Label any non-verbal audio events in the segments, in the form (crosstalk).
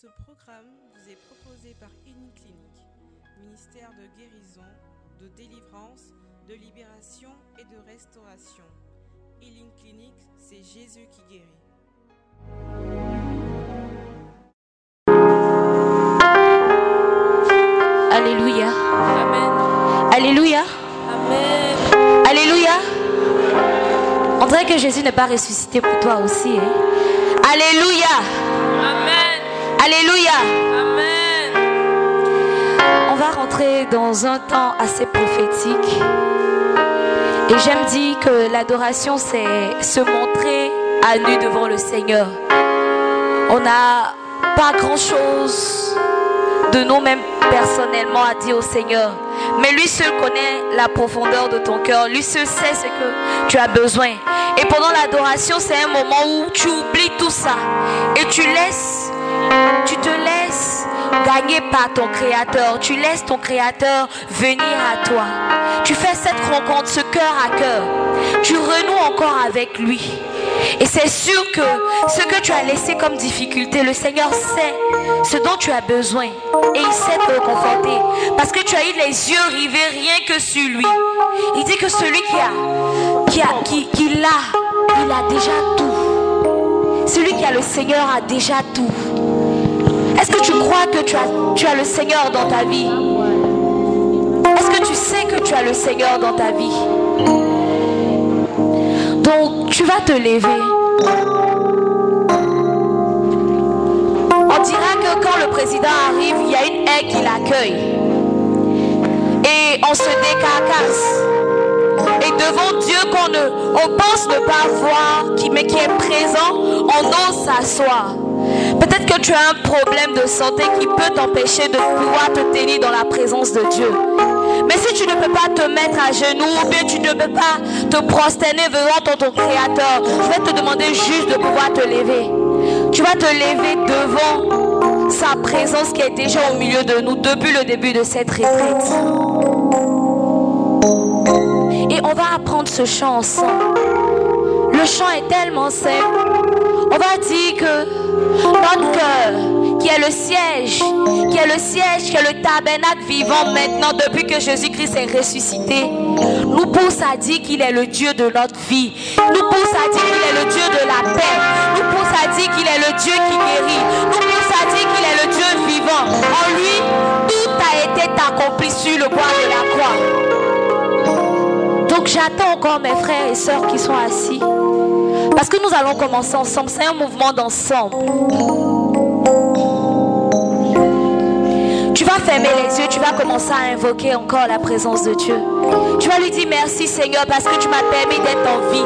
Ce programme vous est proposé par Clinique, ministère de guérison, de délivrance, de libération et de restauration. Healing Clinic, c'est Jésus qui guérit. Alléluia. Amen. Alléluia. Amen. Alléluia. On dirait que Jésus n'est pas ressuscité pour toi aussi. hein. Alléluia. Alléluia. Amen. On va rentrer dans un temps assez prophétique. Et j'aime dire que l'adoration, c'est se montrer à nu devant le Seigneur. On n'a pas grand-chose de nous-mêmes personnellement à dire au Seigneur. Mais lui seul connaît la profondeur de ton cœur. Lui seul sait ce que tu as besoin. Et pendant l'adoration, c'est un moment où tu oublies tout ça. Et tu laisses, tu te laisses gagner par ton Créateur. Tu laisses ton Créateur venir à toi. Tu fais cette rencontre, ce cœur à cœur. Tu renoues encore avec lui. Et c'est sûr que ce que tu as laissé comme difficulté, le Seigneur sait ce dont tu as besoin. Et il sait te conforter. Parce que tu as eu les yeux rivés rien que sur lui. Il dit que celui qui a, qui a, qui, qui l'a, il a déjà tout. Celui qui a le Seigneur a déjà tout. Est-ce que tu crois que tu as, le Seigneur dans ta vie? Est-ce que tu sais que tu as le Seigneur dans ta vie? Donc tu vas te lever. On dira que quand le président arrive, il y a une haie qui l'accueille. Et on se décarcasse. Et devant Dieu qu'on ne, on pense ne pas voir, mais qui est présent, on ose s'asseoir. Peut-être que tu as un problème de santé qui peut t'empêcher de pouvoir te tenir dans la présence de Dieu. Mais si tu ne peux pas te mettre à genoux ou bien tu ne peux pas te prosterner devant ton, ton Créateur, je vais te demander juste de pouvoir te lever. Tu vas te lever devant sa présence qui est déjà au milieu de nous depuis le début de cette retraite. Et on va apprendre ce chant ensemble. Le chant est tellement simple. On va dire que notre cœur, qui est le siège, qui est le siège, qui est le tabernacle vivant maintenant depuis que Jésus-Christ est ressuscité, nous pousse à dire qu'il est le Dieu de notre vie. Nous pousse à dire qu'il est le Dieu de la paix. Nous pousse à dire qu'il est le Dieu qui guérit. Nous pousse à dire qu'il est le Dieu vivant. En lui, tout a été accompli sur le bois de la croix. Donc j'attends encore mes frères et sœurs qui sont assis. Parce que nous allons commencer ensemble. C'est un mouvement d'ensemble. Tu vas fermer les yeux, tu vas commencer à invoquer encore la présence de Dieu. Tu vas lui dire merci Seigneur parce que tu m'as permis d'être en vie.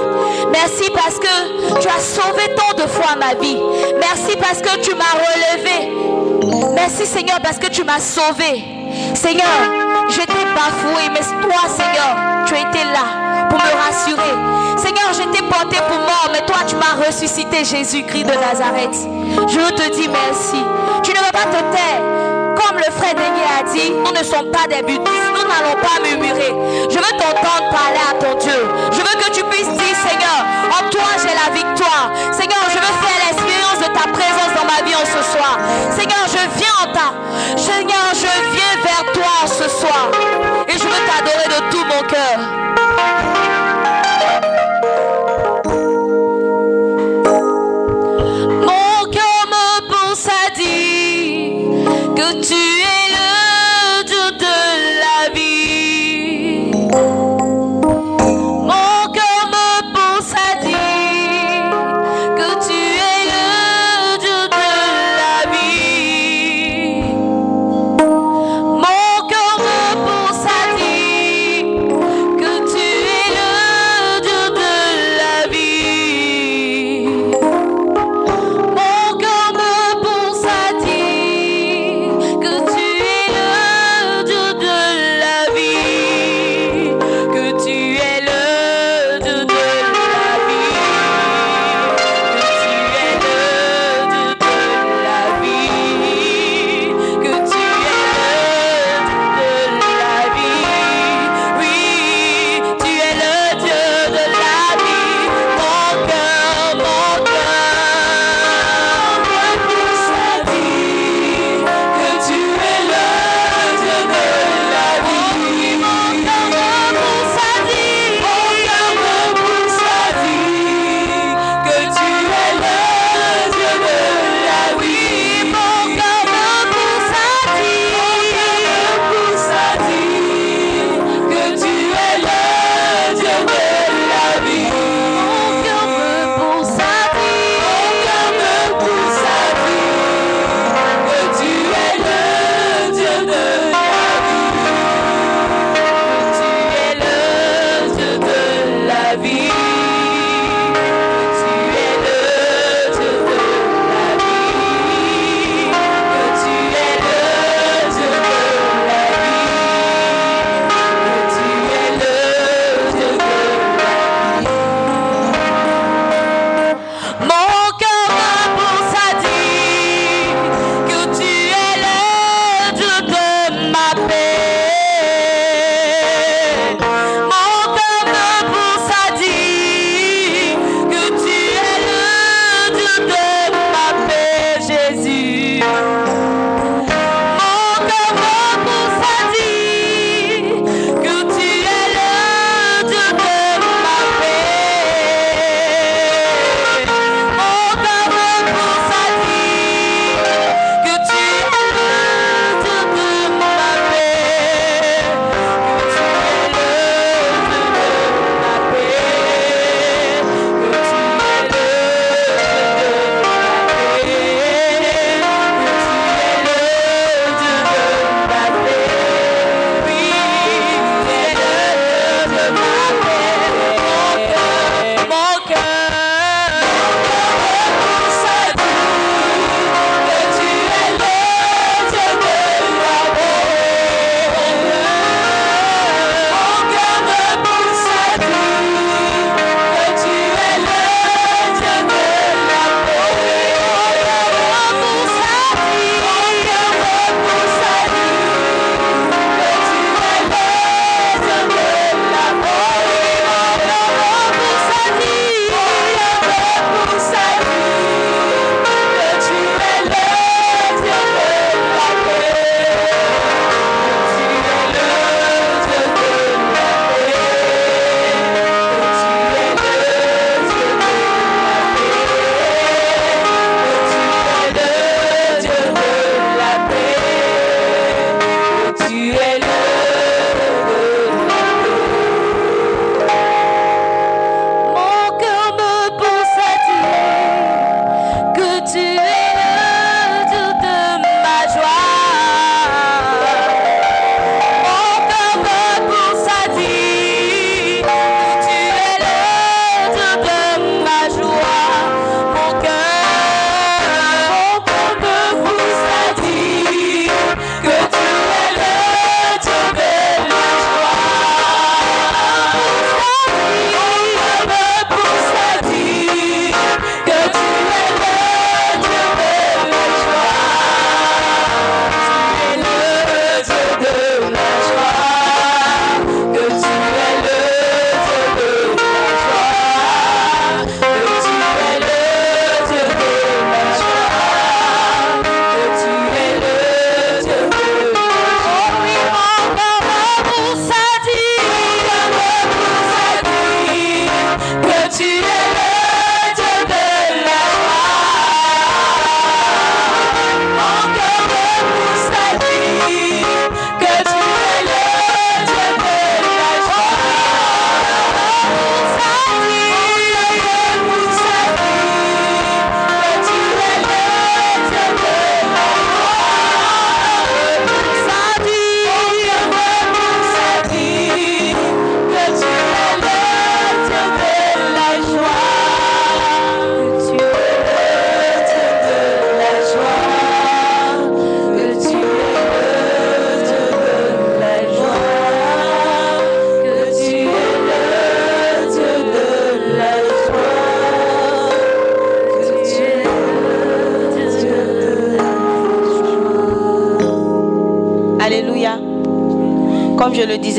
Merci parce que tu as sauvé tant de fois ma vie. Merci parce que tu m'as relevé. Merci Seigneur parce que tu m'as sauvé. Seigneur, j'étais bafoué, mais toi Seigneur, tu étais là pour me rassurer. Seigneur, j'étais porté pour mort, mais toi tu m'as ressuscité, Jésus-Christ de Nazareth. Je veux te dire merci. Tu ne veux pas te taire. Comme le frère Denis a dit, nous ne sommes pas des bêtises, nous n'allons pas murmurer. Je veux t'entendre parler à ton Dieu. Je veux que tu puisses dire, Seigneur, en toi j'ai la victoire. Seigneur, je veux faire l'expérience de ta présence dans ma vie en ce soir. Seigneur, je viens en ta. Seigneur, je viens vers toi ce soir. Et je veux t'adorer de tout mon cœur.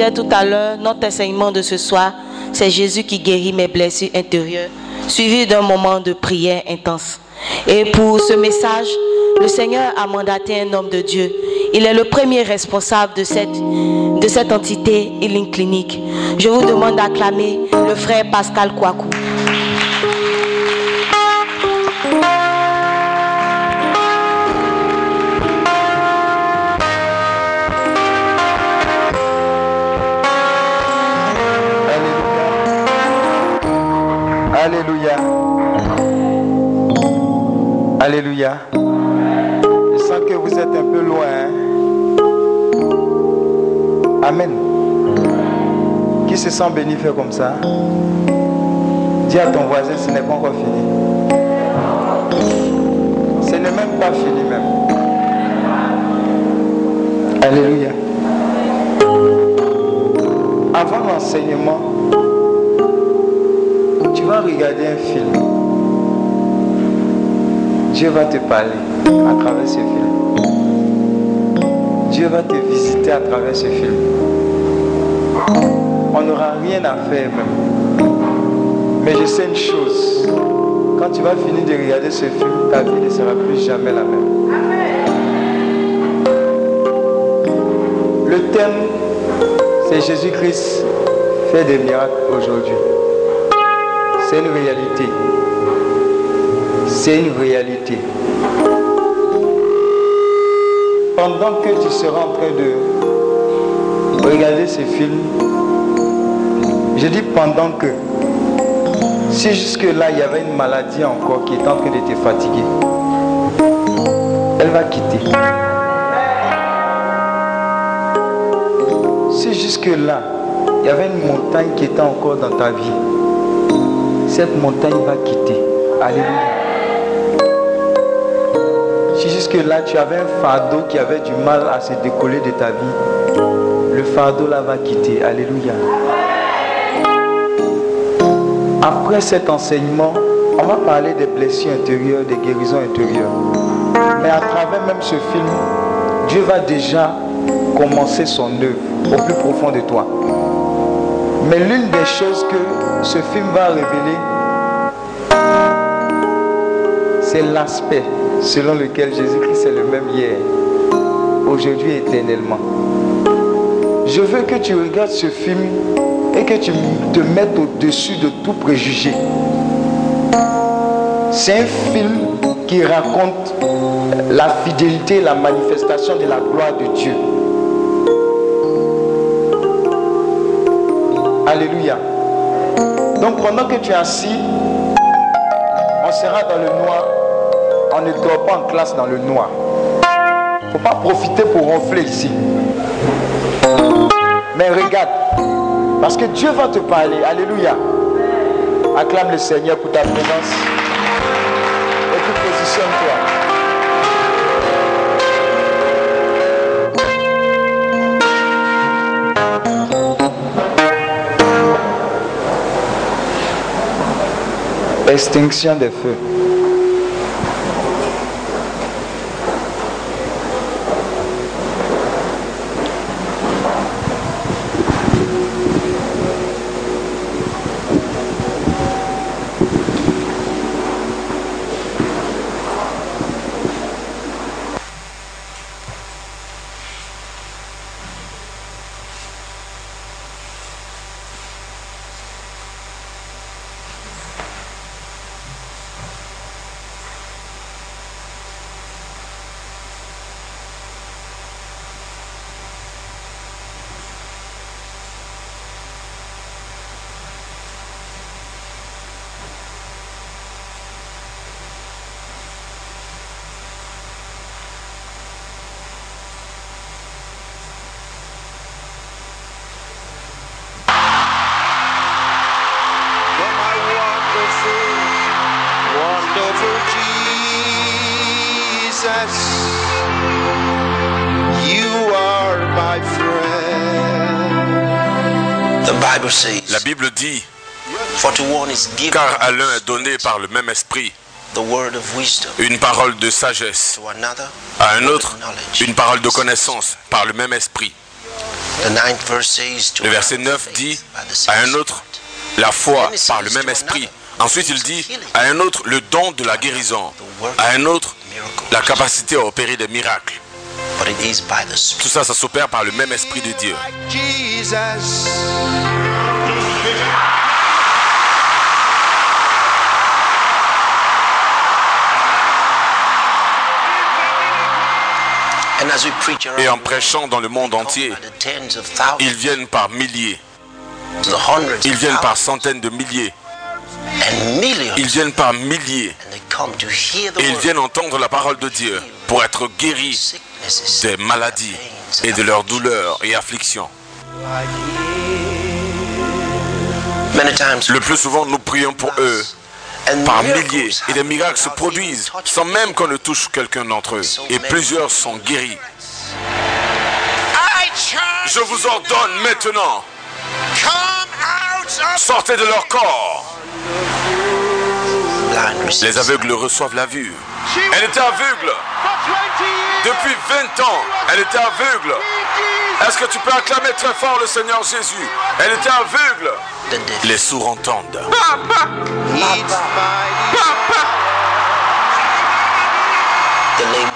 Tout à l'heure, notre enseignement de ce soir, c'est Jésus qui guérit mes blessures intérieures, suivi d'un moment de prière intense. Et pour ce message, le Seigneur a mandaté un homme de Dieu. Il est le premier responsable de cette, de cette entité Healing Clinic. Je vous demande d'acclamer le frère Pascal Kouakou. Alléluia. Alléluia. Je sens que vous êtes un peu loin. hein. Amen. Qui se sent béni fait comme ça? Dis à ton voisin, ce n'est pas encore fini. Ce n'est même pas fini même. Alléluia. Avant l'enseignement, vas regarder un film. Dieu va te parler à travers ce film. Dieu va te visiter à travers ce film. On n'aura rien à faire. Mais je sais une chose. Quand tu vas finir de regarder ce film, ta vie ne sera plus jamais la même. Le thème, c'est Jésus-Christ fait des miracles aujourd'hui. C'est une réalité. C'est une réalité. Pendant que tu seras en train de regarder ce film, je dis pendant que, si jusque-là il y avait une maladie encore qui est en train de te fatiguer, elle va quitter. Si jusque-là il y avait une montagne qui était encore dans ta vie, cette montagne va quitter. Alléluia. Si jusque-là tu avais un fardeau qui avait du mal à se décoller de ta vie, le fardeau là va quitter. Alléluia. Après cet enseignement, on va parler des blessures intérieures, des guérisons intérieures. Mais à travers même ce film, Dieu va déjà commencer son œuvre au plus profond de toi. Mais l'une des choses que ce film va révéler, c'est l'aspect selon lequel Jésus-Christ est le même hier, aujourd'hui et éternellement. Je veux que tu regardes ce film et que tu te mettes au-dessus de tout préjugé. C'est un film qui raconte la fidélité, la manifestation de la gloire de Dieu. Alléluia. Donc pendant que tu es assis, on sera dans le noir. On ne dort pas en classe dans le noir. Il ne faut pas profiter pour ronfler ici. Mais regarde, parce que Dieu va te parler. Alléluia. Acclame le Seigneur pour ta présence. Et puis positionne-toi. Extinction des feux. À l'un est donné par le même esprit une parole de sagesse, à un autre une parole de connaissance par le même esprit. The ninth verse says, to Le verset another 9 faith dit by the à same un autre Spirit. la foi par le même esprit. Ensuite, il dit à un autre le don de la guérison, à un autre la capacité à opérer des miracles. But it is by the Spirit. Tout ça, ça s'opère par le même esprit de Dieu. Et en prêchant dans le monde entier, ils viennent par milliers, ils viennent par centaines de milliers, ils viennent par milliers. Et ils viennent entendre la parole de Dieu pour être guéris des maladies et de leurs douleurs et afflictions. Le plus souvent, nous prions pour eux par milliers et des miracles se produisent sans même qu'on ne touche quelqu'un d'entre eux. Et plusieurs sont guéris. Je vous ordonne maintenant, sortez de leur corps. Les aveugles reçoivent la vue. Elle était aveugle. Depuis 20 ans, elle était aveugle. Est-ce que tu peux acclamer très fort le Seigneur Jésus? Elle était aveugle. Les sourds entendent.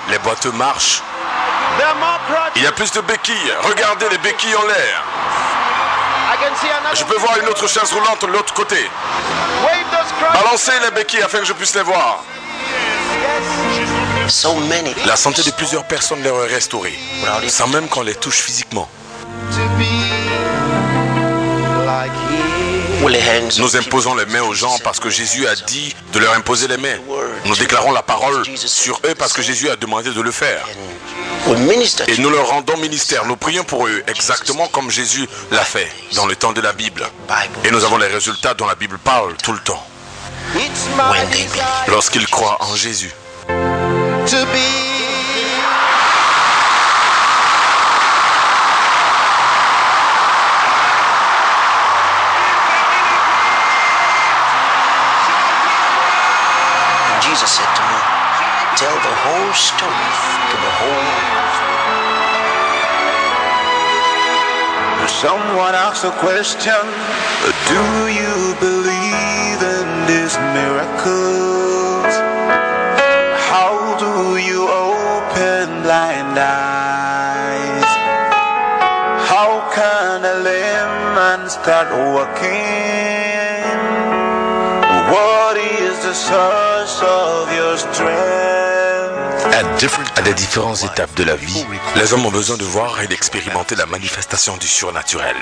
Les boiteux marchent. Il y a plus de béquilles. Regardez les béquilles en l'air. Je peux voir une autre chaise roulante de l'autre côté. Balancez les béquilles afin que je puisse les voir. So many La santé de plusieurs personnes leur est restaurée, sans même qu'on les touche physiquement. Nous people? imposons les mains aux gens parce que Jésus a dit de leur imposer les mains. Nous déclarons la parole sur eux parce que Jésus a demandé de le faire. Et nous leur rendons ministère. Nous prions pour eux exactement comme Jésus l'a fait dans le temps de la Bible. Et nous avons les résultats dont la Bible parle tout le temps. when they believe. Lorsqu'ils croient en Jésus. To be Jesus said to me, Tell the whole story to the whole world. Someone asked a question Do you believe in this miracles? How can a layman start walking? What is the source of your strength? À des différentes étapes de la vie, les hommes ont besoin de voir et d'expérimenter la manifestation du surnaturel.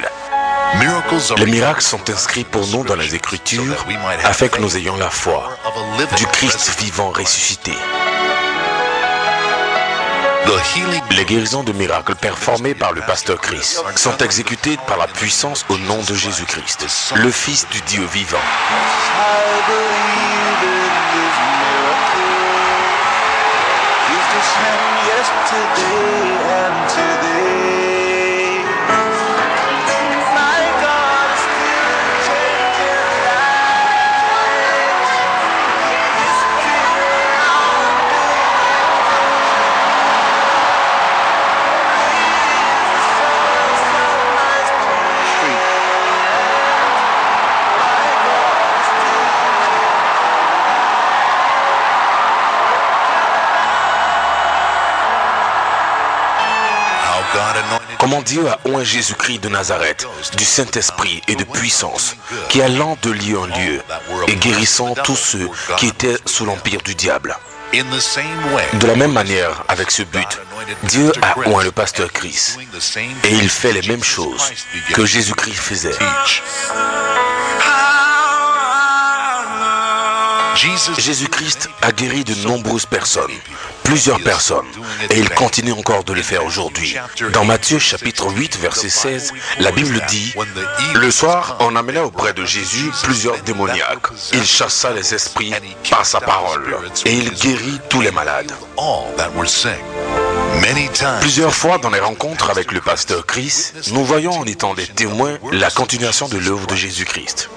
Les miracles sont inscrits pour nous dans les Écritures afin que nous ayons la foi du Christ vivant ressuscité. Les guérisons de miracles performées par le pasteur Christ sont exécutées par la puissance au nom de Jésus-Christ, le Fils du Dieu vivant. Dieu a Jésus-Christ de Nazareth du Saint-Esprit et de puissance, qui allant de lieu en lieu et guérissant tous ceux qui étaient sous l'empire du diable. De la même manière, avec ce but, Dieu a oint le pasteur Christ et il fait les mêmes choses que Jésus-Christ faisait. Jésus-Christ a guéri de nombreuses personnes, plusieurs personnes, et il continue encore de le faire aujourd'hui. Dans Matthieu chapitre 8, verset 16, la Bible dit, Le soir, on amena auprès de Jésus plusieurs démoniaques. Il chassa les esprits par sa parole, et il guérit tous les malades. Plusieurs fois dans les rencontres avec le pasteur Christ, nous voyons en étant des témoins la continuation de l'œuvre de Jésus-Christ.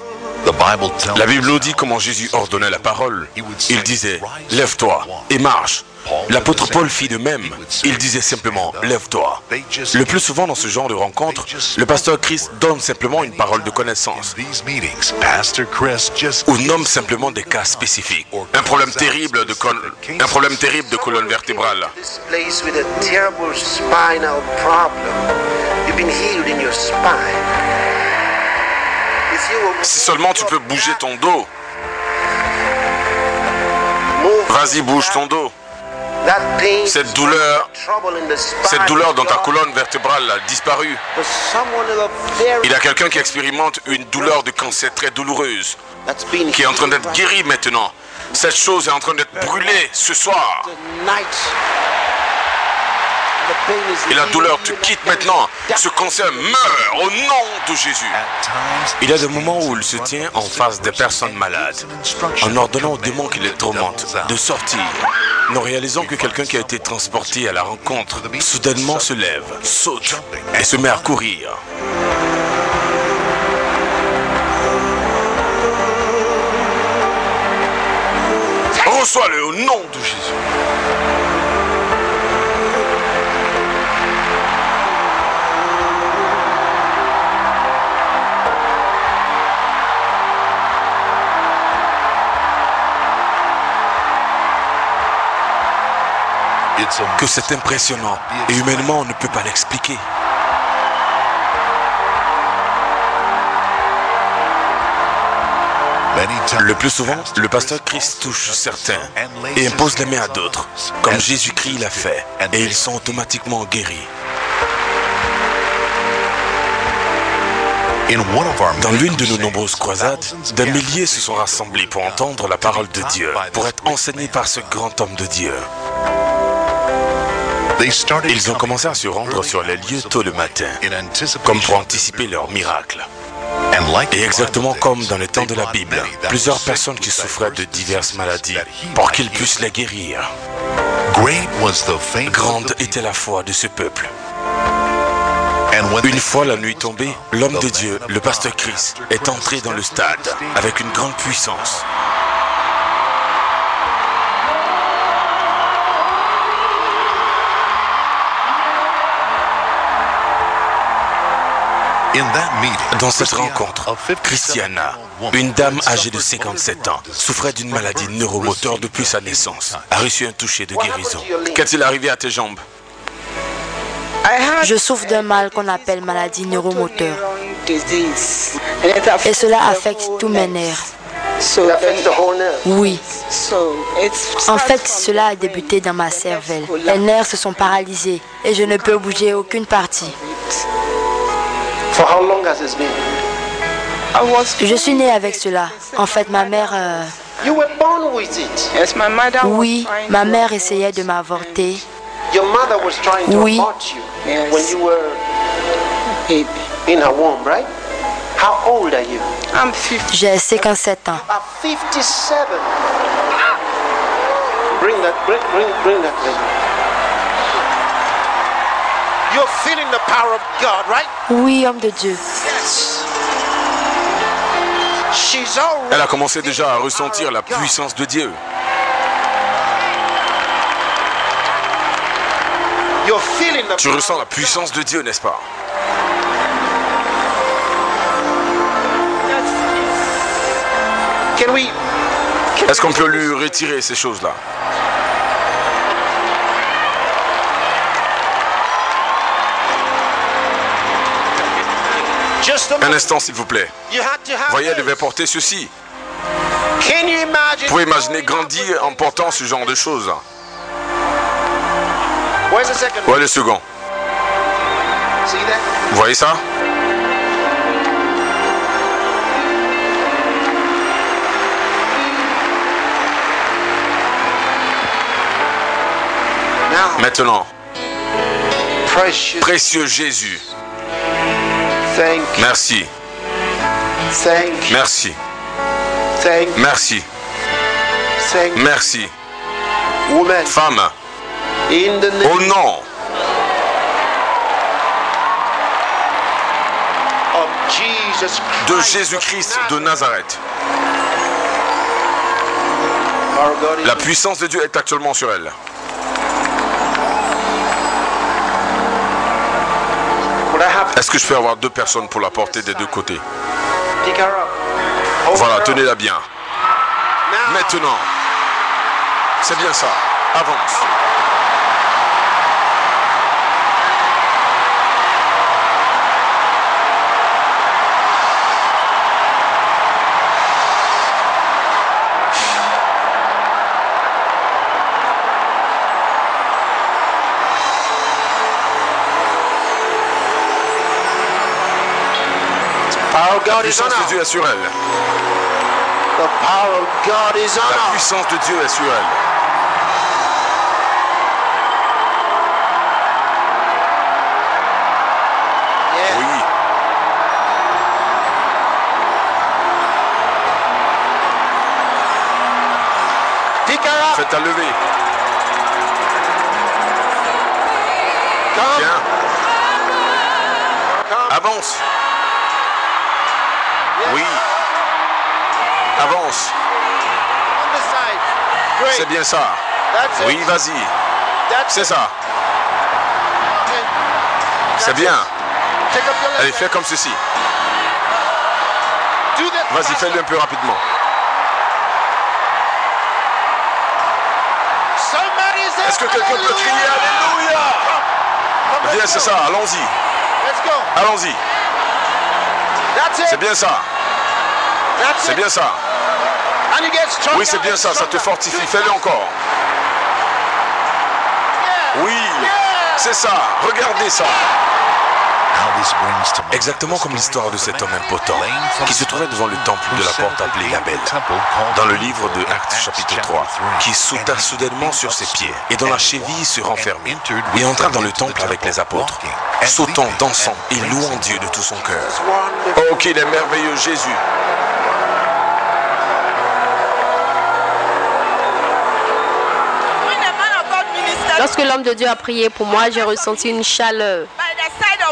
La Bible nous dit comment Jésus ordonnait la parole. Il disait, lève-toi et marche. L'apôtre Paul fit de même. Il disait simplement, lève-toi. Le plus souvent dans ce genre de rencontre, le pasteur Christ donne simplement une parole de connaissance ou nomme simplement des cas spécifiques. Un problème terrible de, col- un problème terrible de colonne vertébrale. Si seulement tu peux bouger ton dos, vas-y, bouge ton dos. Cette douleur, cette douleur dans ta colonne vertébrale a disparu. Il y a quelqu'un qui expérimente une douleur de cancer très douloureuse, qui est en train d'être healed guéri maintenant. Cette chose est en train d'être brûlée ce soir. Et la douleur te quitte maintenant. Ce cancer meurt au nom de Jésus. Il y a des moments où il se tient en face des personnes malades, en ordonnant aux démons qui les tourmentent de sortir. Nous réalisons que quelqu'un qui a été transporté à la rencontre soudainement se lève, saute et se met à courir. Reçois-le au nom de Jésus. Que c'est impressionnant et humainement on ne peut pas l'expliquer. Le plus souvent, le pasteur Christ touche certains et impose les mains à d'autres, comme Jésus-Christ l'a fait, et ils sont automatiquement guéris. Dans l'une de nos nombreuses croisades, des milliers se sont rassemblés pour entendre la parole de Dieu, pour être enseignés par ce grand homme de Dieu. Ils ont commencé à se rendre sur les lieux tôt le matin, comme pour anticiper leur miracle. Et exactement comme dans les temps de la Bible, plusieurs personnes qui souffraient de diverses maladies, pour qu'ils puissent les guérir. Grande était la foi de ce peuple. Une fois la nuit tombée, l'homme de Dieu, le pasteur Christ, est entré dans le stade avec une grande puissance. Dans cette rencontre, Christiana, une dame âgée de 57 ans, souffrait d'une maladie neuromoteur depuis sa naissance, a reçu un toucher de guérison. Qu'est-il arrivé à tes jambes? Je souffre d'un mal qu'on appelle maladie neuromoteur. Et cela affecte tous mes nerfs. Oui. En fait, cela a débuté dans ma cervelle. Les nerfs se sont paralysés et je ne peux bouger aucune partie. Je suis née avec cela. En fait, ma mère... euh, You were born with it. oui, ma mère essayait de m'avorter. Your mother was trying to Oui. abort you when you were in her womb, right? How old are you? J'ai 57 ans. At 57. Bring that, bring, bring, bring that. You're feeling the power of God, right? Oui, homme de Dieu. Elle a commencé déjà à ressentir la puissance de Dieu. Tu ressens la puissance de Dieu, n'est-ce pas? Est-ce qu'on peut lui retirer ces choses-là? Un instant, s'il vous plaît. Voyez, elle devait porter ceci. Vous pouvez imaginer grandir en portant ce genre de choses. Où est le second? Vous voyez ça? Maintenant, précieux Jésus, Thank merci, merci, merci, merci. Woman, Femme, in the name. Au nom. De Christ Jésus-Christ de Nazareth. La puissance de Dieu est actuellement sur elle. Que je peux avoir deux personnes pour la porter des deux côtés Voilà, tenez-la bien. Maintenant, c'est bien ça. Avance. La puissance de Dieu est sur elle. The power of God is on La puissance de Dieu est sur elle. Oui. Up. Faites-la lever. Come. Avance. C'est bien ça. Oui, vas-y. C'est ça. C'est bien. Allez, fais comme ceci. Vas-y, fais-le un peu rapidement. Est-ce que quelqu'un peut crier Alléluia? Bien, c'est ça. Allons-y. Allons-y. C'est bien ça. C'est bien ça. Oui, c'est bien ça. Ça te fortifie. Fais-le encore. Oui. C'est ça. Regardez ça. Exactement comme l'histoire de cet homme impotent qui se trouvait devant le temple de la porte appelée temple called Dans le livre de Actes chapitre chapter 3, 3, qui sauta soudainement sur ses pieds et dont la cheville se renfermait, et entra dans le temple avec les apôtres, sautant, dansant et louant Dieu de tout son cœur. Oh, qu'il est merveilleux Jésus. Lorsque l'homme de Dieu a prié pour moi, j'ai ressenti une chaleur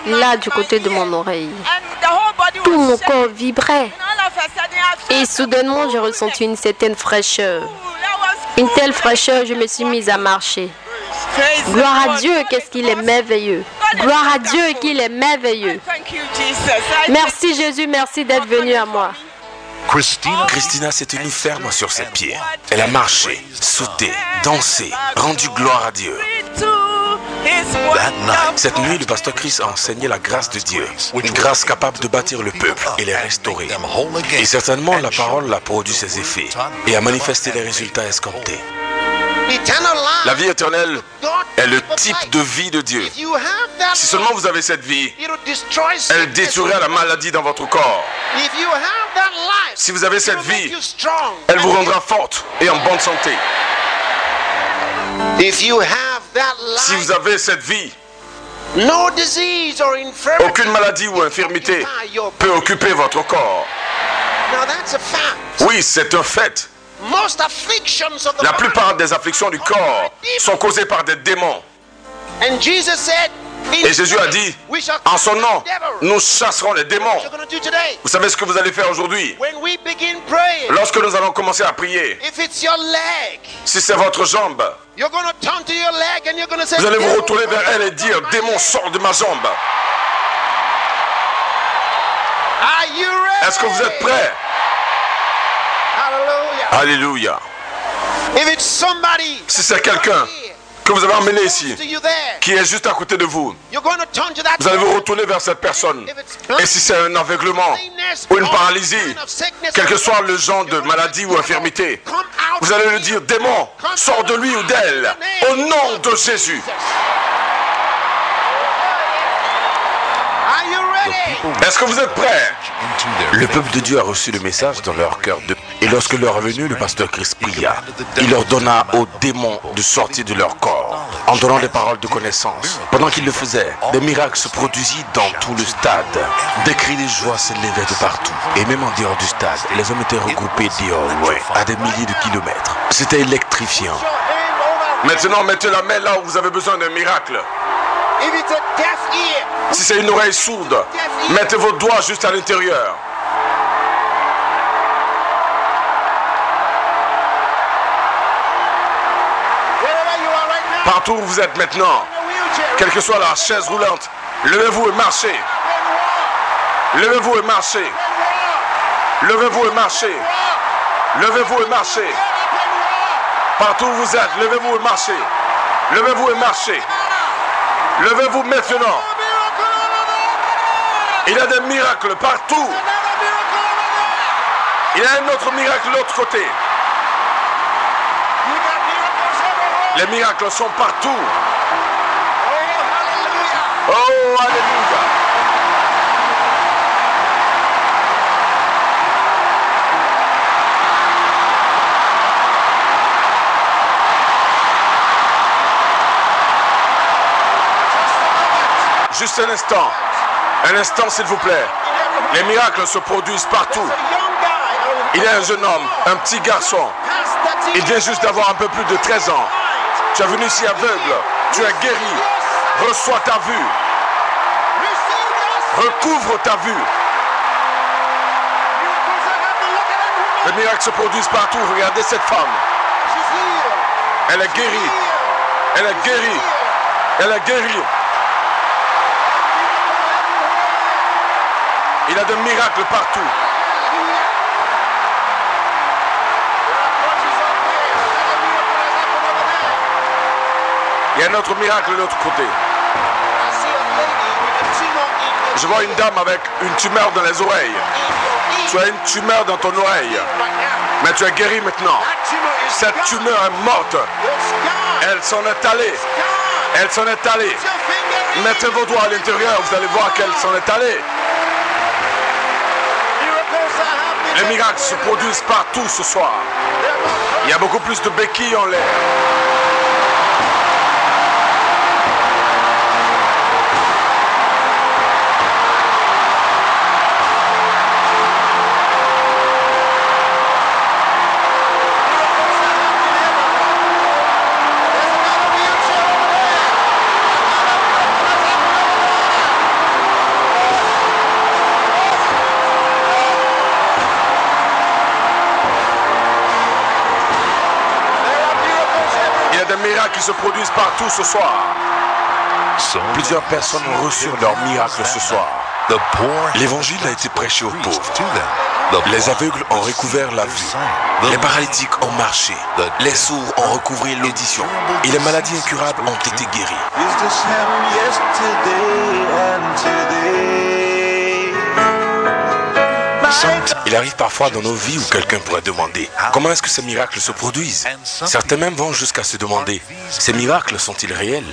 là du côté de mon oreille. Tout mon corps vibrait et soudainement j'ai ressenti une certaine fraîcheur. Une telle fraîcheur, je me suis mise à marcher. Gloire à. Dieu, qu'est-ce qu'il est merveilleux. Gloire à Dieu, qu'il est merveilleux. Merci Jésus, merci d'être venu à moi. Christina Christina s'est tenue ferme sur ses pieds. Elle a marché, sauté, dansé, rendu gloire à Dieu. Cette nuit, le pasteur Chris a enseigné la grâce de Dieu, une grâce capable de bâtir le peuple et les restaurer. Et certainement, la parole a produit ses effets et a manifesté les résultats escomptés. La vie éternelle est le type de vie de Dieu. If you have that Si seulement vous avez cette vie, elle détruira la maladie dans votre corps. If you have that life, Si vous avez cette vie, elle vous And rendra forte et en bonne santé. If you have that Si vous avez cette vie, no disease or infirmity aucune maladie ou infirmité peut occuper votre corps. Now that's a fact. Oui, c'est un fait. Most afflictions of the La body. plupart des afflictions du corps sont causées par des démons. And Jesus said, in Et Jésus a dit, en son nom, nous chasserons les démons. What you're going to do today? Vous savez ce que vous allez faire aujourd'hui? When we begin praying, Lorsque nous allons commencer à prier, if it's your leg, si c'est votre jambe, you're going to turn to your leg and you're going to say, vous allez vous "Devil, retourner vers elle et dire, my démon, leg." sors de ma jambe. Are you ready? Est-ce que vous êtes prêts? Alléluia. If it's somebody Si c'est quelqu'un que vous avez emmené ici, qui est juste à côté de vous, vous allez vous retourner vers cette personne. Et si c'est un aveuglement ou une paralysie, quel que soit le genre de maladie ou infirmité, vous allez lui dire, démon, sors de lui ou d'elle, au nom de Jésus. Est-ce que vous êtes prêts? Le peuple de Dieu a reçu le message dans leur cœur. De... Et lorsque leur est venu, le pasteur Christ pria. Il leur donna aux démons de sortir de leur corps en donnant des paroles de connaissance. Pendant qu'il le faisait, des miracles se produisit dans tout le stade. Des cris de joie s'élevaient de partout. Et même en dehors du stade, les hommes étaient regroupés dehors, ouais, à des milliers de kilomètres. C'était électrifiant. Maintenant, mettez la main là où vous avez besoin d'un miracle. Si c'est une oreille sourde, mettez vos doigts juste à l'intérieur. Partout où vous êtes maintenant, quelle que soit la chaise roulante, levez-vous et marchez. Levez-vous et marchez. Levez-vous et marchez. Levez-vous et marchez. Partout où vous êtes, levez-vous et marchez. Levez-vous et marchez. Levez-vous maintenant. Il y a des miracles partout. Il y a un autre miracle de l'autre côté. Les miracles sont partout. Oh, Alléluia. Juste un instant. Un instant, s'il vous plaît. Les miracles se produisent partout. Il y a un jeune homme, un petit garçon. Il vient juste d'avoir un peu plus de 13 ans. Tu es venu ici aveugle. Tu es guéri. Reçois ta vue. Recouvre ta vue. Les miracles se produisent partout. Regardez cette femme. Elle est guérie. Elle est guérie. Elle est guérie. Il a des miracles partout. Il y a un autre miracle de l'autre côté. Je vois une dame avec une tumeur dans les oreilles. Tu as une tumeur dans ton oreille. Mais tu es guéri maintenant. Cette tumeur est morte. Elle s'en est allée. Elle s'en est allée. Mettez vos doigts à l'intérieur, vous allez voir qu'elle s'en est allée. Les miracles se produisent partout ce soir. Il y a beaucoup plus de béquilles en l'air. Se produisent partout ce soir. Plusieurs personnes ont reçu leur miracle ce soir. L'évangile a été prêché aux pauvres. Les aveugles ont recouvert la vue. Les paralytiques ont marché. Les sourds ont recouvré l'audition. Et les maladies incurables ont été guéries. Il arrive parfois dans nos vies où quelqu'un pourrait demander comment est-ce que ces miracles se produisent? Certains même vont jusqu'à se demander ces miracles sont-ils réels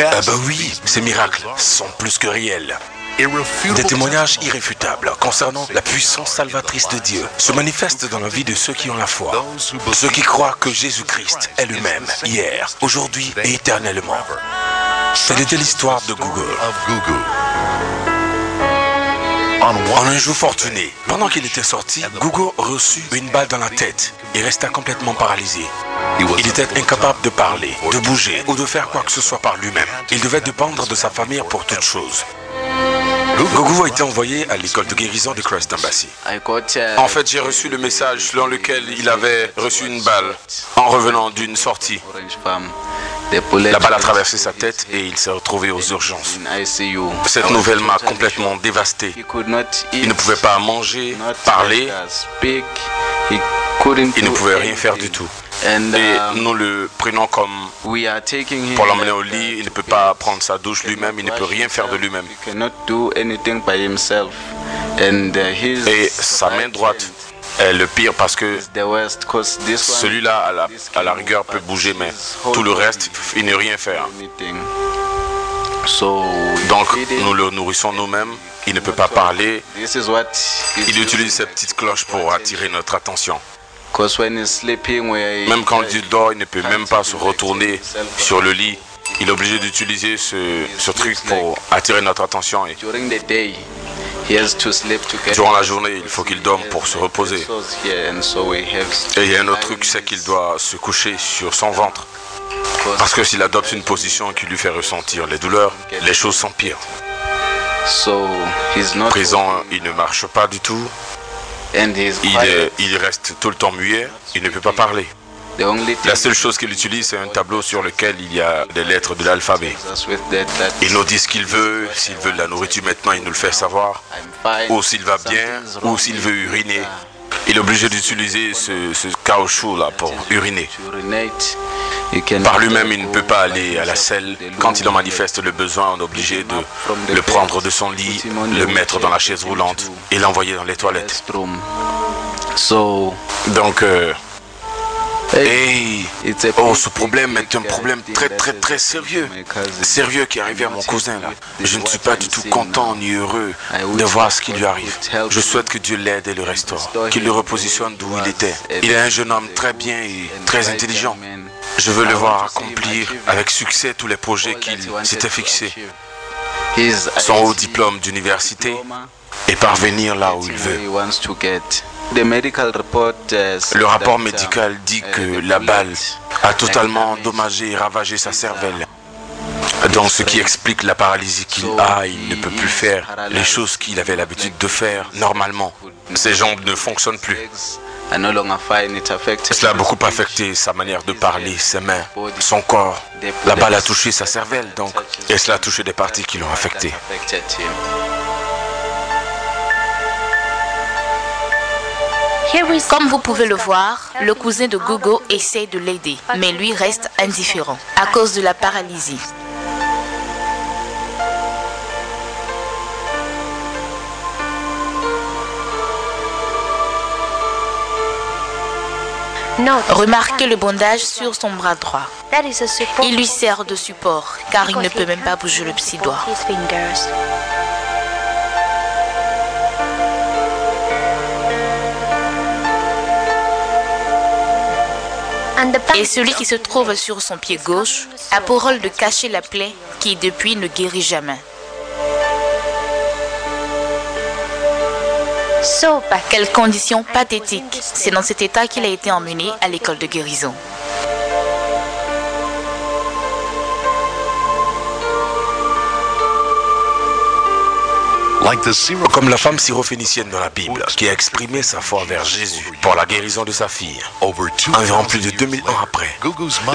Ah ben oui, ces miracles sont plus que réels. Des témoignages irréfutables concernant la puissance salvatrice de Dieu se manifestent dans la vie de ceux qui ont la foi, ceux qui croient que Jésus-Christ est le même hier, aujourd'hui et éternellement. Telle était l'histoire de Google. En un jour fortuné, pendant qu'il était sorti, Google reçut une balle dans la tête et resta complètement paralysé. Il était incapable de parler, de bouger ou de faire quoi que ce soit par lui-même. Il devait dépendre de sa famille pour toute chose. Gogo a été envoyé à l'école de guérison de Christ Embassy. En fait, j'ai reçu le message selon lequel il avait reçu une balle en revenant d'une sortie. La balle a traversé sa tête et il s'est retrouvé aux urgences. Cette nouvelle m'a complètement dévasté. Il ne pouvait pas manger, parler. Il ne pouvait rien faire du tout. Et nous le prenons comme pour l'emmener au lit. Il ne peut pas prendre sa douche lui-même. Il ne peut rien faire de lui-même. Et sa main droite est le pire parce que celui-là, à la, à la rigueur, peut bouger, mais tout le reste, il ne rien faire. Donc, nous le nourrissons nous-mêmes. Il ne peut pas parler. Il utilise cette petite cloche pour attirer notre attention. Même quand il dort, il ne peut même pas se retourner sur le lit. Il est obligé d'utiliser ce, ce truc pour attirer notre attention. Et durant la journée, il faut qu'il dorme pour se reposer. Et il y a un autre truc, c'est qu'il doit se coucher sur son ventre. Parce que s'il adopte une position qui lui fait ressentir les douleurs, les choses s'empirent. Présent, il ne marche pas du tout. Il, est- il reste tout le temps muet. Il ne peut pas parler. La seule chose qu'il utilise, c'est un tableau sur lequel il y a des lettres de l'alphabet. Il nous dit ce qu'il veut, s'il veut de la nourriture maintenant, il nous le fait savoir, ou s'il va bien, ou s'il veut uriner. Il est obligé d'utiliser ce, ce caoutchouc-là pour uriner. Par lui-même, il ne peut pas aller à la selle. Quand il en manifeste le besoin, on est obligé de le prendre de son lit, le mettre dans la chaise roulante et l'envoyer dans les toilettes. Donc, euh, et oh, ce problème est un problème très très très sérieux. Sérieux qui est arrivé à mon cousin là. Je ne suis pas du tout content ni heureux de voir ce qui lui arrive. Je souhaite que Dieu l'aide et le restaure, qu'il le repositionne d'où il était. Il est un jeune homme très bien et très intelligent. Je veux le voir accomplir avec succès tous les projets qu'il s'était fixés. Son haut diplôme d'université et parvenir là où il veut. Le rapport médical dit que la balle a totalement endommagé et ravagé sa cervelle. Donc ce qui explique la paralysie qu'il a, il ne peut plus faire les choses qu'il avait l'habitude de faire normalement. Ses jambes ne fonctionnent plus. Cela a beaucoup affecté sa manière de parler, ses mains, son corps. La balle a touché sa cervelle, donc, et cela a touché des parties qui l'ont affecté. Comme vous pouvez le voir, le cousin de Gogo essaie de l'aider, mais lui reste indifférent à cause de la paralysie. Remarquez le bandage sur son bras droit. Il lui sert de support car il ne peut même pas bouger le petit doigt. Et celui qui se trouve sur son pied gauche a pour rôle de cacher la plaie qui depuis ne guérit jamais. Quelle condition pathétique. C'est dans cet état qu'il a été emmené à l'école de guérison. Comme la femme syrophénicienne dans la Bible, qui a exprimé sa foi vers Jésus pour la guérison de sa fille. Environ plus de 2000 ans après,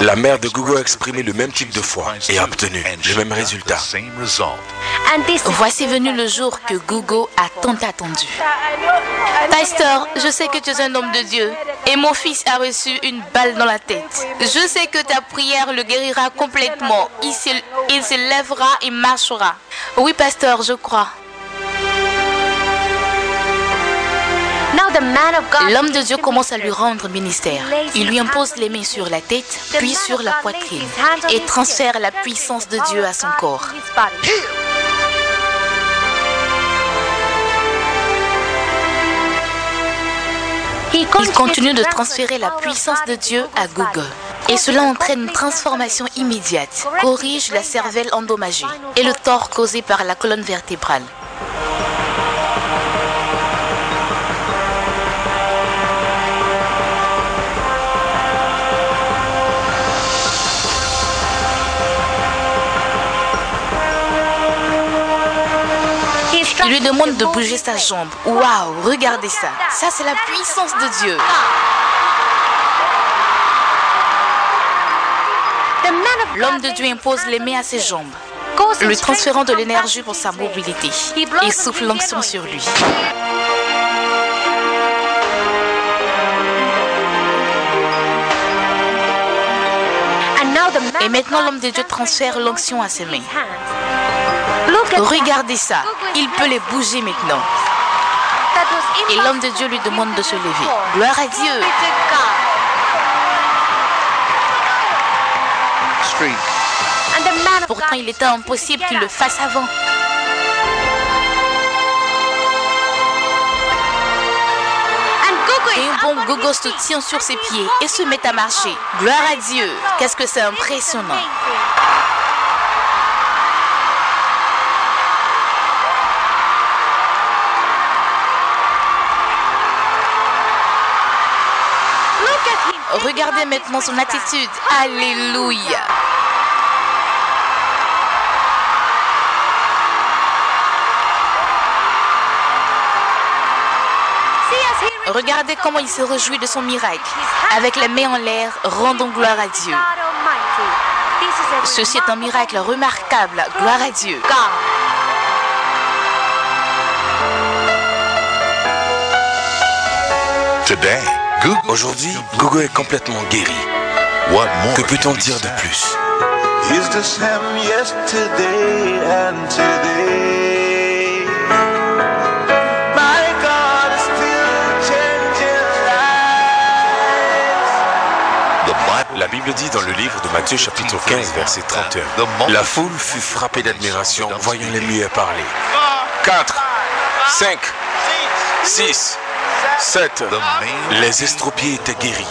la mère de Google a exprimé le même type de foi et a obtenu le même résultat. Voici venu le jour que Google a tant attendu. Pasteur, je sais que tu es un homme de Dieu et mon fils a reçu une balle dans la tête. Je sais que ta prière le guérira complètement. Il se, il se lèvera et marchera. Oui, pasteur, je crois. L'homme de Dieu commence à lui rendre ministère. Il lui impose les mains sur la tête, puis sur la poitrine, et transfère la puissance de Dieu à son corps. Il continue de transférer la puissance de Dieu à Google. Et cela entraîne une transformation immédiate, corrige la cervelle endommagée et le tort causé par la colonne vertébrale. Il lui demande de bouger sa jambe. Waouh, regardez ça. Ça, c'est la puissance de Dieu. L'homme de Dieu impose les mains à ses jambes, lui transférant de l'énergie pour sa mobilité. Il souffle l'onction sur lui. Et maintenant, l'homme de Dieu transfère l'onction à ses mains. Regardez ça. Il peut les bouger maintenant. Et l'homme de Dieu lui demande de se lever. Gloire à Dieu. Pourtant, il était impossible qu'il le fasse avant. Et un bon gogo se tient sur ses pieds et se met à marcher. Gloire à Dieu. Qu'est-ce que c'est impressionnant. Regardez maintenant son attitude. Alléluia. Regardez comment il se réjouit de son miracle. Avec les mains en l'air, rendons gloire à Dieu. Ceci est un miracle remarquable. Gloire à Dieu. Aujourd'hui, Gogo est complètement guéri. what more Que peut-on dire de plus? La Bible dit dans le livre de Matthieu chapitre 15 verset 31, La foule fut frappée d'admiration voyant les muets parler. 4, 5, 6, 7. Les estropiés étaient guéris.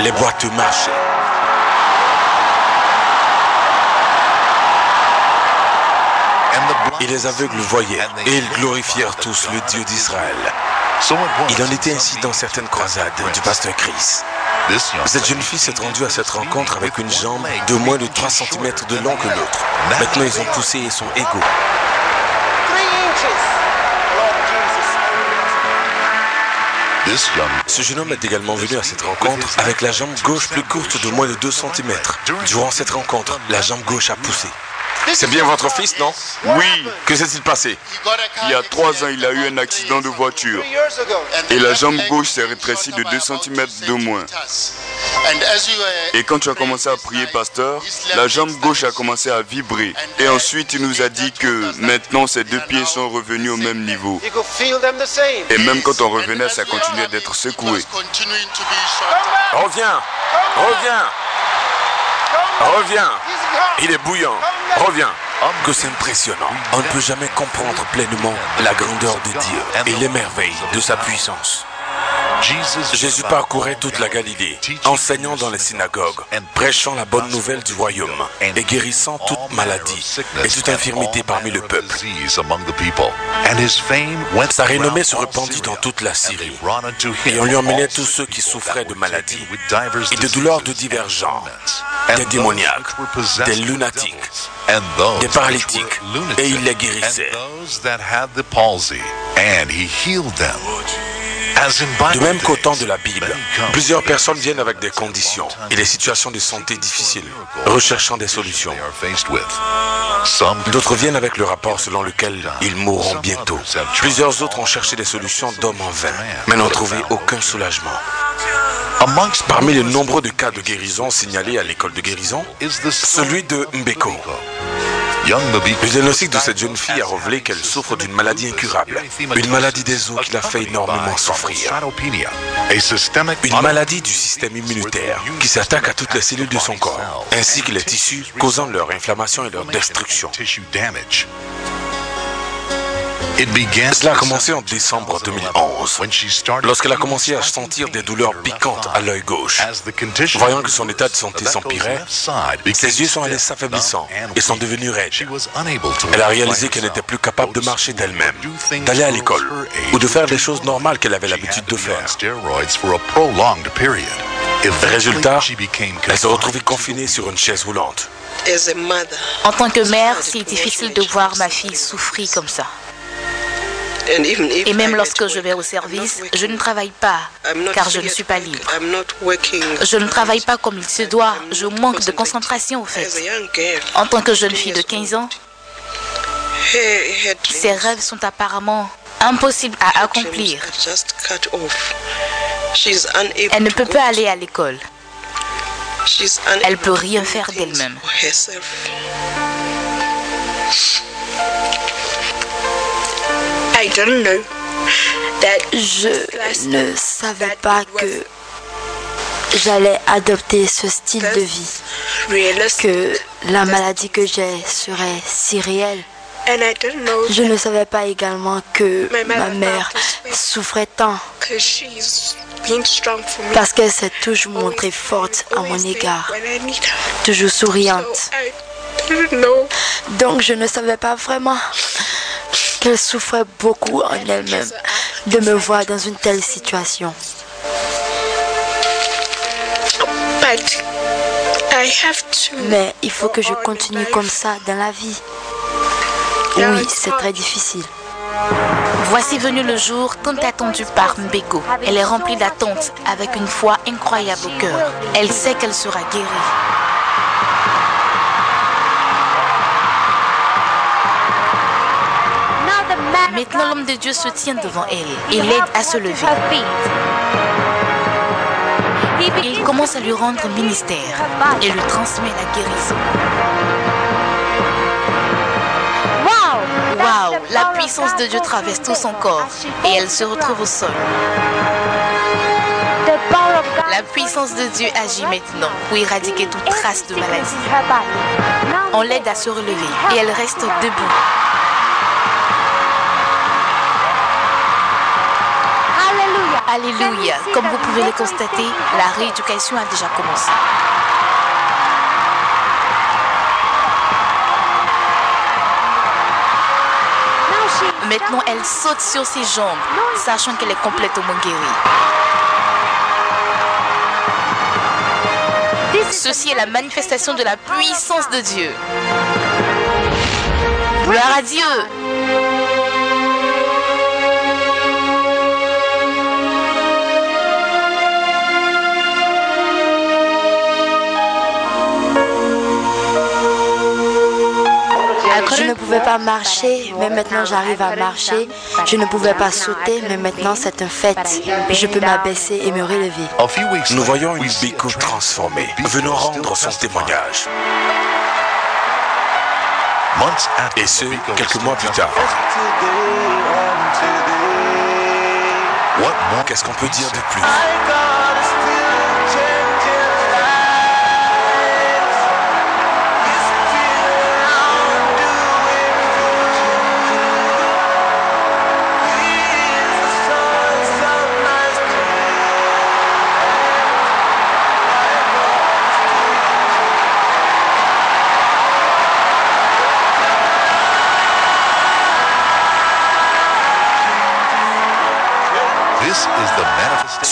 Les boiteux marchaient. Et les aveugles voyaient. Et ils glorifièrent tous le Dieu d'Israël. Il en était in ainsi dans certaines croisades du pasteur Chris. Cette jeune fille s'est rendue à cette rencontre avec une jambe de moins de three 3 inches cm de long que l'autre. Maintenant, ils ont poussé et sont égaux. Ce jeune homme est également venu à cette rencontre avec la jambe gauche plus courte de moins de 2 cm. Durant cette rencontre, la jambe gauche a poussé. C'est bien votre fils, non? Oui, Que s'est-il passé? Il y a trois ans, il a eu un accident de voiture et la jambe gauche s'est rétrécie de 2 cm de moins. Et quand tu as commencé à prier, pasteur, la jambe gauche a commencé à vibrer. Et ensuite, il nous a dit que maintenant, ses deux pieds sont revenus au même niveau. Et même quand on revenait, ça continuait d'être secoué. Reviens Reviens Reviens Il est bouillant Reviens Que c'est impressionnant. On ne peut jamais comprendre pleinement la grandeur de Dieu et les merveilles de sa puissance. Jésus parcourait toute la Galilée, enseignant dans les synagogues, prêchant la bonne nouvelle du royaume et guérissant toute maladie et toute infirmité parmi le peuple. Sa renommée se répandit dans toute la Syrie. et on lui emmenait tous ceux qui souffraient de maladies et de douleurs de divers genres, des démoniaques, des lunatiques, des paralytiques, et il les guérissait. De même qu'au temps de la Bible, plusieurs personnes viennent avec des conditions et des situations de santé difficiles, recherchant des solutions. D'autres viennent avec le rapport selon lequel ils mourront bientôt. Plusieurs autres ont cherché des solutions d'hommes en vain, mais n'ont trouvé aucun soulagement. Parmi les nombreux de cas de guérison signalés à l'école de guérison, celui de Mbeko. Le diagnostic de cette jeune fille a révélé qu'elle souffre d'une maladie incurable, une maladie des os qui l'a fait énormément souffrir. Une maladie du système immunitaire qui s'attaque à toutes les cellules de son corps, ainsi que les tissus, causant leur inflammation et leur destruction. Cela a commencé en décembre 2011, lorsqu'elle a commencé à sentir des douleurs piquantes à l'œil gauche. Voyant que son état de santé s'empirait, ses yeux sont allés s'affaiblissant et sont devenus raides. Elle a réalisé qu'elle n'était plus capable de marcher d'elle-même, d'aller à l'école ou de faire les choses normales qu'elle avait l'habitude de faire. Résultat, elle se retrouvait confinée sur une chaise roulante. En tant que mère, c'est difficile de voir ma fille souffrir comme ça. Et même lorsque je vais au service, je ne travaille pas car je ne suis pas libre. Je ne travaille pas comme il se doit. Je manque de concentration au fait. En tant que jeune fille de 15 ans, ses rêves sont apparemment impossibles à accomplir. Elle ne peut pas aller à l'école. Elle peut rien faire d'elle-même. Je ne savais pas que j'allais adopter ce style de vie, que la maladie que j'ai serait si réelle. Je ne savais pas également que ma mère souffrait tant. Parce qu'elle s'est toujours montrée forte à mon égard, toujours souriante. Donc je ne savais pas vraiment qu'elle souffrait beaucoup en elle-même de me voir dans une telle situation. Mais il faut que je continue comme ça dans la vie. Oui, c'est très difficile. Voici venu le jour tant attendu par Mbeko. Elle est remplie d'attente avec une foi incroyable au cœur. Elle sait qu'elle sera guérie. Maintenant, l'homme de Dieu se tient devant elle et l'aide à se lever. Il commence à lui rendre ministère et lui transmet la guérison. Waouh, la puissance de Dieu traverse tout son corps et elle se retrouve au sol. La puissance de Dieu agit maintenant pour éradiquer toute trace de maladie. On l'aide à se relever et elle reste debout. Alléluia. Comme vous pouvez le constater, la rééducation a déjà commencé. Maintenant, elle saute sur ses jambes, sachant qu'elle est complètement guérie. Ceci est la manifestation de la puissance de Dieu. Gloire à Dieu. Pouvais pas marcher, mais maintenant j'arrive à marcher. Je ne pouvais pas sauter, mais maintenant c'est un fait. Je peux m'abaisser et me relever. Nous voyons une Biko transformée, venant rendre son témoignage. Et ce, quelques mois plus tard. Qu'est-ce qu'on peut dire de plus?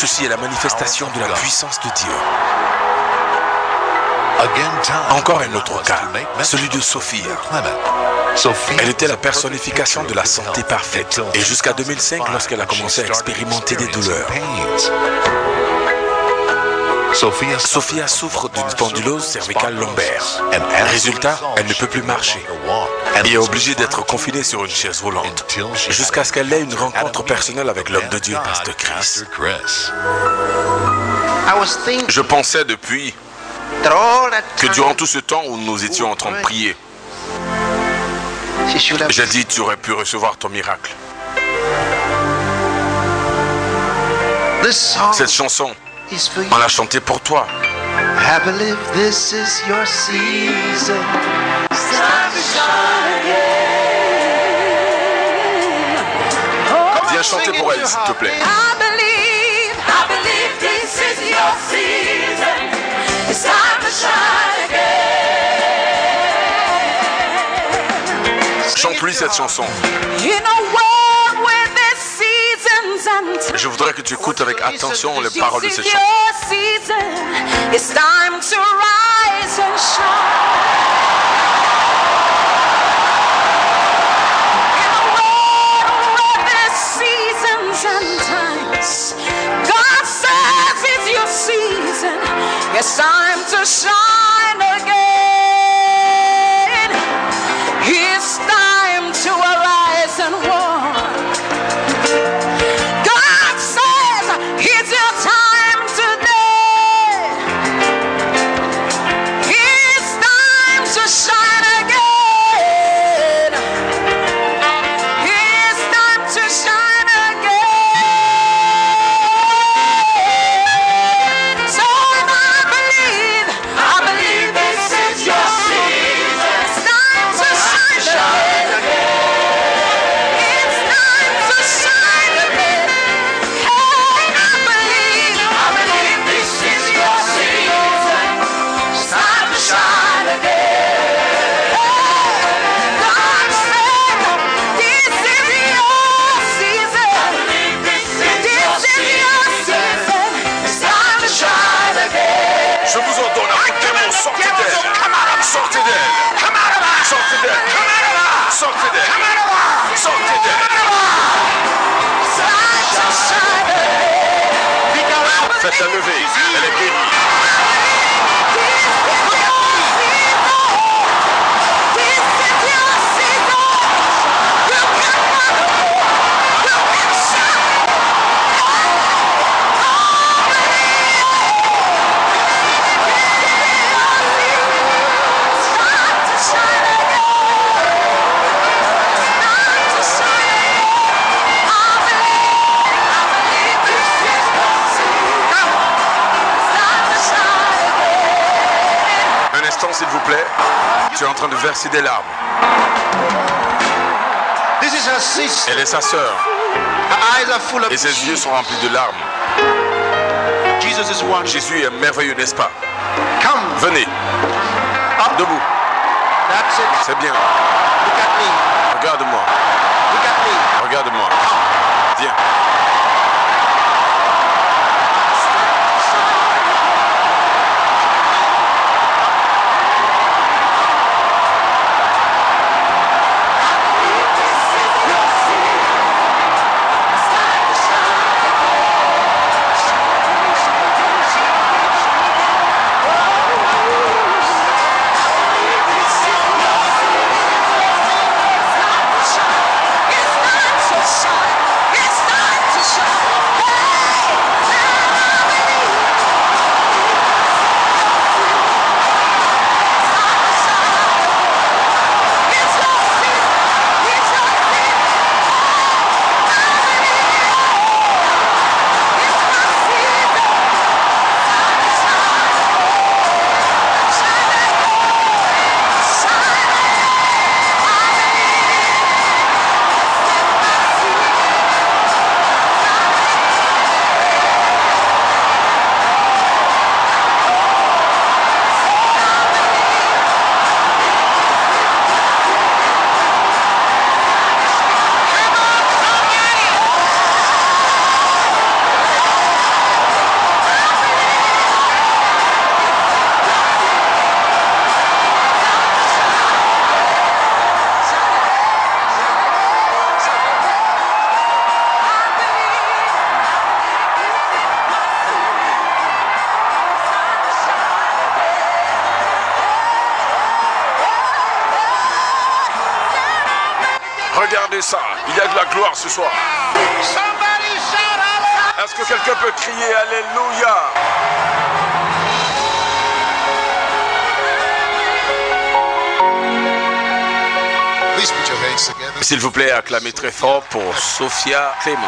Ceci est la manifestation de la puissance de Dieu. Encore un autre cas, celui de Sophia. Elle était la personnification de la santé parfaite et jusqu'à 2005 lorsqu'elle a commencé à expérimenter des douleurs. Sophia souffre d'une spondylose cervicale lombaire. Résultat, elle ne peut plus marcher et est obligée d'être confinée sur une chaise roulante jusqu'à ce qu'elle ait une rencontre personnelle avec l'homme de Dieu, Pasteur Chris. Je pensais depuis que durant tout ce temps où nous étions en train de prier, j'ai dit tu aurais pu recevoir ton miracle. Cette chanson, on l'a chantée pour toi. Viens chanter pour elle, s'il te plaît. I believe, I believe this is your season. It's time to shine again. Chante-lui cette chanson. Je voudrais que tu écoutes avec attention les paroles de cette chanson. Times, God says it's your season. It's time to shine again. It's time to arise and walk. Verser des larmes. Elle est sa sœur. Et ses yeux sont remplis de larmes. Jésus est merveilleux, n'est-ce pas? Come. Venez. Debout. C'est bien. Regarde-moi. Regarde-moi. Viens. Acclamez très fort pour Sophia Clément.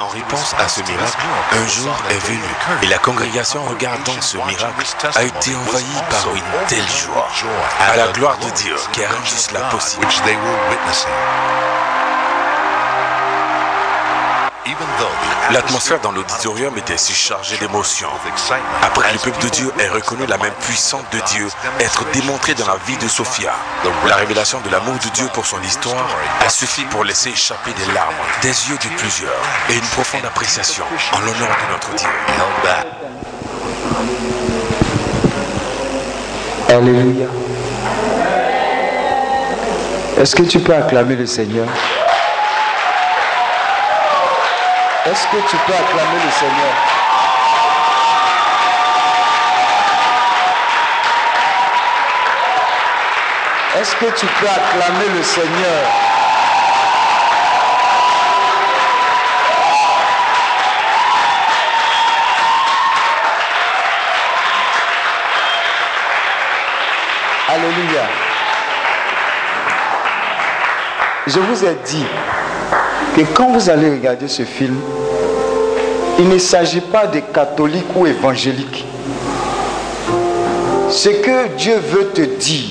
En réponse à ce miracle, un jour est venu et la congrégation regardant ce miracle a été envahie par une telle joie à la gloire de Dieu qui a rendu cela possible. L'atmosphère dans l'auditorium était si chargée d'émotions. Après que le peuple de Dieu ait reconnu la main puissante de Dieu être démontrée dans la vie de Sophia, la révélation de l'amour de Dieu pour son histoire a suffi pour laisser échapper des larmes des yeux de plusieurs et une profonde appréciation en l'honneur de notre Dieu. Alléluia. Est-ce que tu peux acclamer le Seigneur? Est-ce que tu peux acclamer le Seigneur? Est-ce que tu peux acclamer le Seigneur? Alléluia. Je vous ai dit que quand vous allez regarder ce film, il ne s'agit pas de catholiques ou évangéliques. Ce que Dieu veut te dire,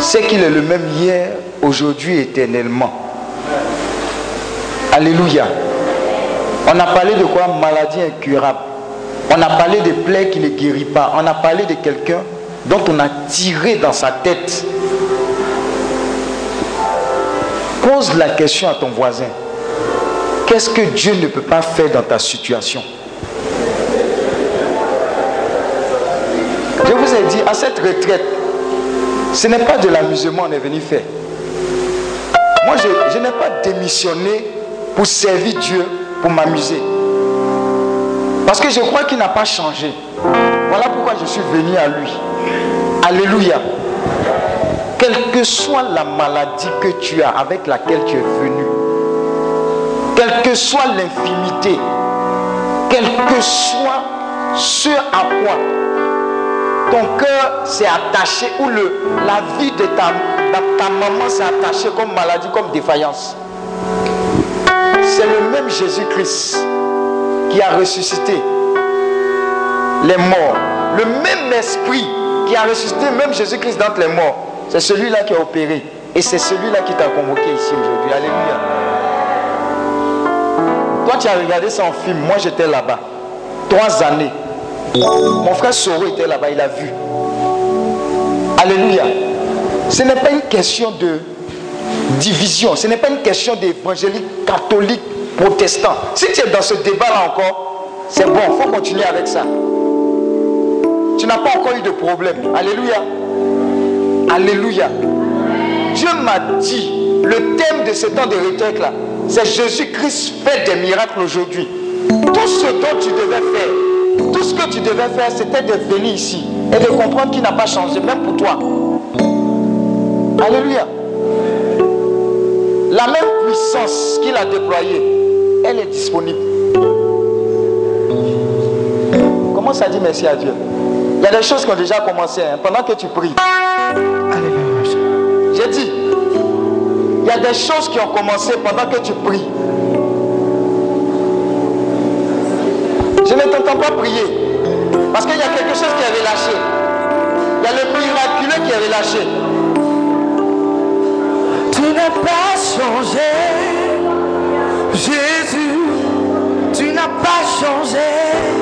c'est qu'il est le même hier, aujourd'hui, éternellement. Alléluia. On a parlé de quoi? Maladie incurable. On a parlé de plaies qui ne guérit pas. On a parlé de quelqu'un dont on a tiré dans sa tête. Pose la question à ton voisin. Qu'est-ce que Dieu ne peut pas faire dans ta situation? Je vous ai dit, à cette retraite, ce n'est pas de l'amusement qu'on est venu faire. Moi, je, je n'ai pas démissionné pour servir Dieu, pour m'amuser. Parce que je crois qu'il n'a pas changé. Voilà pourquoi je suis venu à lui. Alléluia. Quelle que soit la maladie que tu as avec laquelle tu es venu, quelle que soit l'infimité, quel que soit ce à quoi ton cœur s'est attaché ou la vie de ta, de ta maman s'est attachée comme maladie, comme défaillance. C'est le même Jésus-Christ qui a ressuscité les morts. Le même esprit qui a ressuscité même Jésus-Christ d'entre les morts. C'est celui-là qui a opéré. Et c'est celui-là qui t'a convoqué ici aujourd'hui. Alléluia. Toi, tu as regardé ça en film? Moi, j'étais là-bas. Trois années. Mon frère Soro était là-bas. Il a vu. Alléluia. Ce n'est pas une question de division. Ce n'est pas une question d'évangélique catholique protestant. Si tu es dans ce débat-là encore, c'est bon. Il faut continuer avec ça. Tu n'as pas encore eu de problème. Alléluia. Alléluia. Dieu m'a dit, le thème de ce temps de retraite là, c'est Jésus-Christ fait des miracles aujourd'hui. Tout ce dont tu devais faire, tout ce que tu devais faire, c'était de venir ici et de comprendre qu'il n'a pas changé, même pour toi. Alléluia. La même puissance qu'il a déployée, elle est disponible. Comment ça dit merci à Dieu? Il y a des choses qui ont déjà commencé hein, pendant que tu pries. J'ai dit, a des choses qui ont commencé pendant que tu pries. Je ne t'entends pas prier. Parce qu'il y a quelque chose qui avait lâché. Il y a le miraculeux qui avait lâché. Tu n'as pas changé, Jésus, tu n'as pas changé.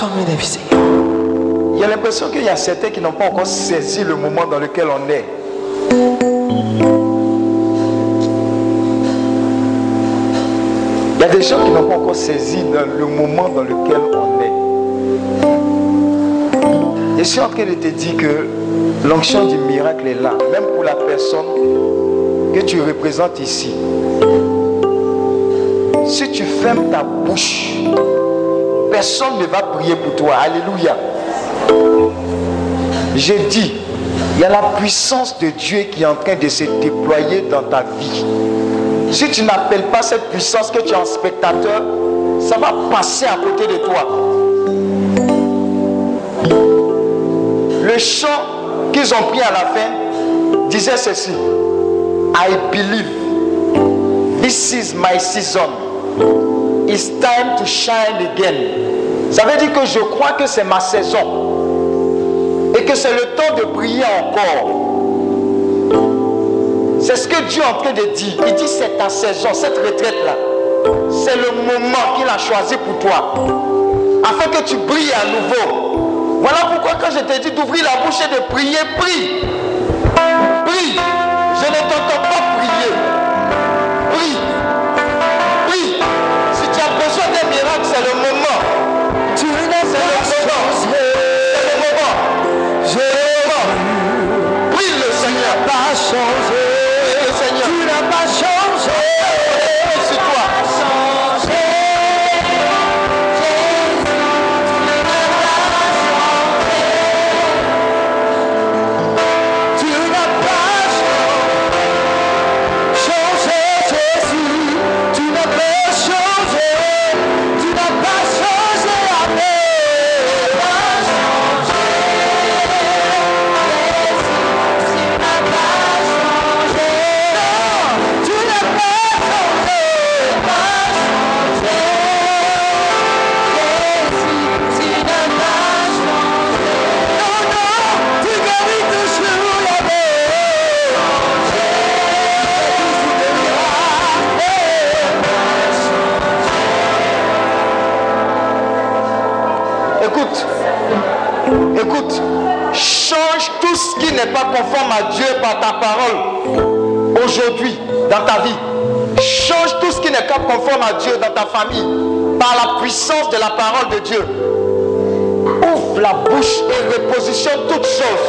Il y a l'impression qu'il y a certains qui n'ont pas encore saisi le moment dans lequel on est. Il y a des gens qui n'ont pas encore saisi le moment dans lequel on est. Je suis en train de te dire que l'onction du miracle est là, même pour la personne que tu représentes ici. Si tu fermes ta bouche, personne ne va prier pour toi. Alléluia. J'ai dit, il y a la puissance de Dieu qui est en train de se déployer dans ta vie. Si tu n'appelles pas cette puissance que tu es en spectateur, ça va passer à côté de toi. Le chant qu'ils ont pris à la fin disait ceci. I believe this is my season. It's time to shine again. Ça veut dire que je crois que c'est ma saison. Et que c'est le temps de briller encore. C'est ce que Dieu est en train de dire. Il dit c'est ta saison, cette retraite-là. C'est le moment qu'il a choisi pour toi. Afin que tu brilles à nouveau. Voilà pourquoi quand je t'ai dit d'ouvrir la bouche et de prier, prie. Prie. Je ne t'entends pas Dieu par ta parole aujourd'hui dans ta vie. Change tout ce qui n'est pas conforme à Dieu dans ta famille par la puissance de la parole de Dieu. Ouvre la bouche et repositionne toutes choses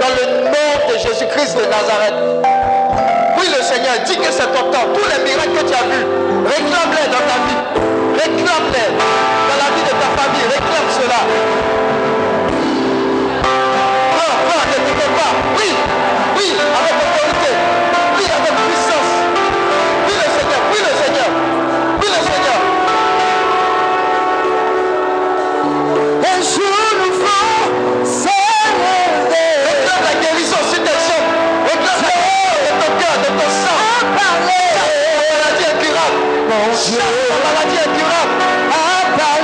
dans le nom de Jésus-Christ de Nazareth. Oui, le Seigneur, dis que c'est ton temps. Tous les miracles que tu as vus, réclame-les dans ta vie. Réclame-les dans la vie de ta famille. Réclame cela. Chasse ta maladie incurable. Chasse ta maladie incurable.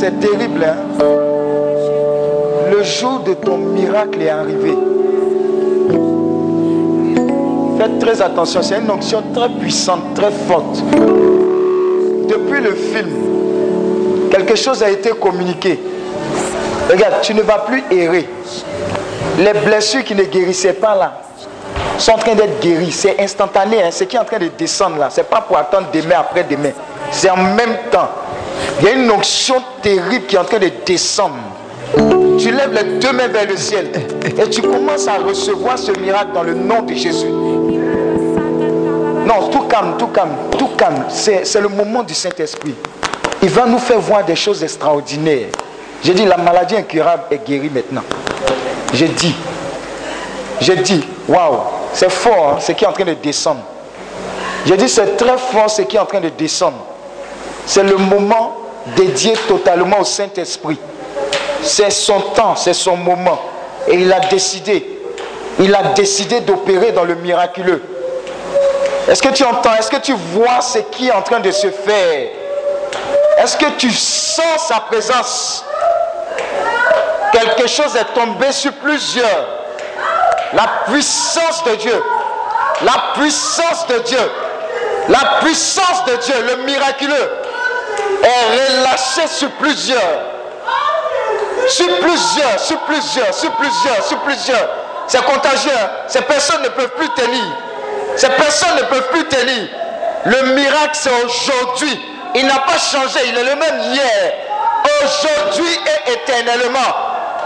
C'est terrible. Hein? Le jour de ton miracle est arrivé. Faites très attention, c'est une onction très puissante, très forte. Depuis le film, quelque chose a été communiqué. Regarde, tu ne vas plus errer. Les blessures qui ne guérissaient pas là sont en train d'être guéries. C'est instantané. Hein. Ce qui est en train de descendre là, ce n'est pas pour attendre demain après demain. C'est en même temps. Il y a une onction terrible qui est en train de descendre. Tu lèves les deux mains vers le ciel et tu commences à recevoir ce miracle dans le nom de Jésus. Non, tout calme, tout calme, tout calme. C'est le moment du Saint-Esprit. Il va nous faire voir des choses extraordinaires. J'ai dit, la maladie incurable est guérie maintenant. J'ai dit, j'ai dit, waouh, c'est fort hein, ce qui est en train de descendre. J'ai dit, c'est très fort ce qui est en train de descendre. C'est le moment dédié totalement au Saint-Esprit. C'est son temps, c'est son moment. Et il a décidé, il a décidé d'opérer dans le miraculeux. Est-ce que tu entends Est-ce que tu vois ce qui est en train de se faire? Est-ce que tu sens sa présence? Quelque chose est tombé sur plusieurs. La puissance de Dieu. La puissance de Dieu. La puissance de Dieu, le miraculeux, est relâché sur plusieurs. Sur plusieurs, sur plusieurs, sur plusieurs, sur plusieurs. C'est contagieux. Ces personnes ne peuvent plus tenir. Ces personnes ne peuvent plus tenir. Le miracle, c'est aujourd'hui. Il n'a pas changé. Il est le même hier. Aujourd'hui et éternellement.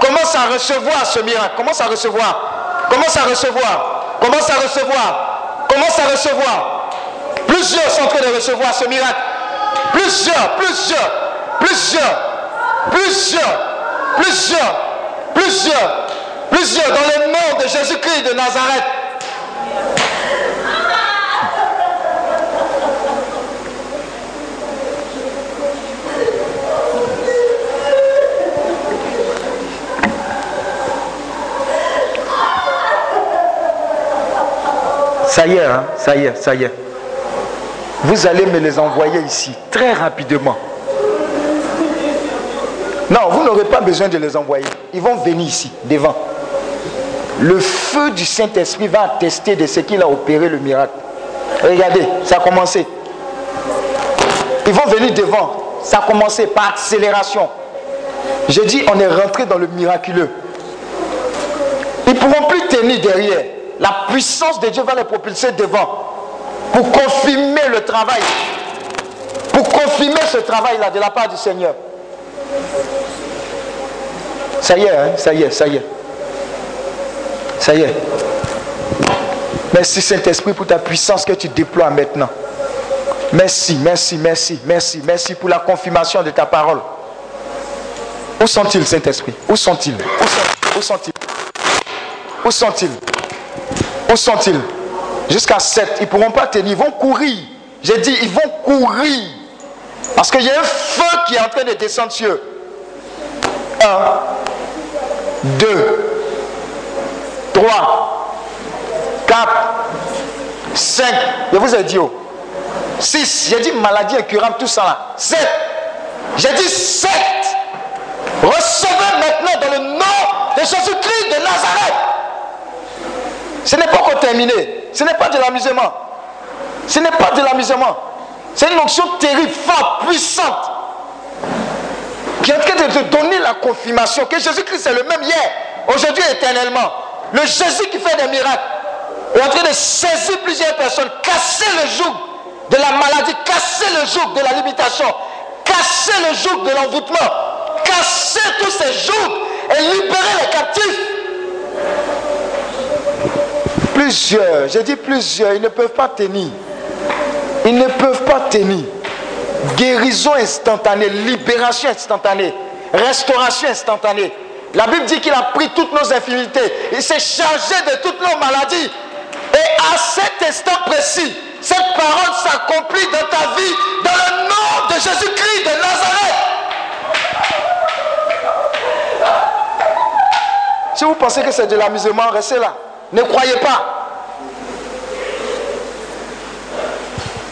Commence à recevoir ce miracle. Commence à recevoir. Commence à recevoir. Commence à recevoir. Commence à recevoir. Plusieurs sont en train de recevoir ce miracle. Plusieurs, plusieurs, plusieurs, plusieurs, plusieurs, plusieurs, plusieurs, dans le nom de Jésus-Christ de Nazareth. Ça y est, hein? ça y est, ça y est. Vous allez me les envoyer ici très rapidement. Non, vous n'aurez pas besoin de les envoyer. Ils vont venir ici, devant. Le feu du Saint-Esprit va attester de ce qu'il a opéré le miracle. Regardez, ça a commencé. Ils vont venir devant. Ça a commencé par accélération. Je dis, on est rentré dans le miraculeux. Ils ne pourront plus tenir derrière la puissance de Dieu va les propulser devant pour confirmer le travail. Pour confirmer ce travail-là de la part du Seigneur. Ça y est, hein? ça y est, ça y est. Ça y est. Merci Saint-Esprit pour ta puissance que tu déploies maintenant. Merci, merci, merci, merci, merci pour la confirmation de ta parole. Où sont-ils, Saint-Esprit? Où sont-ils? Où sont-ils? Où sont-ils? Où sont-ils? Jusqu'à 7. Ils ne pourront pas tenir. Ils vont courir. J'ai dit, ils vont courir. Parce qu'il y a un feu qui est en train de descendre sur eux. 1, 2, 3, 4, 5. Je vous ai dit, 6. J'ai dit maladie incurable, tout ça là. 7. J'ai dit 7. Recevez maintenant dans le nom de Jésus-Christ de Nazareth. Ce n'est pas encore terminé. Ce n'est pas de l'amusement. Ce n'est pas de l'amusement. C'est une onction terrible, forte, puissante. Qui est en train de te donner la confirmation que Jésus-Christ est le même hier, aujourd'hui et éternellement. Le Jésus qui fait des miracles est en train de saisir plusieurs personnes, casser le joug de la maladie, casser le joug de la limitation, casser le joug de l'envoûtement, casser tous ces jougs et libérer les captifs. Plusieurs, j'ai dit plusieurs, ils ne peuvent pas tenir. Ils ne peuvent pas tenir. Guérison instantanée, libération instantanée, restauration instantanée. La Bible dit qu'il a pris toutes nos infinités. Il s'est chargé de toutes nos maladies. Et à cet instant précis, cette parole s'accomplit dans ta vie dans le nom de Jésus-Christ de Nazareth. Si vous pensez que c'est de l'amusement, restez là. Ne croyez pas.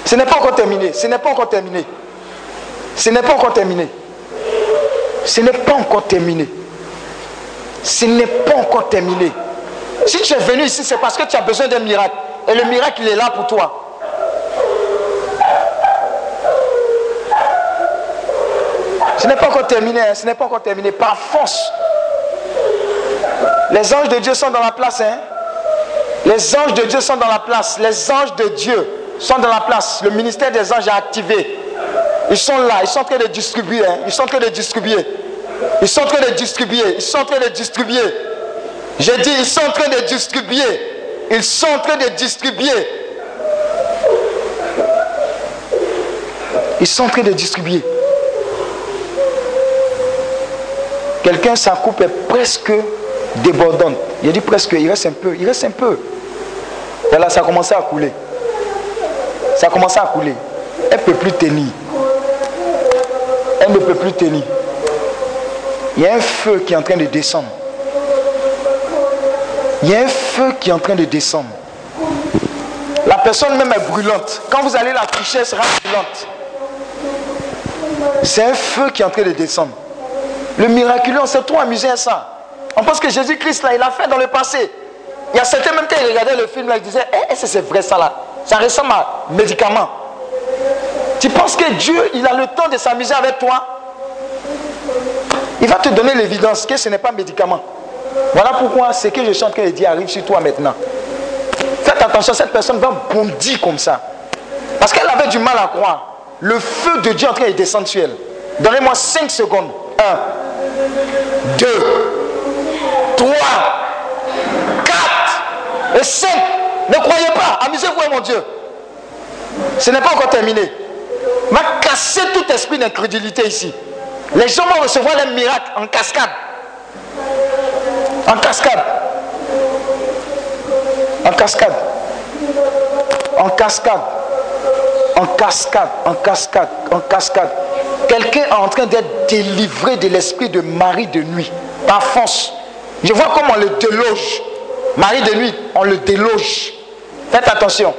Ce n'est pas encore terminé. Ce n'est pas encore terminé. Ce n'est pas encore terminé. Ce n'est pas encore terminé. Ce n'est pas encore terminé. Si tu es venu ici, c'est parce que tu as besoin d'un miracle. Et le miracle, il est là pour toi. Ce n'est pas encore terminé. hein. Ce n'est pas encore terminé. Par force. Les anges de Dieu sont dans la place. Hein? Les anges de Dieu sont dans la place. Les anges de Dieu sont dans la place. Le ministère des anges est activé. Ils sont là. Ils sont en train de distribuer. hein. Ils sont en train de distribuer. Ils sont en train de distribuer. Ils sont en train de distribuer. J'ai dit, ils sont en train de distribuer. Ils sont en train de distribuer. Ils sont en train de distribuer. Quelqu'un, sa coupe est presque débordante. Il dit presque, il reste un peu, il reste un peu. Et là, ça a commencé à couler. Ça a commencé à couler. Elle ne peut plus tenir. Elle ne peut plus tenir. Il y a un feu qui est en train de descendre. Il y a un feu qui est en train de descendre. La personne même est brûlante. Quand vous allez la toucher, elle sera brûlante. C'est un feu qui est en train de descendre. Le miraculeux, on s'est trop amusé à ça. On pense que Jésus-Christ, là, il a fait dans le passé. Il y a certains, même quand ils regardaient le film, là, ils disaient, eh, est-ce que c'est vrai ça là? Ça ressemble à médicament. Tu penses que Dieu, il a le temps de s'amuser avec toi? Il va te donner l'évidence que ce n'est pas un médicament. Voilà pourquoi ce que je en train de dire arrive sur toi maintenant. Faites attention, cette personne va bondir comme ça. Parce qu'elle avait du mal à croire. Le feu de Dieu en train de descendre sur elle. Donnez-moi 5 secondes. 1, 2, 3, 4 et 5. Ne croyez pas. Amusez-vous, hein, mon Dieu. Ce n'est pas encore terminé. Va casser tout esprit d'incrédulité ici. Les gens vont recevoir les miracles en cascade. En cascade. En cascade. En cascade. En cascade. En cascade. En cascade. Quelqu'un est en train d'être délivré de l'esprit de mari de nuit. Par force. Je vois comment on le déloge. Mari de nuit, on le déloge. Faites attention.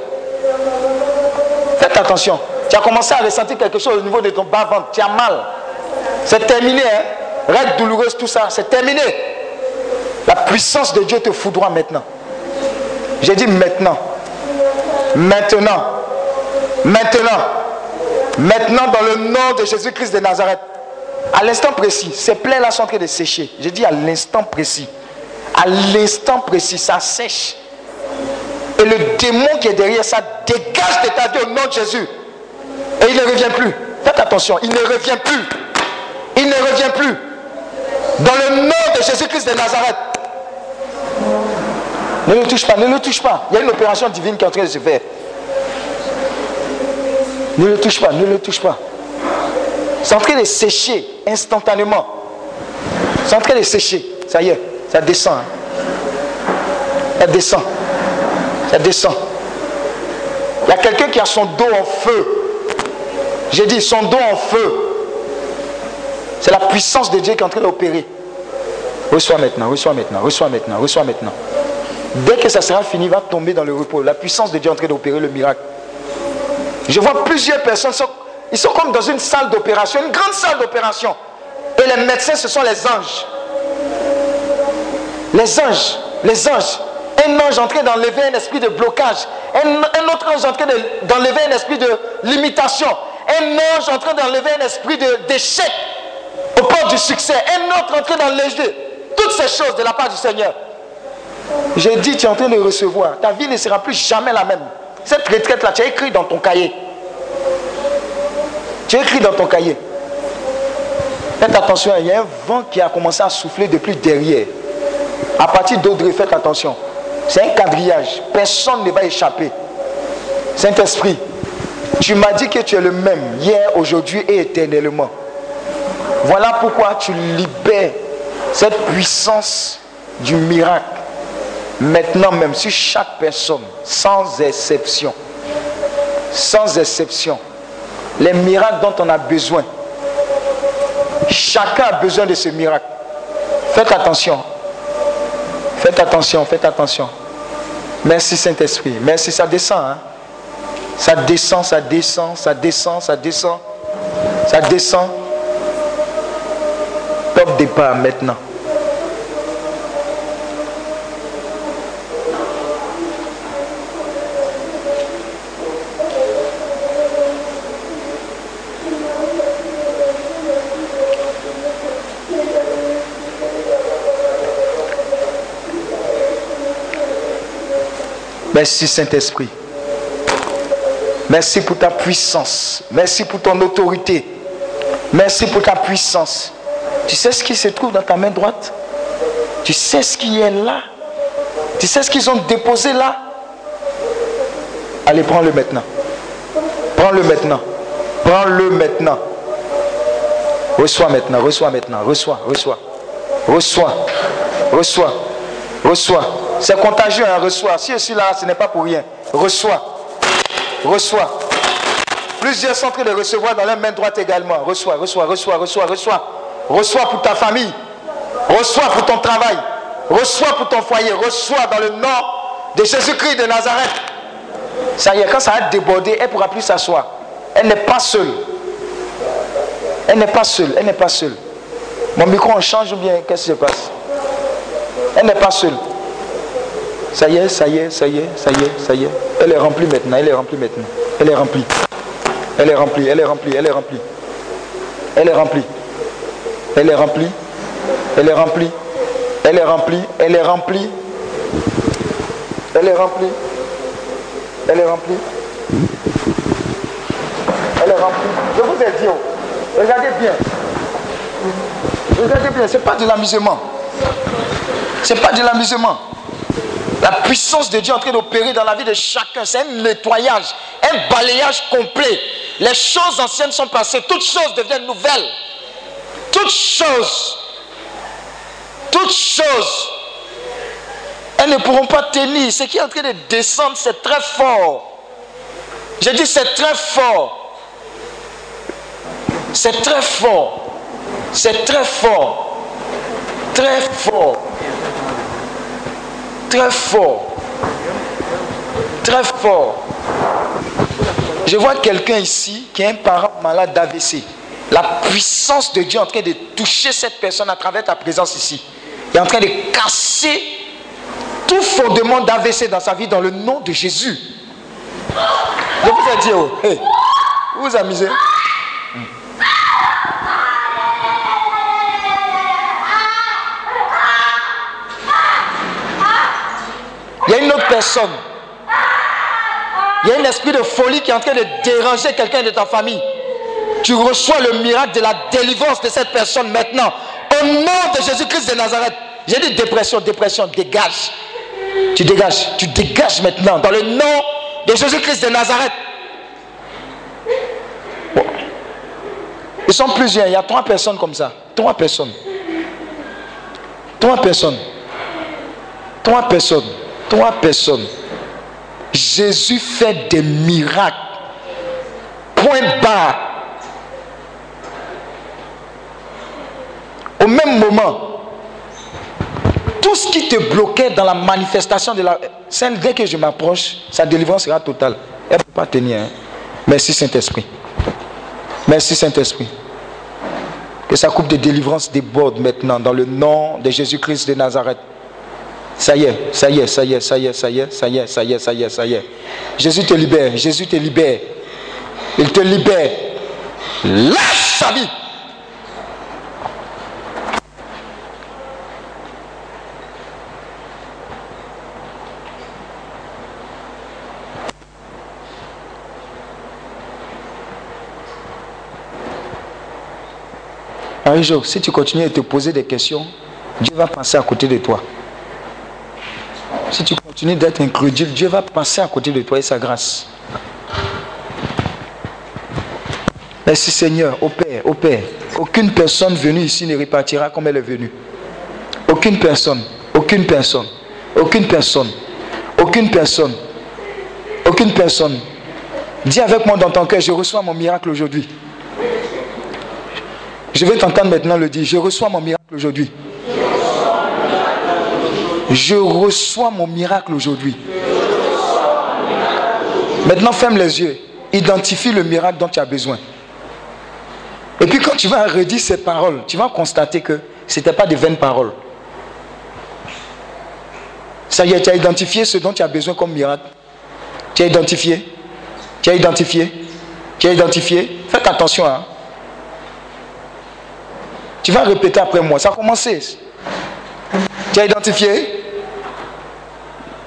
Faites attention. Tu as commencé à ressentir quelque chose au niveau de ton bas-ventre. Tu as mal. C'est terminé. Hein? Règle douloureuse, tout ça. C'est terminé. La puissance de Dieu te foudroie maintenant. J'ai dit maintenant. Maintenant. Maintenant. Maintenant, dans le nom de Jésus-Christ de Nazareth. À l'instant précis, ces plaies-là sont en train de sécher. J'ai dit à l'instant précis. À l'instant précis, ça sèche. Et le démon qui est derrière ça dégage de ta vie au nom de Jésus. Et il ne revient plus. Faites attention, il ne revient plus. Il ne revient plus. Dans le nom de Jésus-Christ de Nazareth. Ne le touche pas, ne le touche pas. Il y a une opération divine qui est en train de se faire. Ne le touche pas, ne le touche pas. C'est en train de sécher instantanément. C'est en train de sécher. Ça y est, ça descend. hein. Ça descend. Ça descend. Il y a quelqu'un qui a son dos en feu. J'ai dit son dos en feu. C'est la puissance de Dieu qui est en train d'opérer. Reçois maintenant, reçois maintenant, reçois maintenant, reçois maintenant. Dès que ça sera fini, va tomber dans le repos. La puissance de Dieu est en train d'opérer le miracle. Je vois plusieurs personnes, ils sont comme dans une salle d'opération, une grande salle d'opération. Et les médecins, ce sont les anges. Les anges, les anges. Un ange en train d'enlever un esprit de blocage. Un, autre ange en train de- d'enlever un esprit de limitation. Un ange en train d'enlever un esprit d'échec au port du succès. Un autre en train d'enlever toutes ces choses de la part du Seigneur. J'ai dit, tu es en train de recevoir. Ta vie ne sera plus jamais la même. Cette retraite-là, tu as écrit dans ton cahier. Tu as écrit dans ton cahier. Faites attention, il y a un vent qui a commencé à souffler depuis derrière. À partir d'Audrey, faites attention. C'est un quadrillage. Personne ne va échapper. Saint-Esprit, tu m'as dit que tu es le même hier, aujourd'hui et éternellement. Voilà pourquoi tu libères cette puissance du miracle. Maintenant même, sur chaque personne, sans exception. Sans exception. Les miracles dont on a besoin. Chacun a besoin de ce miracle. Faites attention. Faites attention, faites attention. Merci Saint-Esprit. Merci, ça descend. hein. Ça descend, ça descend, ça descend, ça descend. Ça descend. Top départ maintenant. Merci Saint-Esprit. Merci pour ta puissance. Merci pour ton autorité. Merci pour ta puissance. Tu sais ce qui se trouve dans ta main droite? Tu sais ce qui est là? Tu sais ce qu'ils ont déposé là? Allez, prends-le maintenant. Prends-le maintenant. Prends-le maintenant. Reçois maintenant, reçois maintenant, reçois, reçois. Reçois, reçois, reçois. C'est contagieux, hein, reçois. Si je suis là, ce n'est pas pour rien. Reçois, reçois. Plusieurs sont en train de recevoir dans la main droite également. Reçois, reçois, reçois, reçois, reçois. Reçois pour ta famille. Reçois pour ton travail. Reçois pour ton foyer. Reçois dans le nom de Jésus-Christ de Nazareth. Ça y est, quand ça a débordé, elle ne pourra plus s'asseoir. Elle n'est pas seule. Elle n'est pas seule. Elle n'est pas seule. Mon micro, on change ou bien qu'est-ce qui se passe? Elle n'est pas seule. Ça y est, ça y est, ça y est, ça y est, ça y est. Elle est remplie maintenant, elle est remplie maintenant. Elle est remplie. Elle est remplie, elle est remplie, elle est remplie. Elle est remplie. Elle est remplie. Elle est remplie. Elle est remplie. Elle est remplie. Elle est remplie. Elle est remplie. Elle est remplie. Je vous ai dit, oh, regardez bien. Regardez bien, ce n'est pas de l'amusement. Ce n'est pas de l'amusement. La puissance de Dieu est en train d'opérer dans la vie de chacun. C'est un nettoyage, un balayage complet. Les choses anciennes sont passées, toutes choses deviennent nouvelles. Toutes choses, toutes choses, elles ne pourront pas tenir. Ce qui est en train de descendre, c'est très fort. J'ai dit c'est très fort. C'est très fort. C'est très fort. Très fort. Très fort. Très fort. Je vois quelqu'un ici qui est un parent malade d'AVC. La puissance de Dieu est en train de toucher cette personne à travers ta présence ici. Il est en train de casser tout fondement d'AVC dans sa vie dans le nom de Jésus. Je vous ai dit, oh, vous vous amusez Il y a une autre personne. Il y a un esprit de folie qui est en train de déranger quelqu'un de ta famille. Tu reçois le miracle de la délivrance de cette personne maintenant. Au nom de Jésus-Christ de Nazareth. J'ai dit dépression, dépression, dégage. Tu dégages, tu dégages maintenant dans le nom de Jésus-Christ de Nazareth. Bon. Ils sont plusieurs, il y a trois personnes comme ça. Trois personnes. Trois personnes. Trois personnes. Trois personnes. Jésus fait des miracles. Point barre. Au même moment, tout ce qui te bloquait dans la manifestation de la scène, dès que je m'approche, sa délivrance sera totale. Elle ne peut pas tenir. hein. Merci Saint-Esprit. Merci Saint-Esprit. Que sa coupe de délivrance déborde maintenant dans le nom de Jésus-Christ de Nazareth. Ça y est, ça y est, ça y est, ça y est, ça y est, ça y est, ça y est, ça y est, ça y est. Jésus te libère, Jésus te libère. Il te libère. Lâche sa vie. Un jour, si tu continues à te poser des questions, Dieu va passer à côté de toi. Si tu continues d'être incrédule, Dieu va passer à côté de toi et sa grâce. Merci Seigneur, au Père, au Père. Aucune personne venue ici ne repartira comme elle est venue. Aucune personne, aucune personne, aucune personne, aucune personne, aucune personne. Dis avec moi dans ton cœur, je reçois mon miracle aujourd'hui. Je vais t'entendre maintenant le dire, je reçois mon miracle aujourd'hui. Je reçois mon miracle aujourd'hui. Maintenant, ferme les yeux. Identifie le miracle dont tu as besoin. Et puis quand tu vas redire ces paroles, tu vas constater que ce n'était pas des vaines paroles. Ça y est, tu as identifié ce dont tu as besoin comme miracle. Tu as identifié. Tu as identifié. Tu as identifié. Faites attention. Hein. Tu vas répéter après moi. Ça a commencé. Tu as identifié.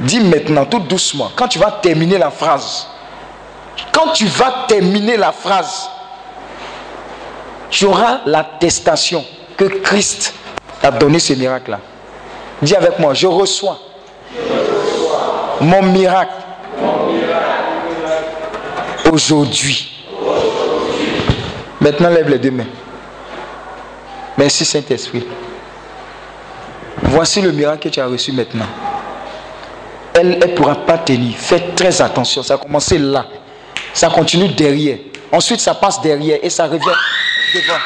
Dis maintenant, tout doucement, quand tu vas terminer la phrase, quand tu vas terminer la phrase, tu auras l'attestation que Christ a donné ce miracle-là. Dis avec moi, je reçois mon miracle aujourd'hui. Maintenant, lève les deux mains. Merci Saint-Esprit. Voici le miracle que tu as reçu maintenant. Elle ne pourra pas tenir. Faites très attention. Ça a commencé là. Ça continue derrière. Ensuite, ça passe derrière et ça revient devant.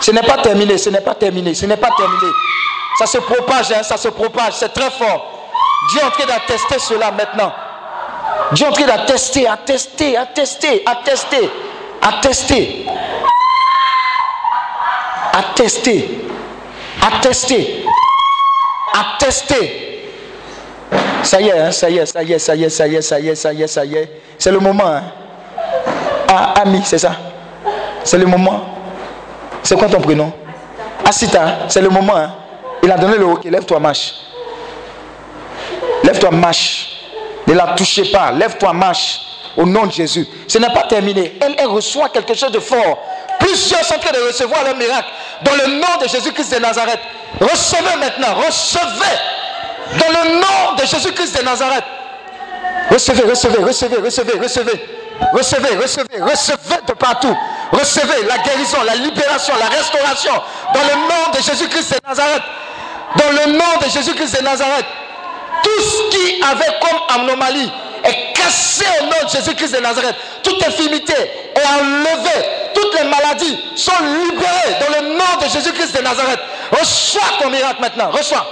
Ce n'est pas terminé, ce n'est pas terminé, ce n'est pas terminé. Ça se propage, hein, ça se propage, c'est très fort. Dieu est en train d'attester cela maintenant. Dieu est en train d'attester, attester, attester, attester, attester. Attester. Attester. Attester. Ça y est, hein, ça y est, ça y est, ça y est, ça y est, ça y est, ça y est, ça y est. C'est le moment. Hein. Ah, ami, c'est ça. C'est le moment. C'est quoi ton prénom? Asita, c'est le moment. Hein. Il a donné le hockey. Lève-toi, marche. Lève-toi, marche. Ne la touchez pas. Lève-toi, marche. Au nom de Jésus. Ce n'est pas terminé. Elle, elle reçoit quelque chose de fort. Plusieurs sont en train de recevoir le miracle. Dans le nom de Jésus-Christ de Nazareth. Recevez maintenant. Recevez. Dans le nom de Jésus-Christ de Nazareth. Recevez, recevez, recevez, recevez, recevez. Recevez, recevez, recevez de partout. Recevez la guérison, la libération, la restauration. Dans le nom de Jésus-Christ de Nazareth. Dans le nom de Jésus-Christ de Nazareth. Tout ce qui avait comme anomalie est cassé au nom de Jésus-Christ de Nazareth. Toute infirmité est enlevée. Toutes les maladies sont libérées dans le nom de Jésus-Christ de Nazareth. Reçois ton miracle maintenant. Reçois.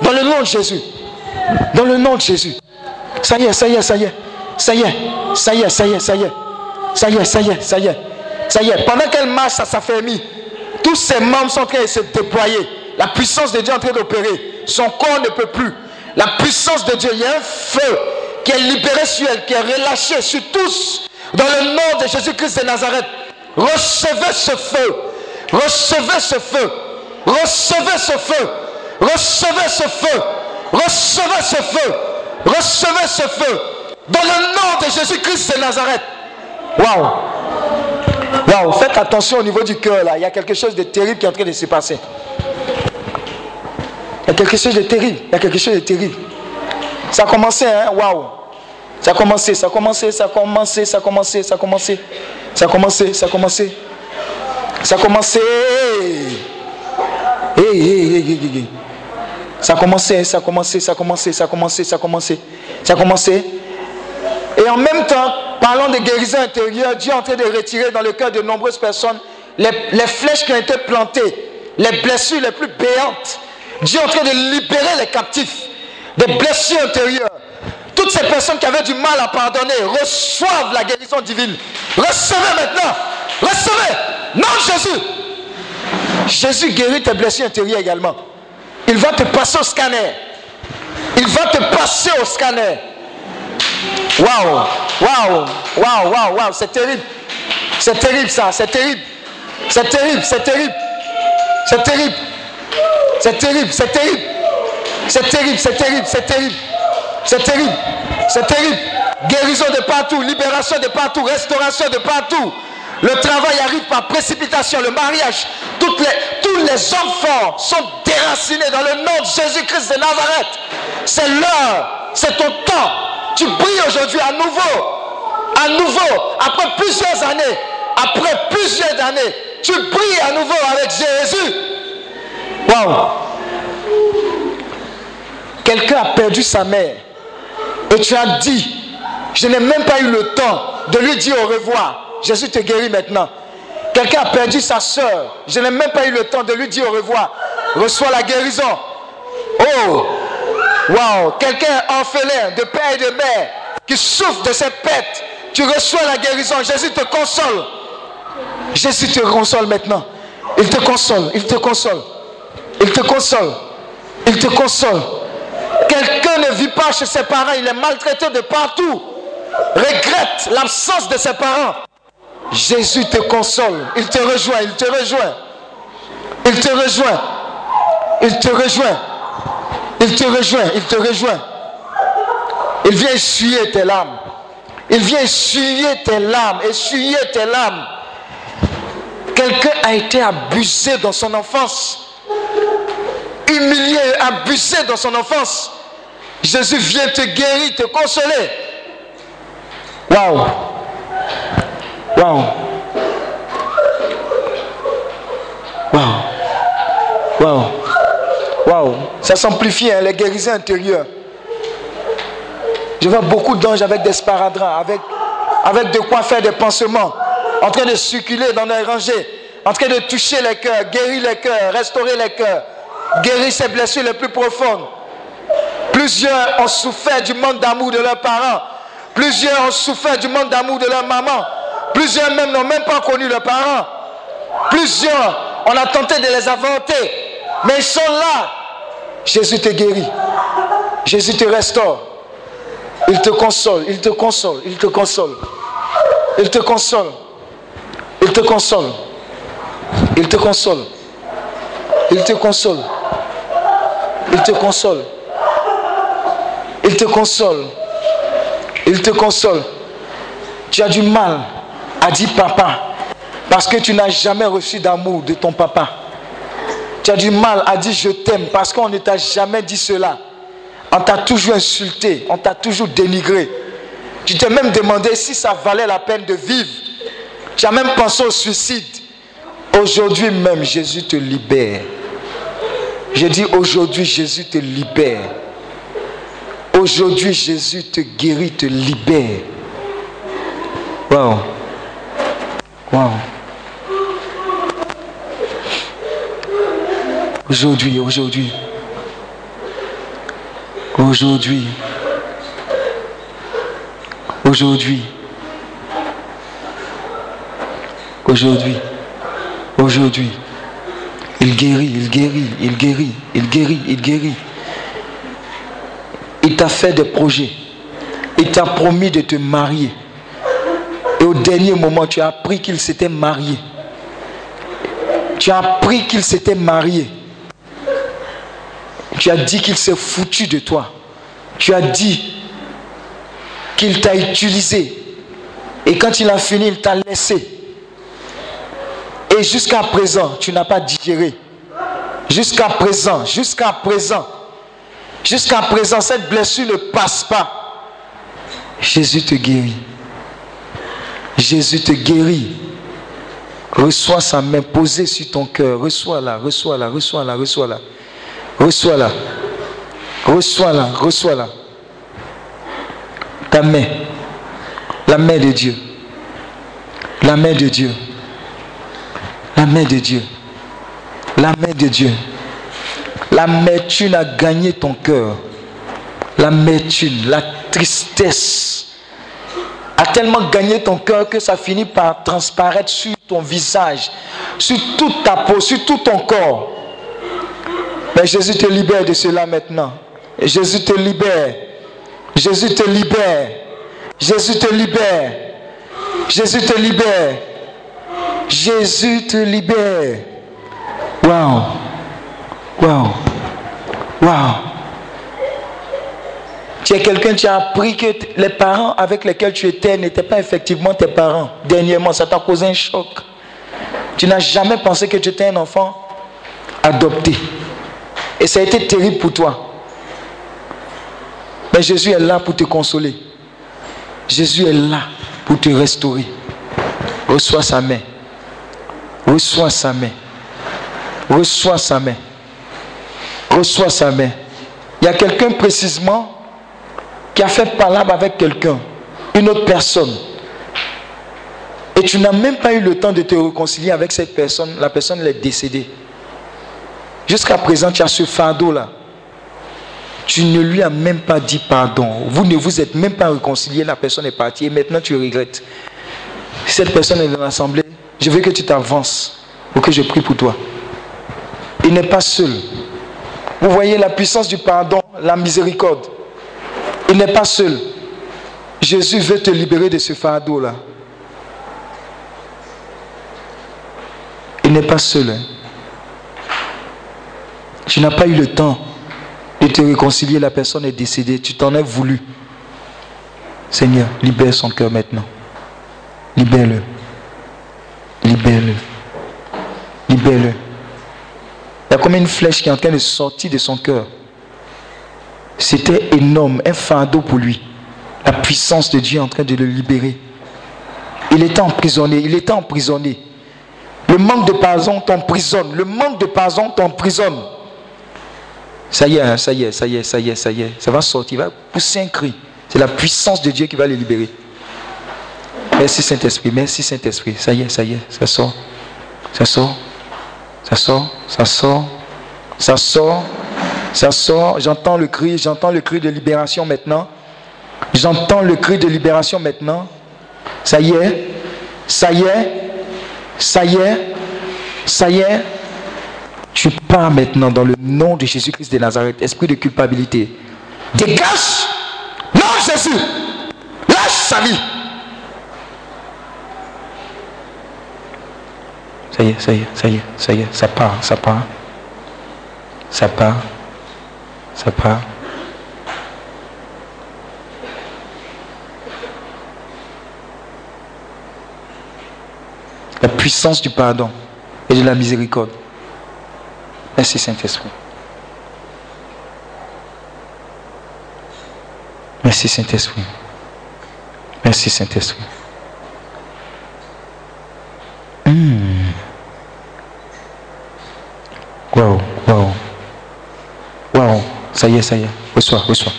Dans le nom de Jésus. Dans le nom de Jésus. Ça y est, ça y est, ça y est. Ça y est, ça y est, ça y est, ça y est. Ça y est, ça y est, ça y est. Ça y est. Pendant qu'elle marche, ça s'affermit. Tous ses membres sont en train de se déployer. La puissance de Dieu est en train d'opérer. Son corps ne peut plus. La puissance de Dieu, il y a un feu qui est libéré sur elle, qui est relâché sur tous. Dans le nom de Jésus-Christ de Nazareth, recevez ce feu. Recevez ce feu. Recevez ce feu. Recevez ce feu. Recevez ce feu. Recevez ce feu. Dans le nom de Jésus-Christ de Nazareth. Waouh. Waouh. Faites attention au niveau du cœur là. Il y a quelque chose de terrible qui est en train de se passer. Il y a quelque chose de terrible. Il y a quelque chose de terrible. Ça a commencé, hein? Waouh. Ça a commencé, ça a commencé, ça a commencé, ça a commencé, ça a commencé. Ça a commencé, ça a commencé. Ça a commencé. Ça a commencé, ça a commencé, ça a commencé, ça a commencé, ça a commencé. Ça a commencé. Et en même temps, parlant de guérison intérieure, Dieu est en train de retirer dans le cœur de nombreuses personnes les, les flèches qui ont été plantées, les blessures les plus béantes. Dieu est en train de libérer les captifs des blessures intérieures. Toutes ces personnes qui avaient du mal à pardonner reçoivent la guérison divine. Recevez maintenant. Recevez. Non, Jésus. Jésus guérit tes blessures intérieures également. Il va te passer au scanner. Il va te passer au scanner. Waouh, waouh, waouh, waouh, waouh, c'est terrible. C'est terrible ça, c'est terrible. C'est terrible, c'est terrible. C'est terrible. C'est terrible, c'est terrible. C'est terrible, c'est terrible, c'est terrible. C'est terrible, c'est terrible. Guérison de partout, libération de partout, restauration de partout. Le travail arrive par précipitation, le mariage. Tous les hommes sont déracinés dans le nom de Jésus-Christ de Nazareth. C'est l'heure, c'est ton temps. Tu brilles aujourd'hui à nouveau. À nouveau, après plusieurs années, après plusieurs années, tu brilles à nouveau avec Jésus. Waouh! Quelqu'un a perdu sa mère et tu as dit, je n'ai même pas eu le temps de lui dire au revoir. Jésus te guérit maintenant. Quelqu'un a perdu sa soeur. Je n'ai même pas eu le temps de lui dire au revoir. Reçois la guérison. Oh, Waouh, quelqu'un orphelin de père et de mère qui souffre de cette pète, tu reçois la guérison. Jésus te console. Jésus te console maintenant. Il te console, il te console. Il te console. Il te console. Quelqu'un ne vit pas chez ses parents, il est maltraité de partout. Regrette l'absence de ses parents. Jésus te console. Il te rejoint, il te rejoint. Il te rejoint. Il te rejoint. Il te rejoint, il te rejoint. Il vient essuyer tes larmes. Il vient essuyer tes larmes, essuyer tes larmes. Quelqu'un a été abusé dans son enfance. Humilié, abusé dans son enfance. Jésus vient te guérir, te consoler. Waouh. Waouh. Waouh. Waouh. Waouh. Ça s'amplifie, hein, les guérisons intérieures. Je vois beaucoup d'anges avec des sparadraps, avec, avec de quoi faire des pansements, en train de circuler dans les rangées, en train de toucher les cœurs, guérir les cœurs, restaurer les cœurs, guérir ces blessures les plus profondes. Plusieurs ont souffert du manque d'amour de leurs parents. Plusieurs ont souffert du manque d'amour de leur maman. Plusieurs même n'ont même pas connu leurs parents. Plusieurs, on a tenté de les inventer. Mais ils sont là. Jésus te guérit. Jésus te restaure. Il te console, il te console, il te console. Il te console. Il te console. Il te console. Il te console. Il te console. Il te console. Il te console. Tu as du mal à dire papa parce que tu n'as jamais reçu d'amour de ton papa. Tu as du mal à dire je t'aime parce qu'on ne t'a jamais dit cela. On t'a toujours insulté, on t'a toujours dénigré. Tu t'es même demandé si ça valait la peine de vivre. Tu as même pensé au suicide. Aujourd'hui même, Jésus te libère. Je dis aujourd'hui, Jésus te libère. Aujourd'hui, Jésus te guérit, te libère. Wow. Wow. Aujourd'hui, aujourd'hui. Aujourd'hui. Aujourd'hui. Aujourd'hui. Aujourd'hui. Il guérit, il guérit, il guérit, il guérit, il guérit. Il t'a fait des projets. Il t'a promis de te marier. Et au dernier moment, tu as appris qu'il s'était marié. Tu as appris qu'il s'était marié. Tu as dit qu'il s'est foutu de toi. Tu as dit qu'il t'a utilisé. Et quand il a fini, il t'a laissé. Jusqu'à présent, tu n'as pas digéré. Jusqu'à présent, jusqu'à présent, jusqu'à présent, cette blessure ne passe pas. Jésus te guérit. Jésus te guérit. Reçois sa main posée sur ton cœur. Reçois-la, reçois-la, reçois-la, reçois-la. Reçois-la. Reçois-la, reçois-la. Ta main. La main de Dieu. La main de Dieu. La main de Dieu. La main de Dieu. L'amertume a gagné ton cœur. L'amertume, la tristesse a tellement gagné ton cœur que ça finit par transparaître sur ton visage, sur toute ta peau, sur tout ton corps. Mais Jésus te libère de cela maintenant. Jésus te libère. Jésus te libère. Jésus te libère. Jésus te libère. Jésus te libère. Waouh. Waouh. Waouh. Tu es quelqu'un, tu as appris que les parents avec lesquels tu étais n'étaient pas effectivement tes parents. Dernièrement, ça t'a causé un choc. Tu n'as jamais pensé que tu étais un enfant adopté. Et ça a été terrible pour toi. Mais Jésus est là pour te consoler. Jésus est là pour te restaurer. Reçois sa main. Reçois sa main. Reçois sa main. Reçois sa main. Il y a quelqu'un précisément qui a fait palabre avec quelqu'un, une autre personne. Et tu n'as même pas eu le temps de te réconcilier avec cette personne. La personne est décédée. Jusqu'à présent, tu as ce fardeau-là. Tu ne lui as même pas dit pardon. Vous ne vous êtes même pas réconcilié. La personne est partie et maintenant tu regrettes. Cette personne est dans l'assemblée. Je veux que tu t'avances pour que je prie pour toi. Il n'est pas seul. Vous voyez la puissance du pardon, la miséricorde. Il n'est pas seul. Jésus veut te libérer de ce fardeau-là. Il n'est pas seul. hein. Tu n'as pas eu le temps de te réconcilier. La personne est décédée. Tu t'en es voulu. Seigneur, libère son cœur maintenant. Libère-le. Libère-le. Libère-le. Il y a comme une flèche qui est en train de sortir de son cœur. C'était énorme, un fardeau pour lui. La puissance de Dieu est en train de le libérer. Il était emprisonné, il était emprisonné. Le manque de pardon t'emprisonne. Le manque de pardon t'emprisonne. Ça y est, hein, ça y est, ça y est, ça y est, ça y est. Ça va sortir, il va pousser un cri. C'est la puissance de Dieu qui va le libérer. Merci Saint-Esprit, merci Saint-Esprit. Ça y est, ça y est, ça sort. Ça sort. Ça sort, ça sort. Ça sort. Ça sort. J'entends le cri, j'entends le cri de libération maintenant. J'entends le cri de libération maintenant. Ça y est. Ça y est. Ça y est. Ça y est. Tu pars maintenant dans le nom de Jésus-Christ de Nazareth. Esprit de culpabilité. Dégage. Non, Jésus. Lâche sa vie. Ça y est, ça y est, ça y est, ça y est, ça part, ça part. Ça part. Ça part. La puissance du pardon et de la miséricorde. Merci Saint-Esprit. Merci Saint-Esprit. Merci Saint-Esprit. Wow, wow. Wow. Ça y est, ça y est. Reçois, reçois.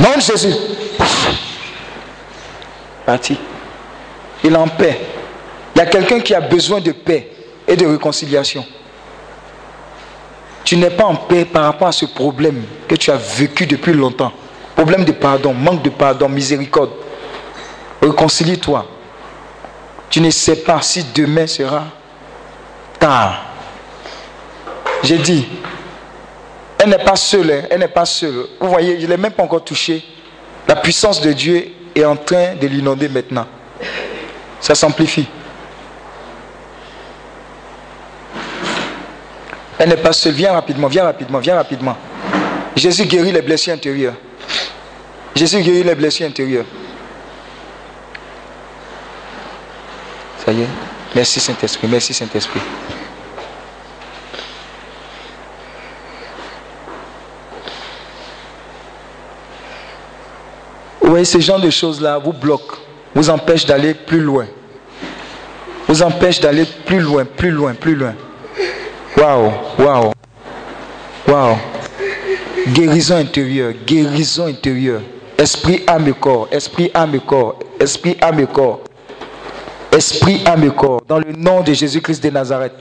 Non, Jésus. Parti. Il est en paix. Il y a quelqu'un qui a besoin de paix et de réconciliation. Tu n'es pas en paix par rapport à ce problème que tu as vécu depuis longtemps. Problème de pardon, manque de pardon, miséricorde. Réconcilie-toi. Tu ne sais pas si demain sera tard. J'ai dit, elle n'est pas seule, hein, elle n'est pas seule. Vous voyez, je ne l'ai même pas encore touché. La puissance de Dieu est en train de l'inonder maintenant. Ça s'amplifie. Elle n'est pas seule. Viens rapidement, viens rapidement, viens rapidement. Jésus guérit les blessures intérieures. Jésus guérit les blessures intérieures. Ça y est. Merci Saint-Esprit, merci Saint-Esprit. Voyez, ce genre de choses-là vous bloquent, vous empêchent d'aller plus loin. Vous empêchent d'aller plus loin, plus loin, plus loin. Waouh, waouh, waouh. Guérison intérieure, guérison intérieure. Esprit, âme et corps, esprit, âme et corps, esprit, âme et corps. Esprit, âme et corps. Dans le nom de Jésus-Christ de Nazareth.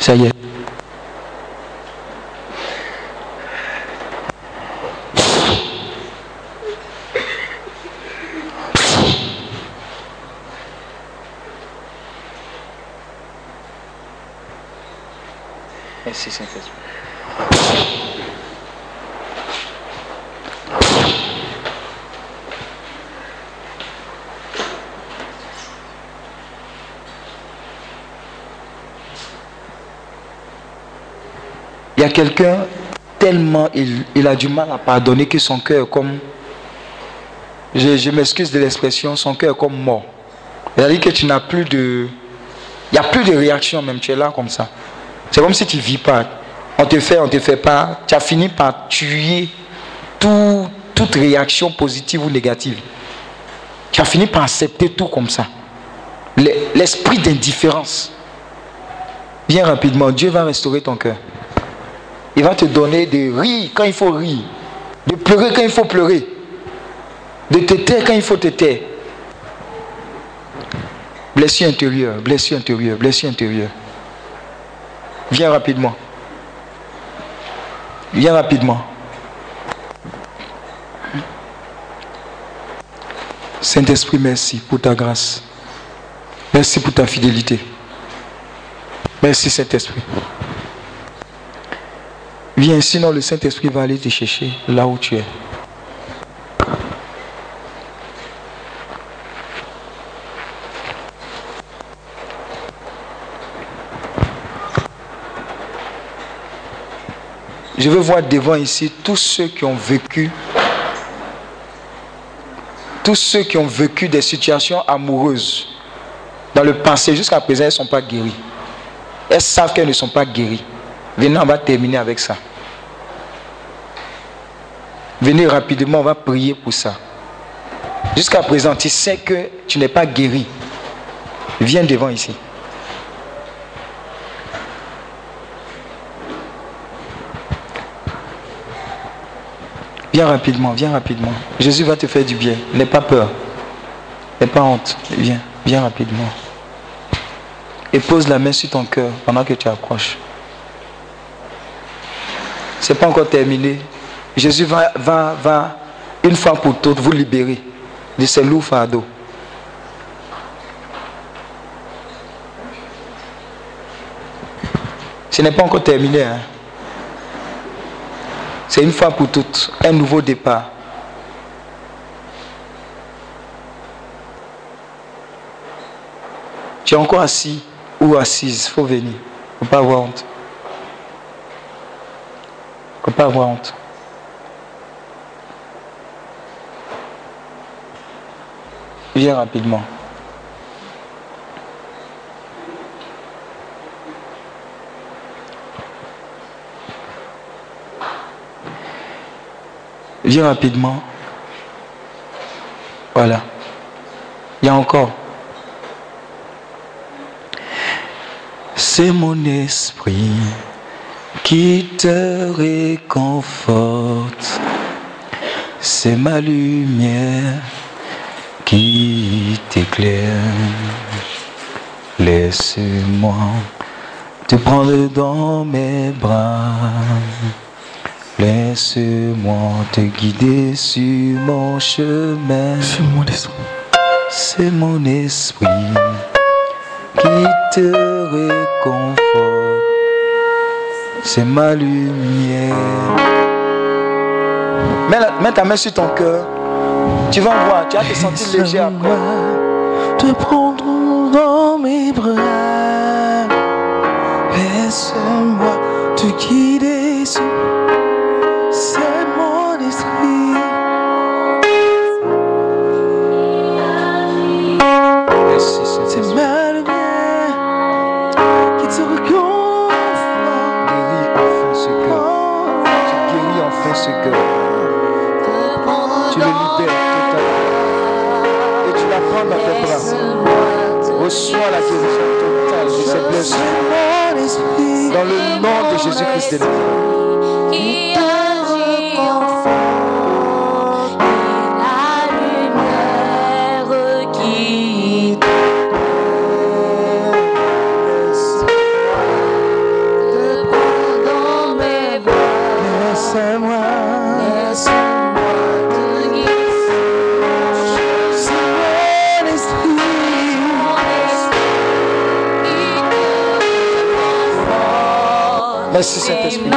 Ça y est. quelqu'un, tellement il, a du mal à pardonner que son cœur est comme... Je, m'excuse de l'expression, son cœur est comme mort. C'est-à-dire que tu n'as plus de... Il n'y a plus de réaction même, tu es là comme ça. C'est comme si tu ne vis pas. On te fait, on te fait pas. Tu as fini par tuer tout- toute réaction positive ou négative. Tu as fini par accepter tout comme ça. Le- L'esprit d'indifférence. Bien rapidement, Dieu va restaurer ton cœur. Il va te donner de rire quand il faut rire. De pleurer quand il faut pleurer. De te taire quand il faut te taire. Blessure intérieure, blessure intérieure, blessure intérieure. Viens rapidement. Viens rapidement. Saint-Esprit, merci pour ta grâce. Merci pour ta fidélité. Merci Saint-Esprit. Viens, sinon le Saint-Esprit va aller te chercher là où tu es. Je veux voir devant ici tous ceux qui ont vécu, tous ceux qui ont vécu des situations amoureuses dans le passé jusqu'à présent, elles ne sont pas guéries. Elles savent qu'elles ne sont pas guéries. Venez, on va terminer avec ça. Venez rapidement, on va prier pour ça. Jusqu'à présent, tu sais que tu n'es pas guéri. Viens devant ici. Viens rapidement, viens rapidement. Jésus va te faire du bien. N'aie pas peur. N'aie pas honte. Viens, viens rapidement. Et pose la main sur ton cœur pendant que tu approches. Ce n'est pas encore terminé. Jésus va, va, va, une fois pour toutes, vous libérer de ces lourds fardeaux. Ce n'est pas encore terminé. Hein. C'est une fois pour toutes, un nouveau départ. Tu es encore assis ou assise, il faut venir. Il ne faut pas avoir honte. Il ne faut pas avoir honte. Viens rapidement. Viens rapidement. Voilà. Il y a encore. C'est mon esprit qui te réconforte. C'est ma lumière qui t'éclaire. Laisse-moi te prendre dans mes bras. Laisse-moi te guider sur mon chemin. C'est mon esprit. C'est mon esprit qui te réconforte. C'est ma lumière. Mets, la- mets ta main sur ton cœur. Tu vas voir, tu vas te sentir léger après. te prendre dans mes bras. Laisse-moi te guider Guérison totale de. Dans le nom de Jésus-Christ de Nazareth. Réconforte. Merci Saint-Esprit. Tu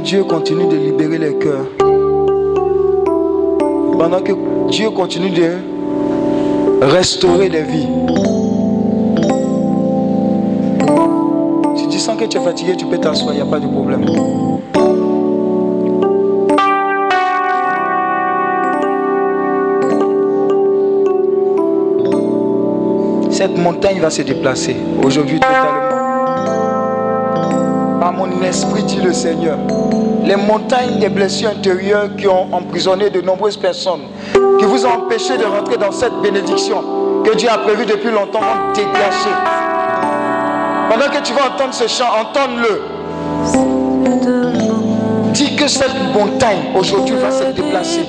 Dieu continue de libérer les cœurs, pendant que Dieu continue de restaurer les vies, si tu sens que tu es fatigué, tu peux t'asseoir, il n'y a pas de problème. Cette montagne va se déplacer aujourd'hui totalement. Par mon esprit, dit le Seigneur. Les montagnes des blessures intérieures qui ont emprisonné de nombreuses personnes, qui vous ont empêché de rentrer dans cette bénédiction que Dieu a prévue depuis longtemps, vont dégager. Pendant que tu vas entendre ce chant, entends-le. Dis que cette montagne aujourd'hui va se déplacer.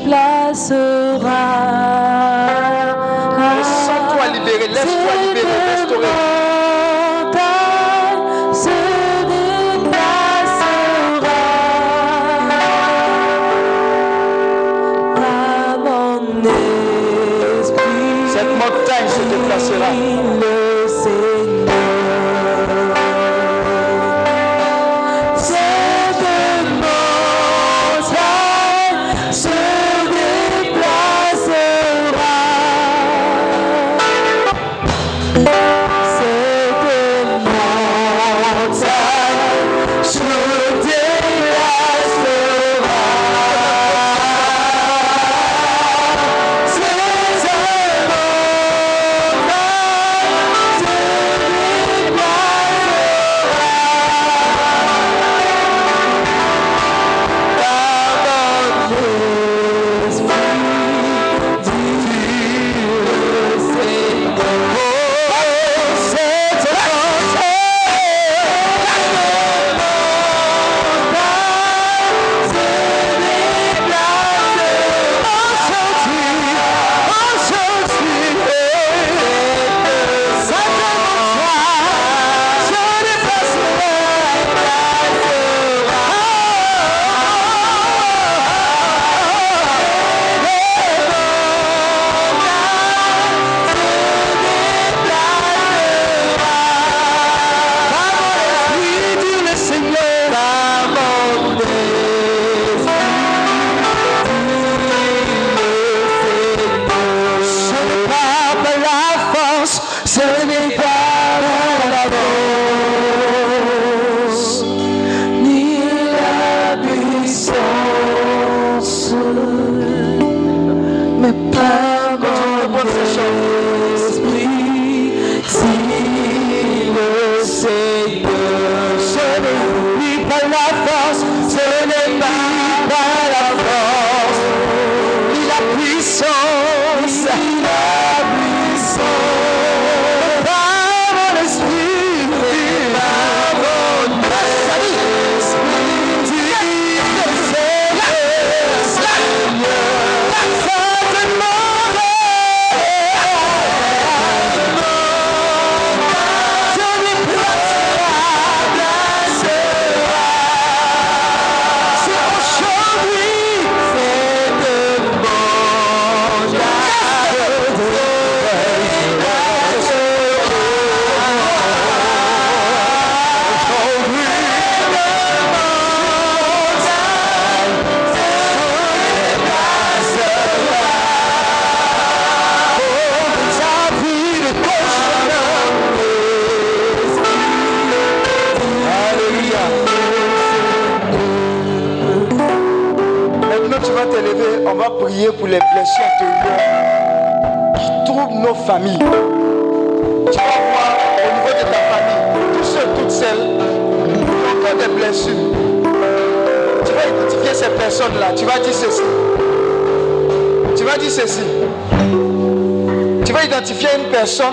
Une personne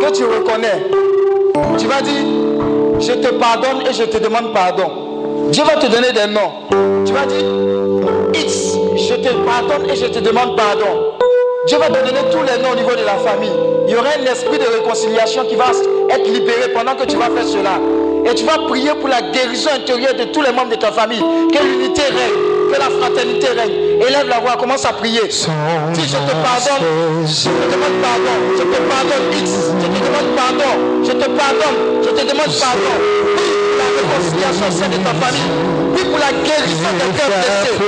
que tu reconnais. Tu vas dire, je te pardonne et je te demande pardon. Dieu va te donner des noms. Tu vas dire, X, je te pardonne et je te demande pardon. Dieu va te donner tous les noms au niveau de la famille. Il y aura un esprit de réconciliation qui va être libéré pendant que tu vas faire cela. Et tu vas prier pour la guérison intérieure de tous les membres de ta famille. Que l'unité règne, que la fraternité règne. Élève la voix, commence à prier. Dis, je te pardonne, je te demande pardon. Je te pardonne, X, je te demande pardon. Je te pardonne, je te demande pardon. Prie pour la réconciliation au de ta famille. Prie pour la guérison des cœurs blessés.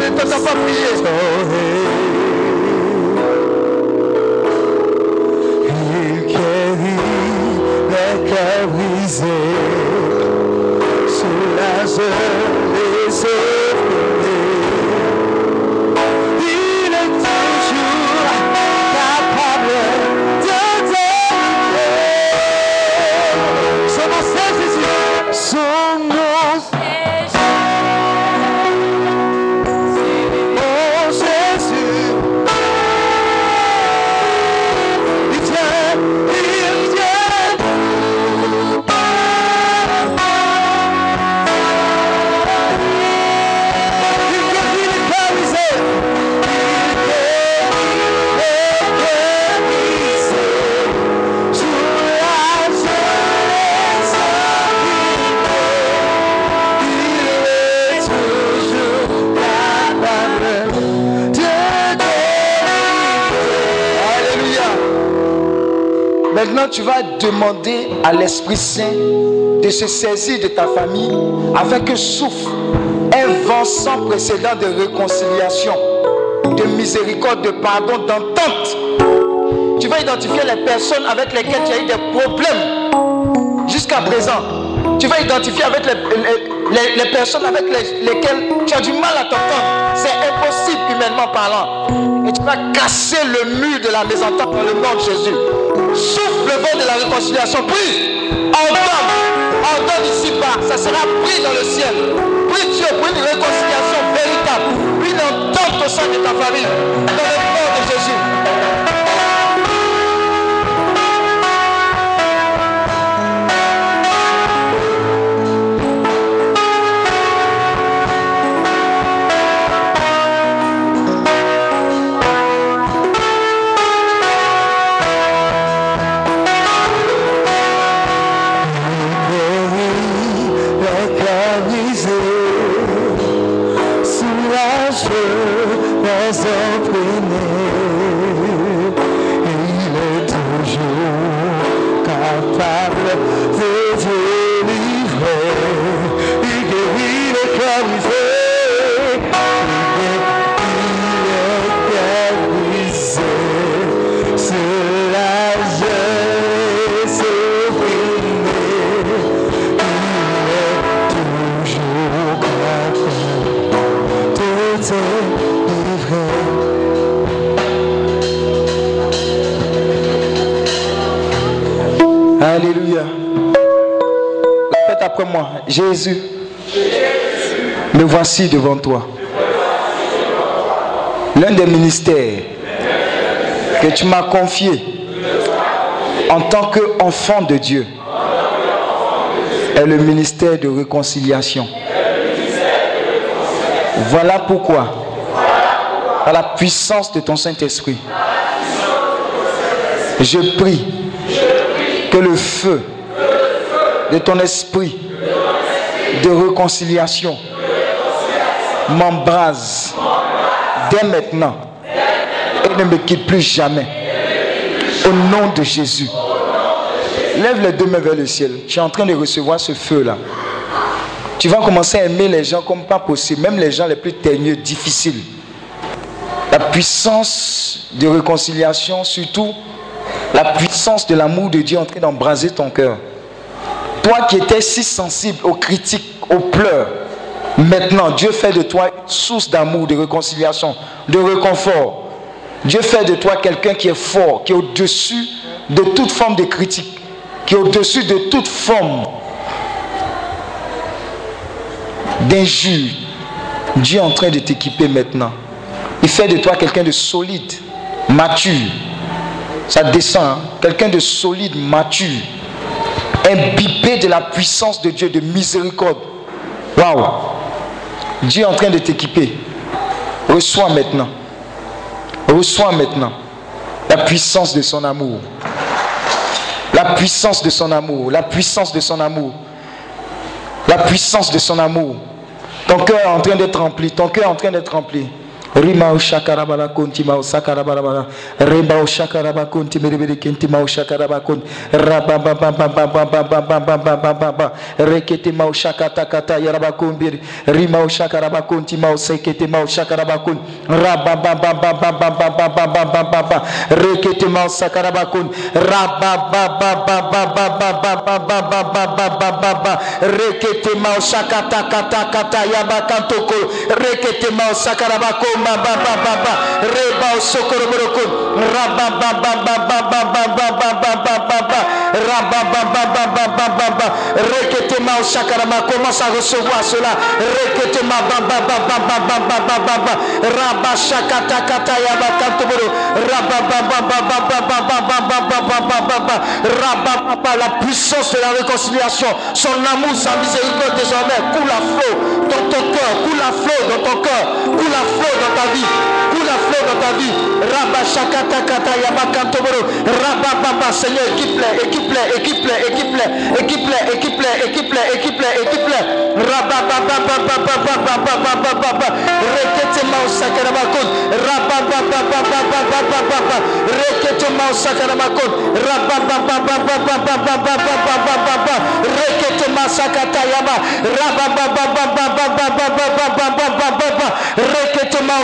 Ne t'entends pas prier. Il guérit les cœurs brisés, say Maintenant, tu vas demander à l'Esprit Saint de se saisir de ta famille avec que souffle un vent sans précédent de réconciliation, de miséricorde, de pardon, d'entente. Tu vas identifier les personnes avec lesquelles tu as eu des problèmes jusqu'à présent. Tu vas identifier avec les- les personnes avec les- lesquelles tu as du mal à t'entendre. C'est impossible humainement parlant. Et tu vas casser le mur de la mésentente dans le nom de Jésus. Souffle le vent de la réconciliation. Prie. Ordonne. Ordonne ici-bas. Ça sera pris dans le ciel. Prie Dieu pour une réconciliation véritable. Une entente au sein de ta famille. Après moi. Jésus, me voici devant toi. L'un des ministères que tu m'as confié en tant qu'enfant de Dieu est le ministère de réconciliation. Voilà pourquoi, par la puissance de ton Saint-Esprit, je prie que le feu de ton esprit de réconciliation m'embrase dès maintenant et ne me quitte plus jamais. Au nom de Jésus. Lève les deux mains vers le ciel. Tu es en train de recevoir ce feu-là. Tu vas commencer à aimer les gens comme pas possible, même les gens les plus teigneux, difficiles. La puissance de réconciliation, surtout la puissance de l'amour de Dieu est en train d'embraser ton cœur. Toi qui étais si sensible aux critiques, aux pleurs, maintenant Dieu fait de toi source d'amour, de réconciliation, de réconfort. Dieu fait de toi quelqu'un qui est fort, qui est au-dessus de toute forme de critique, qui est au-dessus de toute forme d'injure. Dieu est en train de t'équiper maintenant. Il fait de toi quelqu'un de solide, mature. Ça descend. hein. Quelqu'un de solide, mature. Imbibé de la puissance de Dieu, de miséricorde. Waouh. Dieu est en train de t'équiper. Reçois maintenant. Reçois maintenant la puissance de son amour. La puissance de son amour. La puissance de son amour. La puissance de son amour. Ton cœur est en train d'être rempli. Ton cœur est en train d'être rempli. rimau shakarabala kunti mau sakarabala rimau shakaraba kunti miribiri kinti mau shakaraba kun rabamba bamba bamba bamba bamba bamba reketi mau shakata kata yaraba kunti. Ma kun reketi kun reketi shakata kata kata yaba reketi kun commence à recevoir cela. Rekete ma ba ba ba ba ba ba ba ba ba ba. Raba shakata kata yaba kantoboro. Raba ba ba ba ba ba ba ba ba ba ba ba ba ba ba. Raba ba ba la puissance de la réconciliation. Son amour, sa miséricorde désormais coule à flot dans ton cœur, coule à flot dans ton cœur, coule à flot dans ta vie, coule à flot dans ta vie. Rabba shakata kata yaba kantoboro. Rabba baba Seigneur, équipe-les, équipe-les, équipe-les, équipe-les, équipe-les, équipe-les, équipe-les, équipe-les. Rabba baba baba baba baba baba baba. Rekete mao sakaramakon. Rabba baba baba baba baba baba. Rekete mao sakaramakon. Rabba baba baba baba baba baba baba. Rekete masakata yaba. Rabba baba baba baba baba baba baba baba. Rekete mao sakaramakon. Rabba baba baba baba baba baba baba. Rekete baba baba baba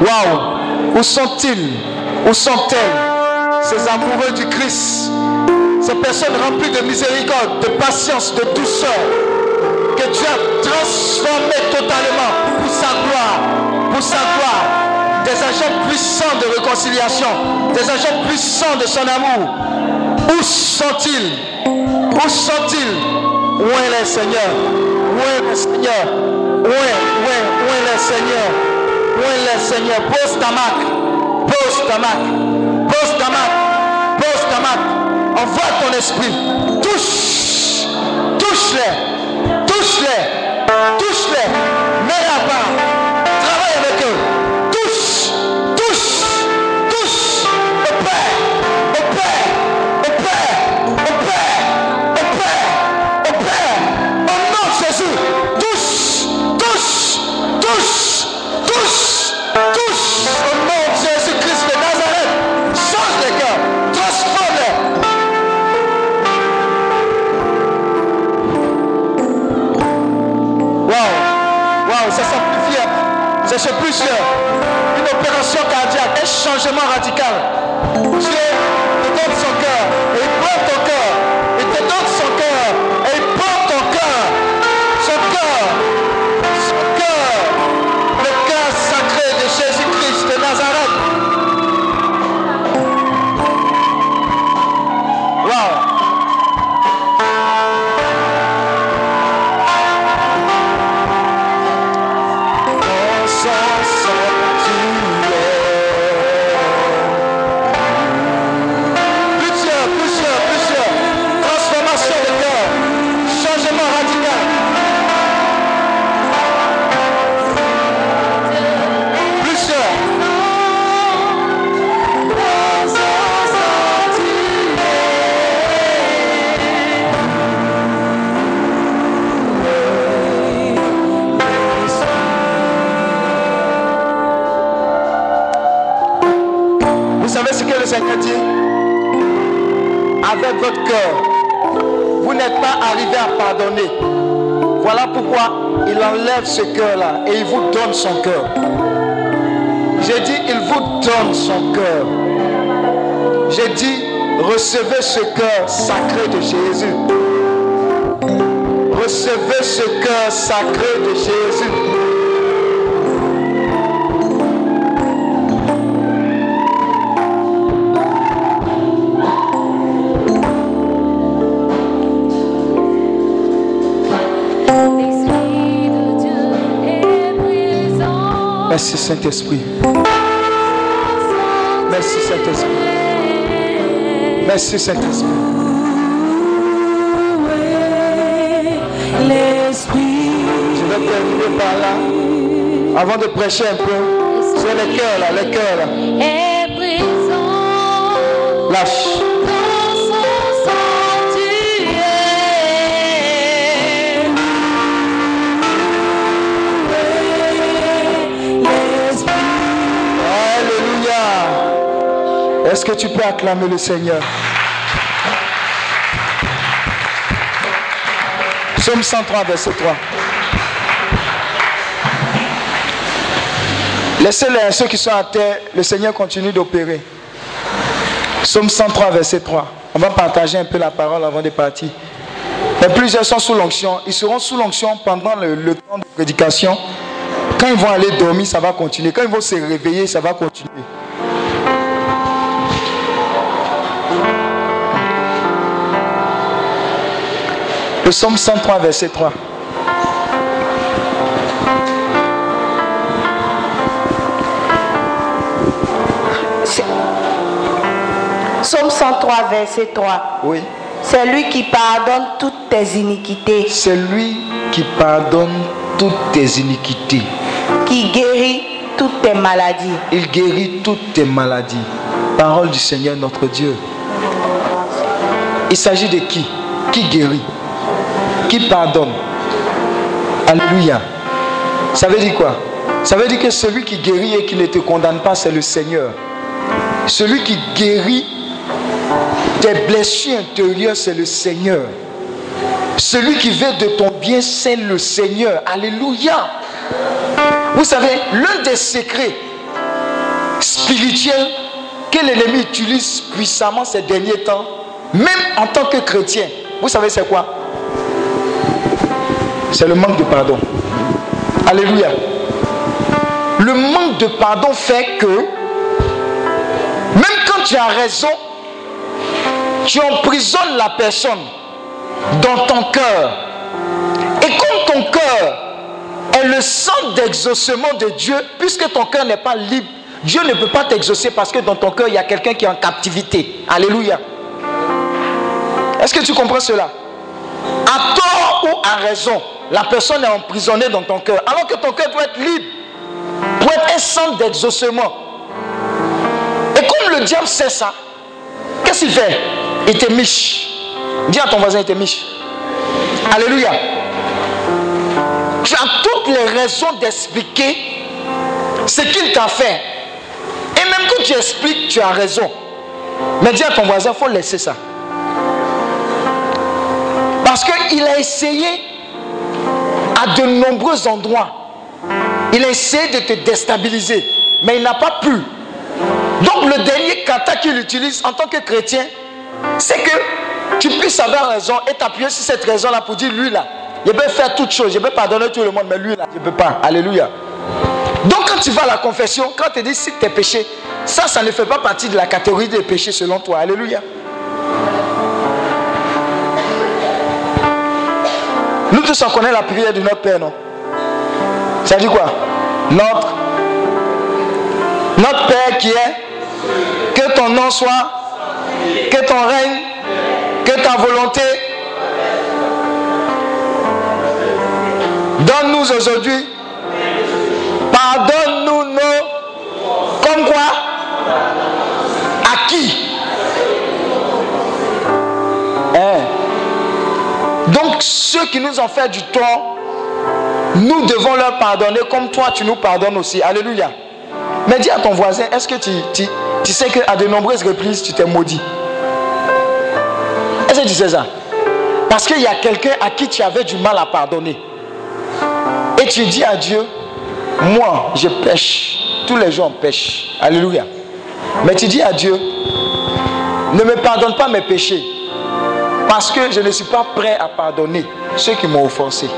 Waouh. Où sont-ils? Où sont-elles? Ces amoureux du Christ. Ces personnes remplies de miséricorde, de patience, de douceur. Que Dieu a transformé totalement pour sa gloire. Pour sa gloire. Des agents puissants de réconciliation. Des agents puissants de son amour. Où sont-ils? Où sont-ils? Où est le Seigneur? Où est le Seigneur? Où est, où où est le Seigneur? Où est le Seigneur? Pose ta marque. Pose ta marque. Pose ta marque. Pose ta marque. Envoie ton esprit. Touche. Touche-les. Touche-les. Changement radical. Il enlève ce cœur-là et il vous donne son cœur. J'ai dit, il vous donne son cœur. J'ai dit, recevez ce cœur sacré de Jésus. Recevez ce cœur sacré de Jésus. Merci Saint-Esprit. Merci Saint-Esprit. Merci Saint-Esprit. Je vais terminer par là. Avant de prêcher un peu, c'est les cœurs là, les cœurs là. Lâche. Est-ce que tu peux acclamer le Seigneur? Psaume 103, verset 3. Laissez-les ceux qui sont à terre, le Seigneur continue d'opérer. Psaume 103, verset 3. On va partager un peu la parole avant de partir. Mais plusieurs sont sous l'onction. Ils seront sous l'onction pendant le, le temps de prédication. Quand ils vont aller dormir, ça va continuer. Quand ils vont se réveiller, ça va continuer. Le psaume 103, verset 3. Psaume 103, verset 3. Oui. C'est lui qui pardonne toutes tes iniquités. C'est lui qui pardonne toutes tes iniquités. Qui guérit toutes tes maladies. Il guérit toutes tes maladies. Parole du Seigneur notre Dieu. Il s'agit de qui? Qui guérit? Qui pardonne Alléluia. Ça veut dire quoi? Ça veut dire que celui qui guérit et qui ne te condamne pas, c'est le Seigneur. Celui qui guérit tes blessures intérieures, c'est le Seigneur. Celui qui veut de ton bien, c'est le Seigneur. Alléluia. Vous savez, l'un des secrets spirituels que l'ennemi utilise puissamment ces derniers temps, même en tant que chrétien, vous savez c'est quoi? C'est le manque de pardon. Alléluia. Le manque de pardon fait que, même quand tu as raison, tu emprisonnes la personne dans ton cœur. Et comme ton cœur est le centre d'exaucement de Dieu, puisque ton cœur n'est pas libre, Dieu ne peut pas t'exaucer parce que dans ton cœur, il y a quelqu'un qui est en captivité. Alléluia. Est-ce que tu comprends cela? À tort ou à raison, la personne est emprisonnée dans ton cœur, alors que ton cœur doit être libre pour être un centre d'exaucement. Et comme le diable sait ça, qu'est-ce qu'il fait? Il te miche. Dis à ton voisin, il te miche. Alléluia. Tu as toutes les raisons d'expliquer ce qu'il t'a fait. Et même quand tu expliques, tu as raison. Mais dis à ton voisin, il faut laisser ça. Parce qu'il a essayé à de nombreux endroits. Il a essayé de te déstabiliser. Mais il n'a pas pu. Donc le dernier kata qu'il utilise en tant que chrétien, c'est que tu puisses avoir raison et t'appuyer sur cette raison-là pour dire, lui là, je peux faire toutes choses, je peux pardonner tout le monde, mais lui là, je peux pas. Alléluia. Donc quand tu vas à la confession, quand tu dis si tes péchés, ça, ça ne fait pas partie de la catégorie des péchés selon toi. Alléluia. Nous tous on connaît la prière de notre Père, non? Ça dit quoi? Notre notre Père qui est, que ton nom soit, que ton règne, que ta volonté. Donne-nous aujourd'hui, pardonne-nous nos, comme quoi? Donc ceux qui nous ont fait du tort, nous devons leur pardonner comme toi tu nous pardonnes aussi. Alléluia. Mais dis à ton voisin, est-ce que tu, sais qu'à de nombreuses reprises, tu t'es maudit? Est-ce que tu sais ça? Parce qu'il y a quelqu'un à qui tu avais du mal à pardonner. Et tu dis à Dieu, moi, je pêche. Tous les jours, on pêche. Alléluia. Mais tu dis à Dieu, ne me pardonne pas mes péchés. Parce que je ne suis pas prêt à pardonner ceux qui m'ont offensé.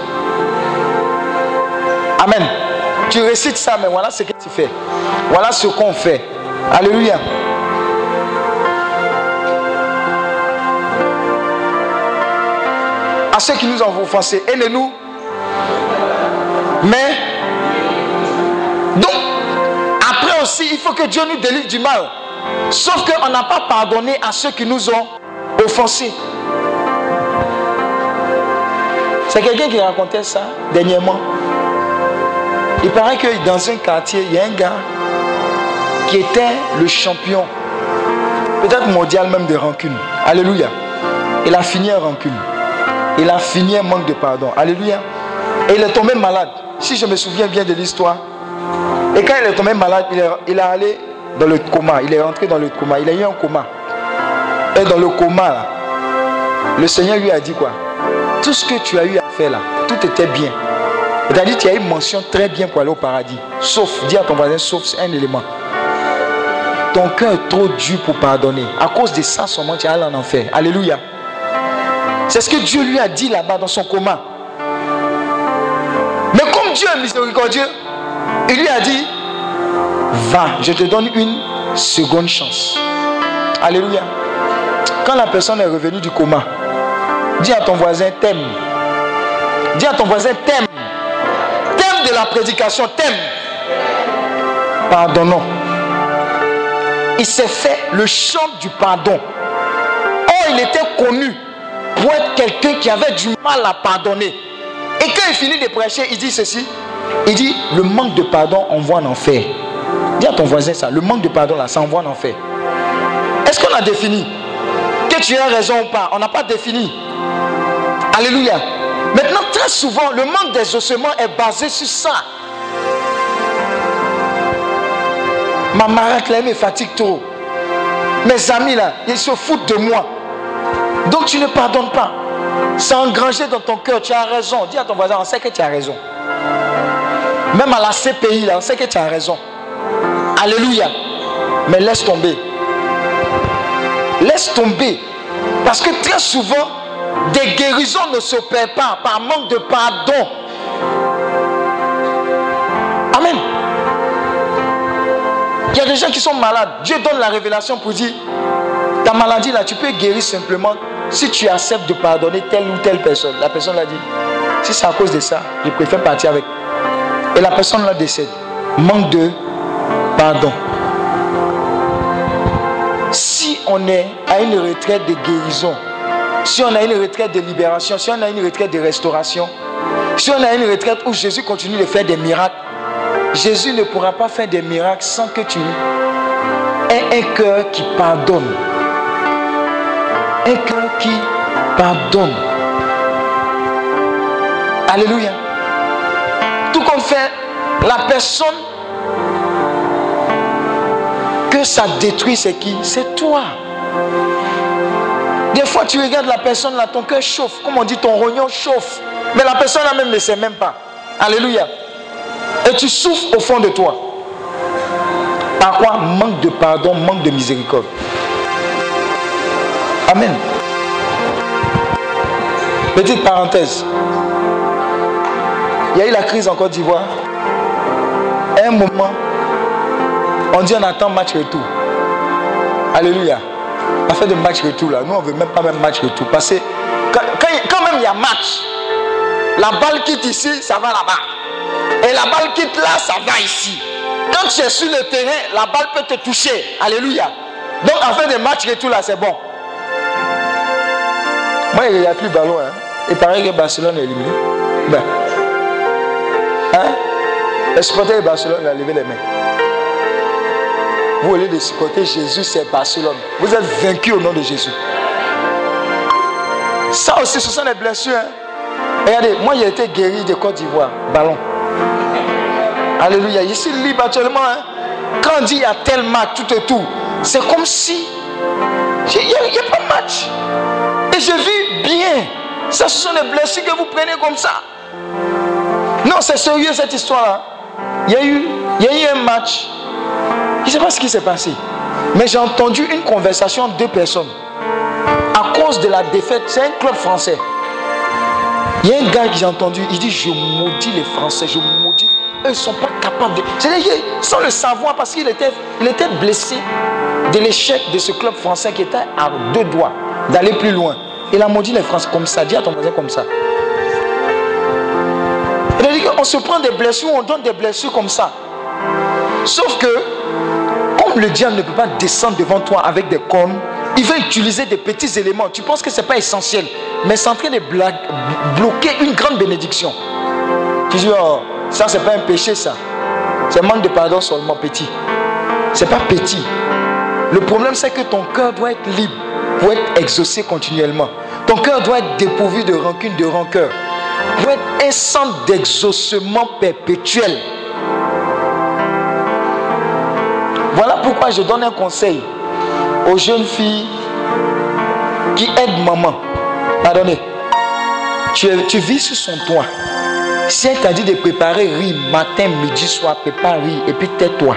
Amen. Tu récites ça, mais voilà ce que tu fais. Voilà ce qu'on fait. Alléluia. À ceux qui nous ont offensés, aidez-nous. Mais, donc, après aussi, il faut que Dieu nous délivre du mal. Sauf qu'on n'a pas pardonné à ceux qui nous ont offensés. C'est quelqu'un qui racontait ça dernièrement. Il paraît que dans un quartier, il y a un gars qui était le champion, peut-être mondial même de rancune. Alléluia. Il a fini en rancune. Il a fini un manque de pardon. Alléluia. Et il est tombé malade. Si je me souviens bien de l'histoire. Et quand il est tombé malade, il est, allé dans le coma. Il est rentré dans le coma. Il a eu un coma. Et dans le coma, le Seigneur lui a dit quoi? Tout ce que tu as eu à faire là, tout était bien. C'est-à-dire tu as une mention très bien pour aller au paradis. Sauf, dis à ton voisin, sauf c'est un élément. Ton cœur est trop dur pour pardonner. À cause de ça, seulement tu es allé en enfer. Alléluia. C'est ce que Dieu lui a dit là-bas dans son coma. Mais comme Dieu est miséricordieux, il lui a dit, va, je te donne une seconde chance. Alléluia. Quand la personne est revenue du coma, dis à ton voisin, t'aime. Dis à ton voisin, t'aime. Thème de la prédication, t'aime. Pardonnons. Il s'est fait le chant du pardon. Or, il était connu pour être quelqu'un qui avait du mal à pardonner. Et quand il finit de prêcher, il dit ceci. Il dit, le manque de pardon envoie en enfer. Dis à ton voisin ça, le manque de pardon là, ça envoie en enfer. Est-ce qu'on a défini Que tu as raison ou pas? On n'a pas défini. Alléluia. Maintenant, très souvent, le manque d'exaucement est basé sur ça. Ma marade là, me fatigue trop. Mes amis là, ils se foutent de moi. Donc tu ne pardonnes pas. C'est engrangé dans ton cœur. Tu as raison. Dis à ton voisin, on sait que tu as raison. Même à la CPI, là, on sait que tu as raison. Alléluia. Mais laisse tomber. Laisse tomber. Parce que très souvent, des guérisons ne s'opèrent pas par manque de pardon. Amen. Il y a des gens qui sont malades. Dieu donne la révélation pour dire, ta maladie là, tu peux guérir simplement si tu acceptes de pardonner telle ou telle personne. La personne l'a dit, si c'est à cause de ça, je préfère partir avec. Et la personne là décède. Manque de pardon. Si on est à une retraite de guérison, si on a une retraite de libération, si on a une retraite de restauration, si on a une retraite où Jésus continue de faire des miracles, Jésus ne pourra pas faire des miracles sans que tu aies un cœur qui pardonne. Un cœur qui pardonne. Alléluia. Tout comme fait la personne que ça détruit, c'est qui? C'est toi. Des fois, tu regardes la personne là, ton cœur chauffe. Comme on dit, ton rognon chauffe. Mais la personne là même ne sait même pas. Alléluia. Et tu souffres au fond de toi. Par quoi? Manque de pardon, manque de miséricorde. Amen. Petite parenthèse. Il y a eu la crise en Côte d'Ivoire. Un moment, on dit on attend match retour. Alléluia. Fait de match retour là. Nous, on veut même pas même match retour. Parce que quand, même il y a match, la balle quitte ici, ça va là-bas. Et la balle quitte là, ça va ici. Quand tu es sur le terrain, la balle peut te toucher. Alléluia. Donc en fait de match retour là, c'est bon. Moi, il n'y a plus ballon. Hein. Il paraît que Barcelone est éliminé. Ben. Hein? Les supporters de Barcelone ont levé les mains. Vous, au lieu de supporter Jésus, c'est Barcelone. Vous êtes vaincus au nom de Jésus. Ça aussi, ce sont des blessures. Hein? Regardez, moi, j'ai été guéri de Côte d'Ivoire. Ballon. Alléluia. Je suis libre actuellement. Hein? Quand on dit il y a tel match, tout et tout, c'est comme si il n'y a, pas de match. Et je vis bien. Ça, ce sont des blessures que vous prenez comme ça. Non, c'est sérieux cette histoire-là. Y il y a eu un match. Je ne sais pas ce qui s'est passé. Mais j'ai entendu une conversation entre deux personnes. À cause de la défaite, c'est un club français. Il y a un gars que j'ai entendu, il dit Je maudis les Français, je maudis. Eux, ne sont pas capables de. C'est-à-dire, sans le savoir, parce qu'il était, il était blessé de l'échec de ce club français qui était à deux doigts d'aller plus loin. Il a maudit les Français comme ça. Dis à ton voisin comme ça. C'est-à-dire qu'on se prend des blessures, on donne des blessures comme ça. Sauf que, le diable ne peut pas descendre devant toi avec des cornes, il va utiliser des petits éléments. Tu penses que ce n'est pas essentiel, mais c'est en train de bloquer une grande bénédiction. Tu dis, oh, Ça, c'est pas un péché, ça. C'est manque de pardon seulement petit. C'est pas petit. Le problème, c'est que ton cœur doit être libre pour être exaucé continuellement. Ton cœur doit être dépourvu de rancune, de rancœur. Doit être un centre d'exaucement perpétuel. Voilà pourquoi je donne un conseil aux jeunes filles qui aident maman. Pardonnez. Tu, tu vis sur son toit. Si elle t'a dit de préparer riz matin, midi, soir, prépare riz et puis tais-toi.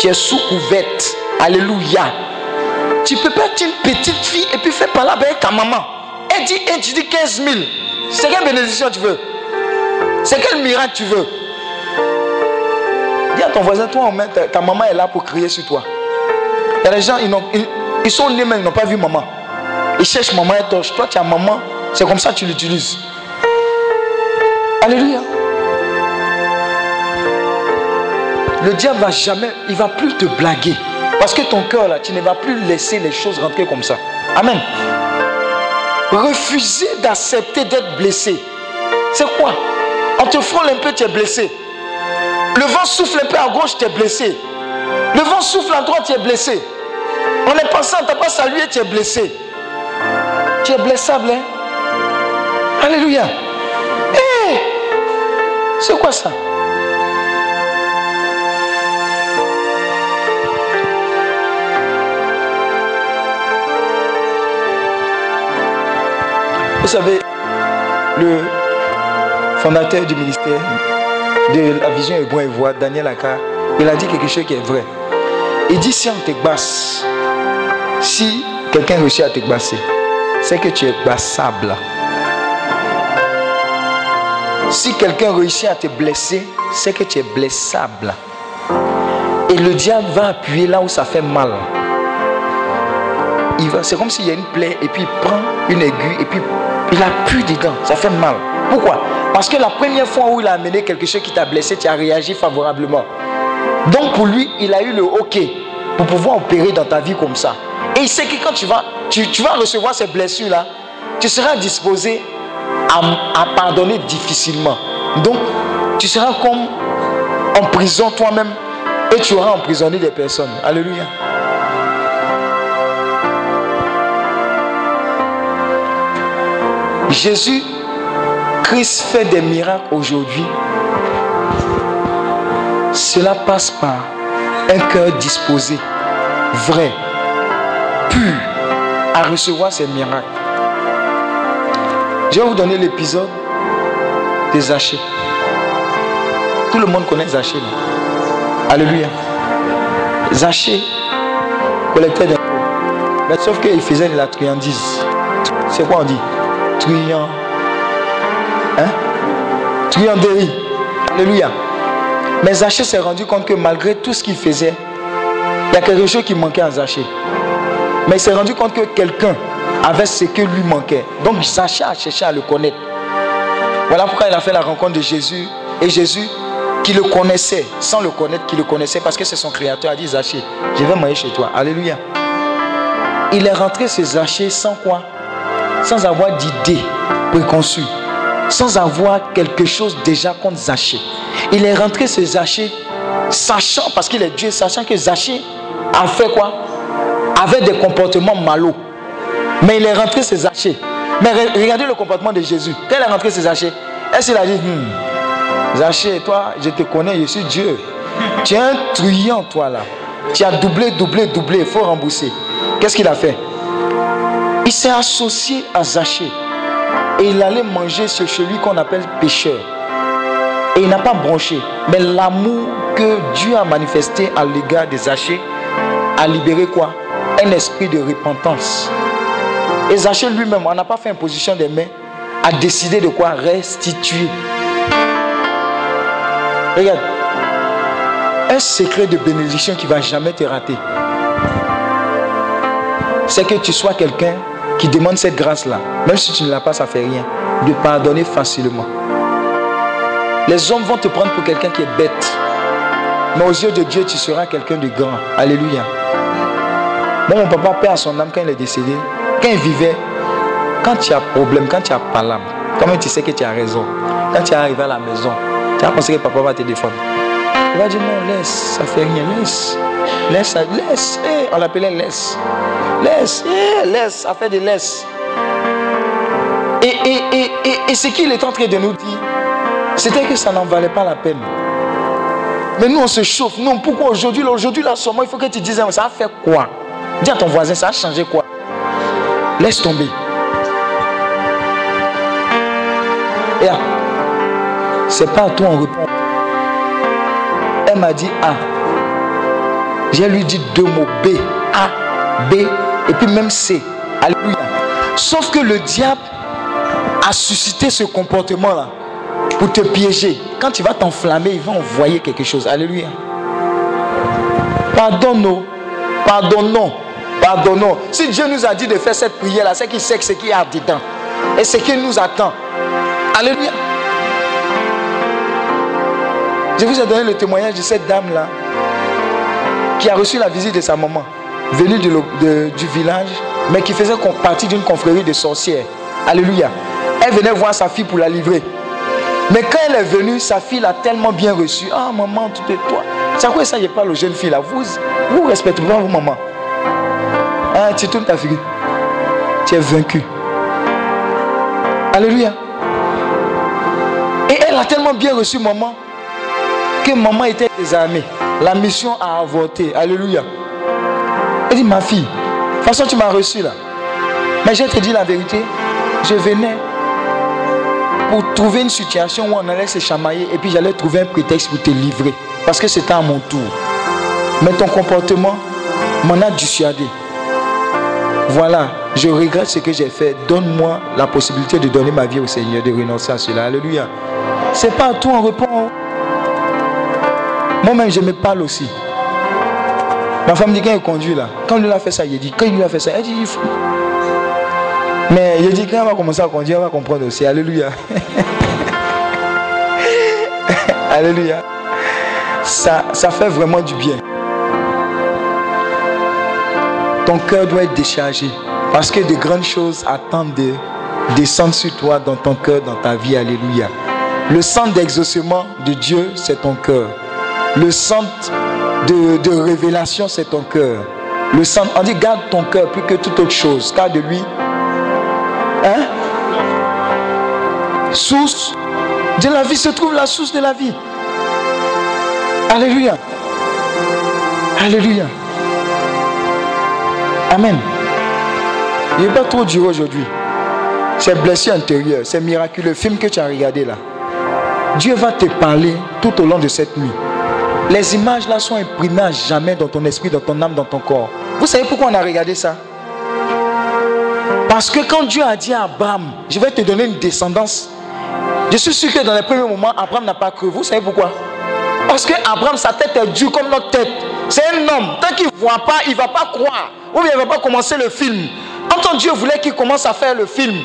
Tu es sous couverte. Alléluia. Tu peux pas être une petite fille et puis faire parler avec ta maman. Elle dit, elle, tu dis 15 000. C'est quelle bénédiction tu veux? C'est quel miracle tu veux? Ton voisin, toi, au moins, ta, maman est là pour crier sur toi. Il y a des gens, ils sont nés mais ils n'ont pas vu maman. Ils cherchent maman et torche. Toi, tu as maman. C'est comme ça que tu l'utilises. Alléluia. Le diable va jamais, il va plus te blaguer. Parce que ton cœur là, tu ne vas plus laisser les choses rentrer comme ça. Amen. Refuser d'accepter d'être blessé. C'est quoi? On te frôle un peu, tu es blessé. Le vent souffle un peu à gauche, tu es blessé. Le vent souffle à droite, tu es blessé. On est passé, on t'a pas salué, tu es blessé. Tu es blessable, hein? Alléluia. Hé C'est quoi ça? Vous savez, le fondateur du ministère de la vision bon et voix, Daniel Aka, il a dit quelque chose qui est vrai. Il dit si on te basse, si quelqu'un réussit à te basser, c'est que tu es bassable. Si quelqu'un réussit à te blesser, c'est que tu es blessable. Et le diable va appuyer là où ça fait mal. C'est comme s'il y a une plaie et puis il prend une aiguille et puis il appuie dedans. Ça fait mal. Pourquoi? Parce que la première fois où il a amené quelque chose qui t'a blessé, tu as réagi favorablement. Donc pour lui, il a eu le OK pour pouvoir opérer dans ta vie comme ça. Et il sait que quand tu vas, tu, vas recevoir ces blessures-là, tu seras disposé à pardonner difficilement. Donc, tu seras comme en prison toi-même et tu auras emprisonné des personnes. Alléluia. Jésus, Christ fait des miracles aujourd'hui. Cela passe par un cœur disposé, vrai, pur, à recevoir ces miracles. Je vais vous donner l'épisode de Zachée. Tout le monde connaît Zachée. là. Alléluia. Zachée, collecteur d'impôts. Mais sauf qu'il faisait de la truandise. C'est quoi on dit? Truand. Hein? Truanderie. Alléluia. Mais Zachée s'est rendu compte que malgré tout ce qu'il faisait, il y a quelque chose qui manquait à Zachée. Mais il s'est rendu compte que quelqu'un avait ce que lui manquait. Donc Zachée a cherché à le connaître. Voilà pourquoi il a fait la rencontre de Jésus. Et Jésus, qui le connaissait, sans le connaître, qui le connaissait, parce que c'est son créateur, a dit Zachée, je vais manger chez toi. Alléluia. Il est rentré chez Zachée sans quoi? Sans avoir d'idée préconçue. Sans avoir quelque chose déjà contre Zachée. Il est rentré chez Zachée, sachant, parce qu'il est Dieu, sachant que Zachée a fait quoi? Avait des comportements malos. Mais il est rentré chez Zachée. Mais re- regardez le comportement de Jésus. Quand il est rentré chez Zachée, est-ce qu'il a dit Hmm, Zachée, toi, je te connais, je suis Dieu. Tu es un truand, toi là. Tu as doublé, doublé, doublé, il faut rembourser. Qu'est-ce qu'il a fait? Il s'est associé à Zachée. Et il allait manger chez celui qu'on appelle pécheur. Et il n'a pas bronché. Mais l'amour que Dieu a manifesté à l'égard de Zachée a libéré quoi? Un esprit de repentance. Et Zachée lui-même, on n'a pas fait imposition des mains, a décidé de quoi? Restituer. Regarde, un secret de bénédiction qui ne va jamais te rater, c'est que tu sois quelqu'un qui demande cette grâce-là, même si tu ne l'as pas, ça ne fait rien, de pardonner facilement. Les hommes vont te prendre pour quelqu'un qui est bête, mais aux yeux de Dieu, tu seras quelqu'un de grand. Alléluia. Moi, mon papa perd son âme quand il est décédé. Quand il vivait, quand tu as problème, quand tu as palabre, comment tu sais que tu as raison? Quand tu es arrivé à la maison, Tu as pensé que papa va te défendre. Il va dire non, laisse, ça fait rien, laisse. Laisse, laisse. Eh, on l'appelait laisse. Laisse, eh, laisse, ça fait des laisse. Et, et, et, et, ce qu'il est en train de nous dire, c'était que ça n'en valait pas la peine. Mais nous, on se chauffe. Non, pourquoi aujourd'hui, aujourd'hui, là, seulement, il faut que tu dises, ça a fait quoi? Dis à ton voisin, ça a changé quoi? Laisse tomber. Et là, c'est pas à toi on répond. M'a dit A. J'ai lui dit deux mots B. A, B, et puis même C. Alléluia. Sauf que le diable a suscité ce comportement-là pour te piéger. Quand tu vas t'enflammer, il va envoyer quelque chose. Alléluia. Pardonne-nous. Pardonnons. Pardonnons. Si Dieu nous a dit de faire cette prière-là, c'est qu'il sait ce qu'il y a dedans. Et ce qu'il nous attend. Alléluia. Je vous ai donné le témoignage de cette dame-là qui a reçu la visite de sa maman, venue du village, mais qui faisait partie d'une confrérie de sorcières. Alléluia. Elle venait voir sa fille pour la livrer. Mais quand elle est venue, sa fille l'a tellement bien reçue. Ah, maman, tout est toi. C'est à quoi ça, je parle aux jeunes filles là? Vous, vous respectez pas vos mamans. Ah, tu tournes ta figure. Tu es vaincu. Alléluia. Et elle a tellement bien reçu maman que maman était désarmée. La mission a avorté. Alléluia. Elle dit, ma fille, de toute façon, tu m'as reçu là. Mais je te dis la vérité, je venais pour trouver une situation où on allait se chamailler et puis j'allais trouver un prétexte pour te livrer. Parce que c'était à mon tour. Mais ton comportement m'en a dissuadé. Voilà, je regrette ce que j'ai fait. Donne-moi la possibilité de donner ma vie au Seigneur, de renoncer à cela. Alléluia. C'est pas à toi on répond. Moi-même, je me parle aussi. Ma femme dit quand il conduit là, quand il lui a fait ça, il dit, quand il lui a fait ça, elle dit, mais il dit quand elle va commencer à conduire, elle va comprendre aussi. Alléluia. (laughs) Alléluia. Ça, ça fait vraiment du bien. Ton cœur doit être déchargé. Parce que de grandes choses attendent de descendre sur toi dans ton cœur, dans ta vie. Alléluia. Le centre d'exaucement de Dieu, c'est ton cœur. Le centre de, révélation, c'est ton cœur. Le centre, on dit garde ton cœur plus que toute autre chose, car de lui, hein, source de la vie se trouve la source de la vie. Alléluia. Alléluia. Amen. Il n'est pas trop dur aujourd'hui. C'est blessé intérieur, c'est miraculeux. Le film que tu as regardé là. Dieu va te parler tout au long de cette nuit. Les images là sont imprimées à jamais dans ton esprit, dans ton âme, dans ton corps. Vous savez pourquoi on a regardé ça? Parce que quand Dieu a dit à Abraham, je vais te donner une descendance, je suis sûr que dans les premiers moments, Abraham n'a pas cru. Vous savez pourquoi? Parce que Abraham, sa tête est dure comme notre tête. C'est un homme. Tant qu'il ne voit pas, il ne va pas croire. Ou bien il ne va pas commencer le film. En tant Dieu voulait qu'il commence à faire le film.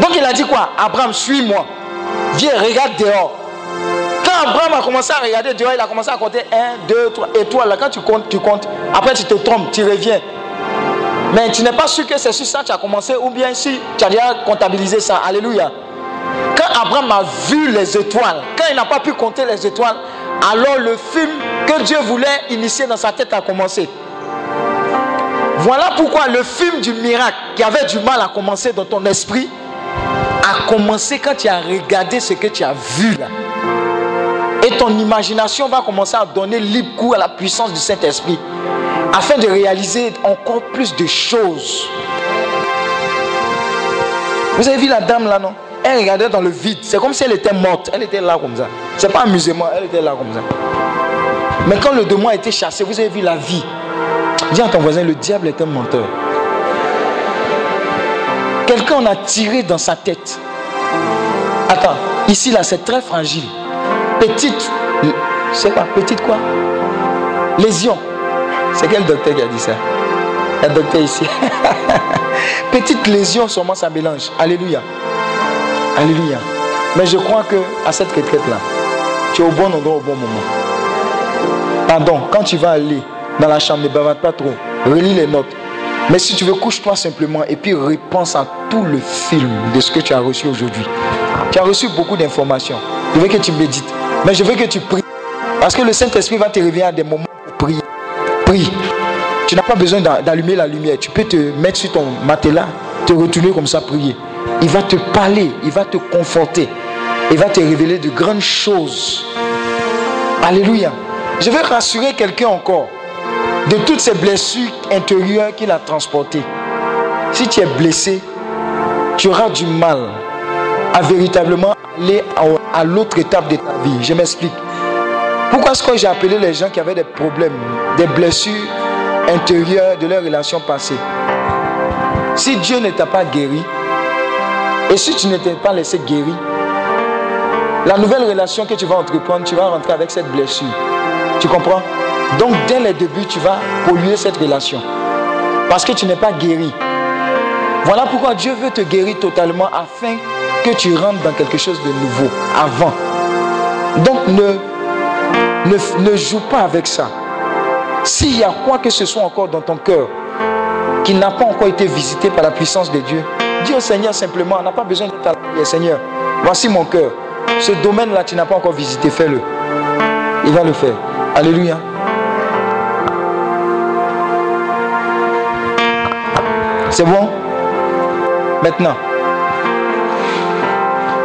Donc il a dit quoi? Abraham, suis-moi. Viens, regarde dehors. Abraham a commencé à regarder dehors, il a commencé à compter 1, 2, 3. Et toi, là, quand tu comptes, tu comptes. Après, tu te trompes, tu reviens. Mais tu n'es pas sûr que c'est sur ça que tu as commencé ou bien si tu as déjà comptabilisé ça. Alléluia. Quand Abraham a vu les étoiles, quand il n'a pas pu compter les étoiles, alors le film que Dieu voulait initier dans sa tête a commencé. Voilà pourquoi le film du miracle qui avait du mal à commencer dans ton esprit a commencé quand tu as regardé ce que tu as vu là. Ton imagination va commencer à donner libre cours à la puissance du Saint-Esprit afin de réaliser encore plus de choses. Vous avez vu la dame là, non? Elle regardait dans le vide. C'est comme si elle était morte. Elle était là comme ça. C'est pas amusement, elle était là comme ça. Mais quand le démon a été chassé, vous avez vu la vie. Dis à ton voisin, le diable est un menteur. Quelqu'un en a tiré dans sa tête. Attends, ici là, c'est très fragile. Petite, c'est quoi? Petite quoi? Lésion. C'est quel docteur qui a dit ça? Un docteur ici. (laughs) Petite lésion, sûrement ça mélange. Alléluia. Alléluia. Mais je crois que à cette retraite-là, tu es au bon endroit au bon moment. Pardon, quand tu vas aller dans la chambre, ne bavarde pas trop. Relis les notes. Mais si tu veux, couche-toi simplement et puis repense à tout le film de ce que tu as reçu aujourd'hui. Tu as reçu beaucoup d'informations. Je veux que tu médites. Mais je veux que tu pries. Parce que le Saint-Esprit va te réveiller à des moments pour prier. Prie. Tu n'as pas besoin d'a- d'allumer la lumière. Tu peux te mettre sur ton matelas, te retourner comme ça, prier. Il va te parler, il va te conforter. Il va te révéler de grandes choses. Alléluia. Je veux rassurer quelqu'un encore de toutes ces blessures intérieures qu'il a transportées. Si tu es blessé, tu auras du mal à véritablement aller à, l'autre étape de ta vie. Je m'explique. Pourquoi est-ce que j'ai appelé les gens qui avaient des problèmes, des blessures intérieures de leur relation passée? Si Dieu ne t'a pas guéri, et si tu ne t'es pas laissé guérir, la nouvelle relation que tu vas entreprendre, tu vas rentrer avec cette blessure. Tu comprends? Donc dès les débuts, tu vas polluer cette relation. Parce que tu n'es pas guéri. Voilà pourquoi Dieu veut te guérir totalement afin que tu rentres dans quelque chose de nouveau avant. Donc ne, ne, ne joue pas avec ça. S'il y a quoi que ce soit encore dans ton cœur qui n'a pas encore été visité par la puissance de Dieu, dis au Seigneur simplement, on n'a pas besoin de ta prière, Seigneur, voici mon cœur. Ce domaine-là, tu n'as pas encore visité, fais-le. Il va le faire. Alléluia. C'est bon? Maintenant,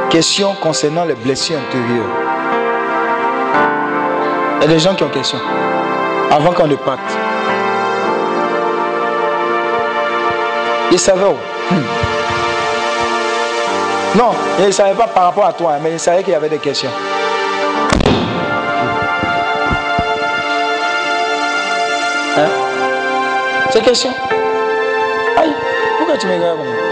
question concernant les blessures intérieures. Il y a des gens qui ont question. Avant qu'on ne parte. Ils savaient où? Hmm. Non, ils ne savaient pas par rapport à toi, mais ils savaient qu'il y avait des questions. Hein? Ces questions? Aïe, pourquoi tu me comme ça?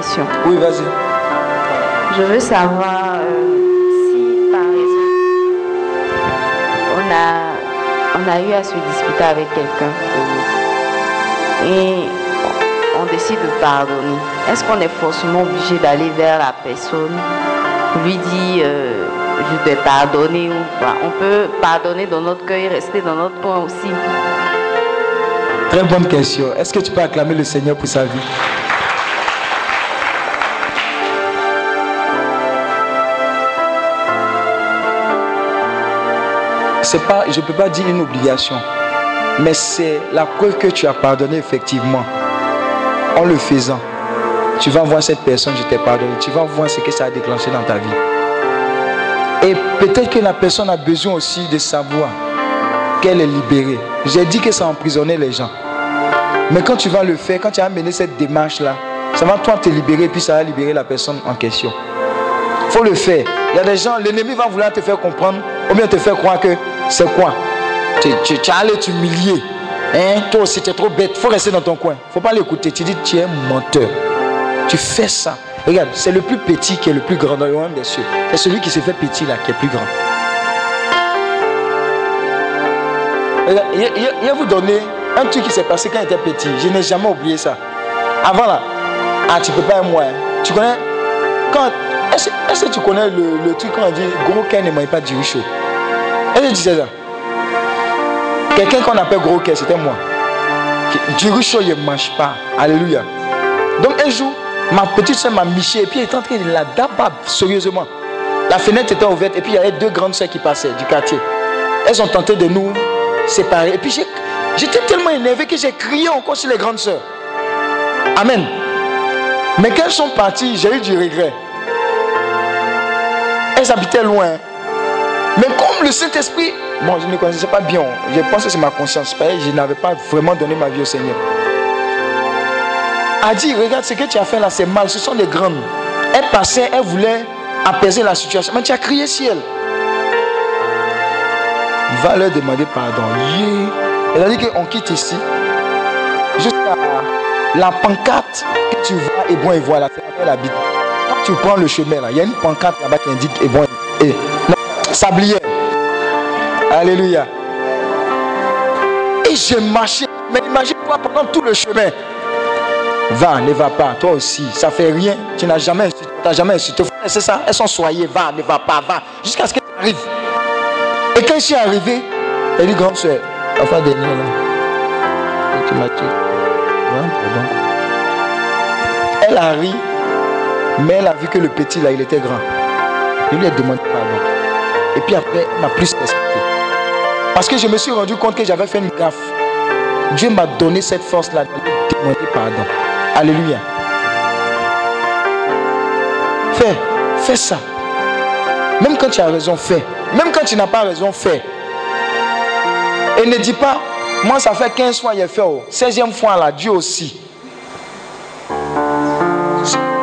Question. Oui, vas-y. Je veux savoir euh, si par exemple on a, on a eu à se disputer avec quelqu'un et on décide de pardonner. Est-ce qu'on est forcément obligé d'aller vers la personne, lui dire euh, je t'ai pardonné ou pas? On peut pardonner dans notre cœur et rester dans notre coin aussi. Très bonne question. Est-ce que tu peux acclamer le Seigneur pour sa vie? C'est pas, je ne peux pas dire une obligation, mais c'est la preuve que tu as pardonné effectivement. En le faisant, tu vas voir cette personne, je t'ai pardonné, tu vas voir ce que ça a déclenché dans ta vie. Et peut-être que la personne a besoin aussi de savoir qu'elle est libérée. J'ai dit que ça emprisonnait les gens. Mais quand tu vas le faire, quand tu as mené cette démarche-là, ça va toi te libérer, puis ça va libérer la personne en question. Il faut le faire. Il y a des gens, l'ennemi va vouloir te faire comprendre, ou bien te faire croire que c'est quoi? Tu, tu, allé t'humilier. Hein? Toi aussi, tu es trop bête. Il faut rester dans ton coin. Il faut pas l'écouter. Tu dis, tu es menteur. Tu fais ça. Regarde, c'est le plus petit qui est le plus grand dans le royaume des cieux. C'est celui qui se fait petit là qui est plus grand. Regarde, Je vais vous donner un truc qui s'est passé quand j'étais petit. Je n'ai jamais oublié ça. Avant là, ah tu peux pas moi. hein. Tu connais? Quand est-ce que tu connais le, le truc quand on dit gros cœur ne mange pas du chaud? Est-ce ça Quelqu'un qu'on appelle gros cœur, c'était moi. Du chaud, je ne mange pas. Alléluia. Donc un jour, ma petite soeur m'a miché et puis elle était en train de la dabab sérieusement. La fenêtre était ouverte et puis il y avait deux grandes soeurs qui passaient du quartier. Elles ont tenté de nous séparer. Et puis j'étais tellement énervé que j'ai crié encore sur les grandes soeurs. Amen. Mais quand elles sont parties, j'ai eu du regret. Elles habitaient loin. Le Saint-Esprit, bon, je ne connaissais pas bien. Je pense que c'est ma conscience. Je n'avais pas vraiment donné ma vie au Seigneur. A dit, regarde ce que tu as fait là, c'est mal. Ce sont des grandes. Elles passaient, elles voulaient apaiser la situation. Mais tu as crié elles. Va leur demander pardon. Elle a dit qu'on quitte ici. Jusqu'à la pancarte que tu vois et bon et voilà. C'est elle. Quand tu prends le chemin là, il y a une pancarte là-bas qui indique et bon et non, sablière. Alléluia. Et je marchais. Mais imagine-toi pendant tout le chemin. Va, ne va pas, toi aussi. Ça fait rien. Tu n'as jamais. Tu jamais insulté. C'est ça. Elles sont soyées. Va, ne va pas, va. Jusqu'à ce que tu arrives. Et quand je suis arrivé, elle dit, grande soeur, la fois dernière là, tu m'as tué. Pardon. Elle a ri, mais elle a vu que le petit là, il était grand. Je lui ai demandé pardon. Et puis après, elle m'a plus respecté. Parce que je me suis rendu compte que j'avais fait une gaffe. Dieu m'a donné cette force-là de demander pardon. Alléluia. Fais, fais ça. Même quand tu as raison, fais. Même quand tu n'as pas raison, fais. Et ne dis pas, moi ça fait 15 fois j'ai fait, oh. 16e fois là, Dieu aussi.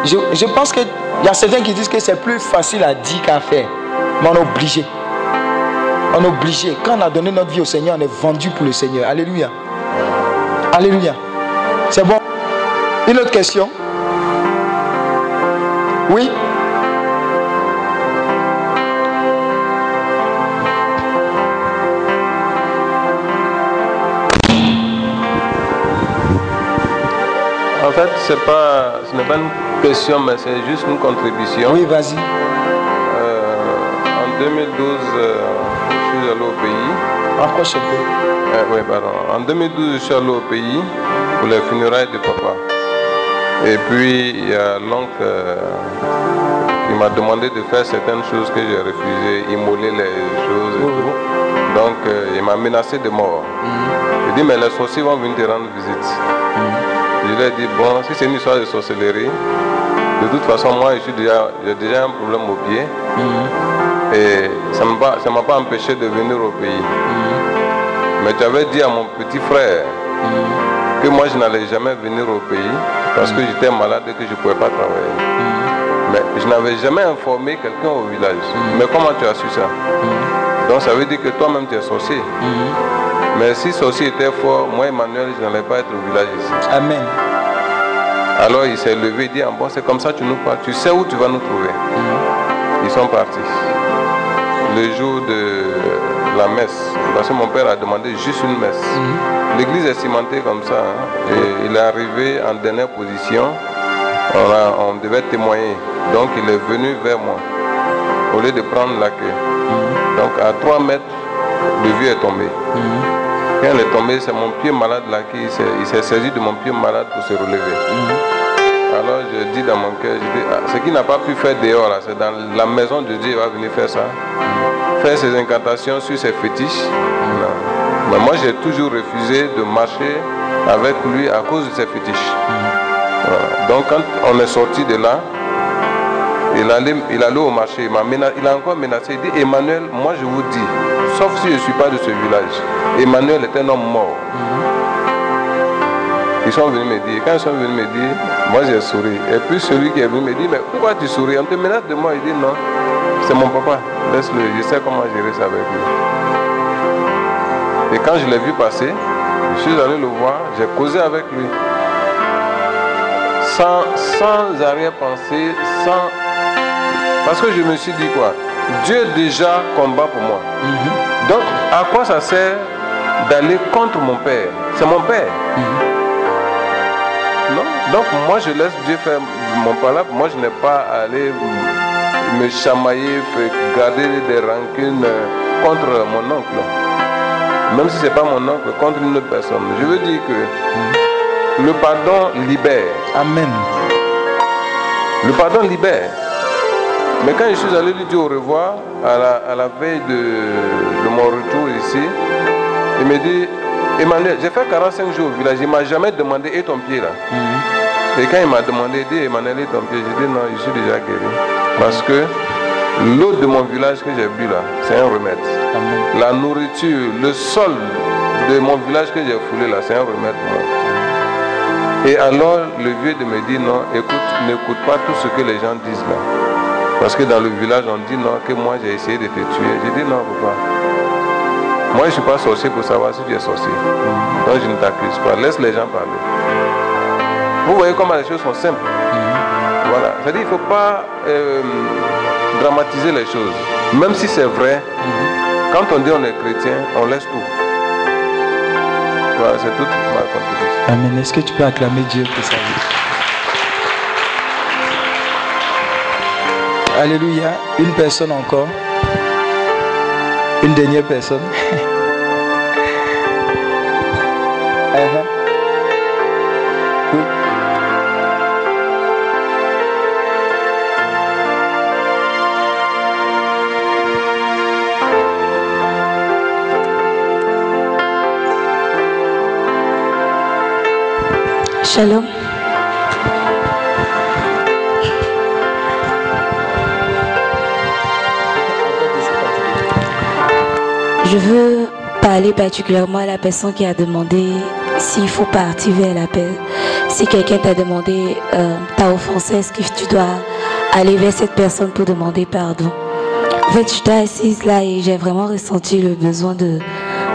Je, je pense qu'il y a certains qui disent que c'est plus facile à dire qu'à faire. Mais on est obligé. On est obligé. Quand on a donné notre vie au Seigneur, on est vendu pour le Seigneur. Alléluia. Alléluia. C'est bon? Une autre question? Oui? En fait, c'est pas, ce n'est pas une question, mais c'est juste une contribution. Oui, vas-y. Euh, en 2012, euh, je suis allé au pays. Approche un peu. Euh, oui, pardon. En 2012, je suis allé au pays pour les funérailles de papa. Et puis, il y a l'oncle euh, qui m'a demandé de faire certaines choses que j'ai refusé, immoler les choses et tout. Donc, euh, il m'a menacé de mort. Il dit, mais les sorciers vont venir te rendre visite. Je lui ai dit, bon, si c'est une histoire de sorcellerie, de toute façon, moi, suis déjà, j'ai déjà un problème au pied. Et ça ne m'a pas empêché de venir au pays. Mais tu avais dit à mon petit frère que moi, je n'allais jamais venir au pays parce que j'étais malade et que je ne pouvais pas travailler. Mais je n'avais jamais informé quelqu'un au village. Mais comment tu as su ça? Donc ça veut dire que toi-même tu es sorcier. Mais si sorcier était fort, moi Emmanuel, je n'allais pas être au village ici. Amen. Alors il s'est levé et dit, ah bon, c'est comme ça tu nous parles. Tu sais où tu vas nous trouver. Ils sont partis. Le jour de la messe, parce que mon père a demandé juste une messe. L'église est cimentée comme ça. hein, et il est arrivé en dernière position. On, a- on devait témoigner. Donc il est venu vers moi. Au lieu de prendre l'accueil. Donc à 3 mètres, le vieux est tombé. Quand il est tombé, c'est mon pied malade là qui s'est, saisi de mon pied malade pour se relever. Alors je dis dans mon cœur, je dis, ah, ce qu'il n'a pas pu faire dehors, là, c'est dans la maison de Dieu, il va venir faire ça. Faire ses incantations sur ses fétiches. Non. Mais moi j'ai toujours refusé de marcher avec lui à cause de ses fétiches. Voilà. Donc quand on est sorti de là, il allait, il allait au marché, il, il a encore menacé, il dit Emmanuel, moi je vous dis, sauf si je ne suis pas de ce village, Emmanuel est un homme mort. Ils sont venus me dire, quand ils sont venus me dire, moi j'ai souri. Et puis celui qui est venu me dire, mais pourquoi tu souris? On te menace de moi. Il dit non, c'est mon papa, laisse-le, je sais comment gérer ça avec lui. Et quand je l'ai vu passer, je suis allé le voir, j'ai causé avec lui. Sans, sans arrière-pensée, sans... Parce que je me suis dit quoi? Dieu déjà combat pour moi. Donc, à quoi ça sert d'aller contre mon père? C'est mon père. Non Donc, moi, je laisse Dieu faire mon palabre. Moi, je n'ai pas à aller me chamailler, garder des rancunes euh, contre mon oncle. Même si ce n'est pas mon oncle, contre une autre personne. Je veux dire que le pardon libère. Amen. Le pardon libère. Mais quand je suis allé lui dire au revoir, à la, à la veille de, de mon retour ici, il me dit, Emmanuel, j'ai fait 45 jours au village, il ne m'a jamais demandé, et ton pied là? Et quand il m'a demandé, dit, Emmanuel, et ton pied J'ai dit, non, je suis déjà guéri. Parce que l'eau de mon village que j'ai bu là, c'est un remède. La nourriture, le sol de mon village que j'ai foulé là, c'est un remède pour moi. Et alors, le vieux de me dit non, écoute, n'écoute pas tout ce que les gens disent là. Parce que dans le village, on dit non, que moi j'ai essayé de te tuer. J'ai dit non, papa. Moi, je ne suis pas sorcier pour savoir si tu es sorcier. Donc, je ne t'accuse pas. Laisse les gens parler. Vous voyez comment les choses sont simples. Voilà. C'est-à-dire qu'il ne faut pas euh, dramatiser les choses. Même si c'est vrai, quand on dit on est chrétien, on laisse tout. Voilà, c'est toute ma contribution. Amen. Est-ce que tu peux acclamer Dieu pour ça? Alléluia. Une personne encore. Une dernière personne. Oui. (laughs) Shalom. Je veux parler particulièrement à la personne qui a demandé s'il faut partir vers la paix. Si quelqu'un t'a demandé, euh, t'a offensé, est-ce que tu dois aller vers cette personne pour demander pardon? En fait, j'étais assise là et j'ai vraiment ressenti le besoin de,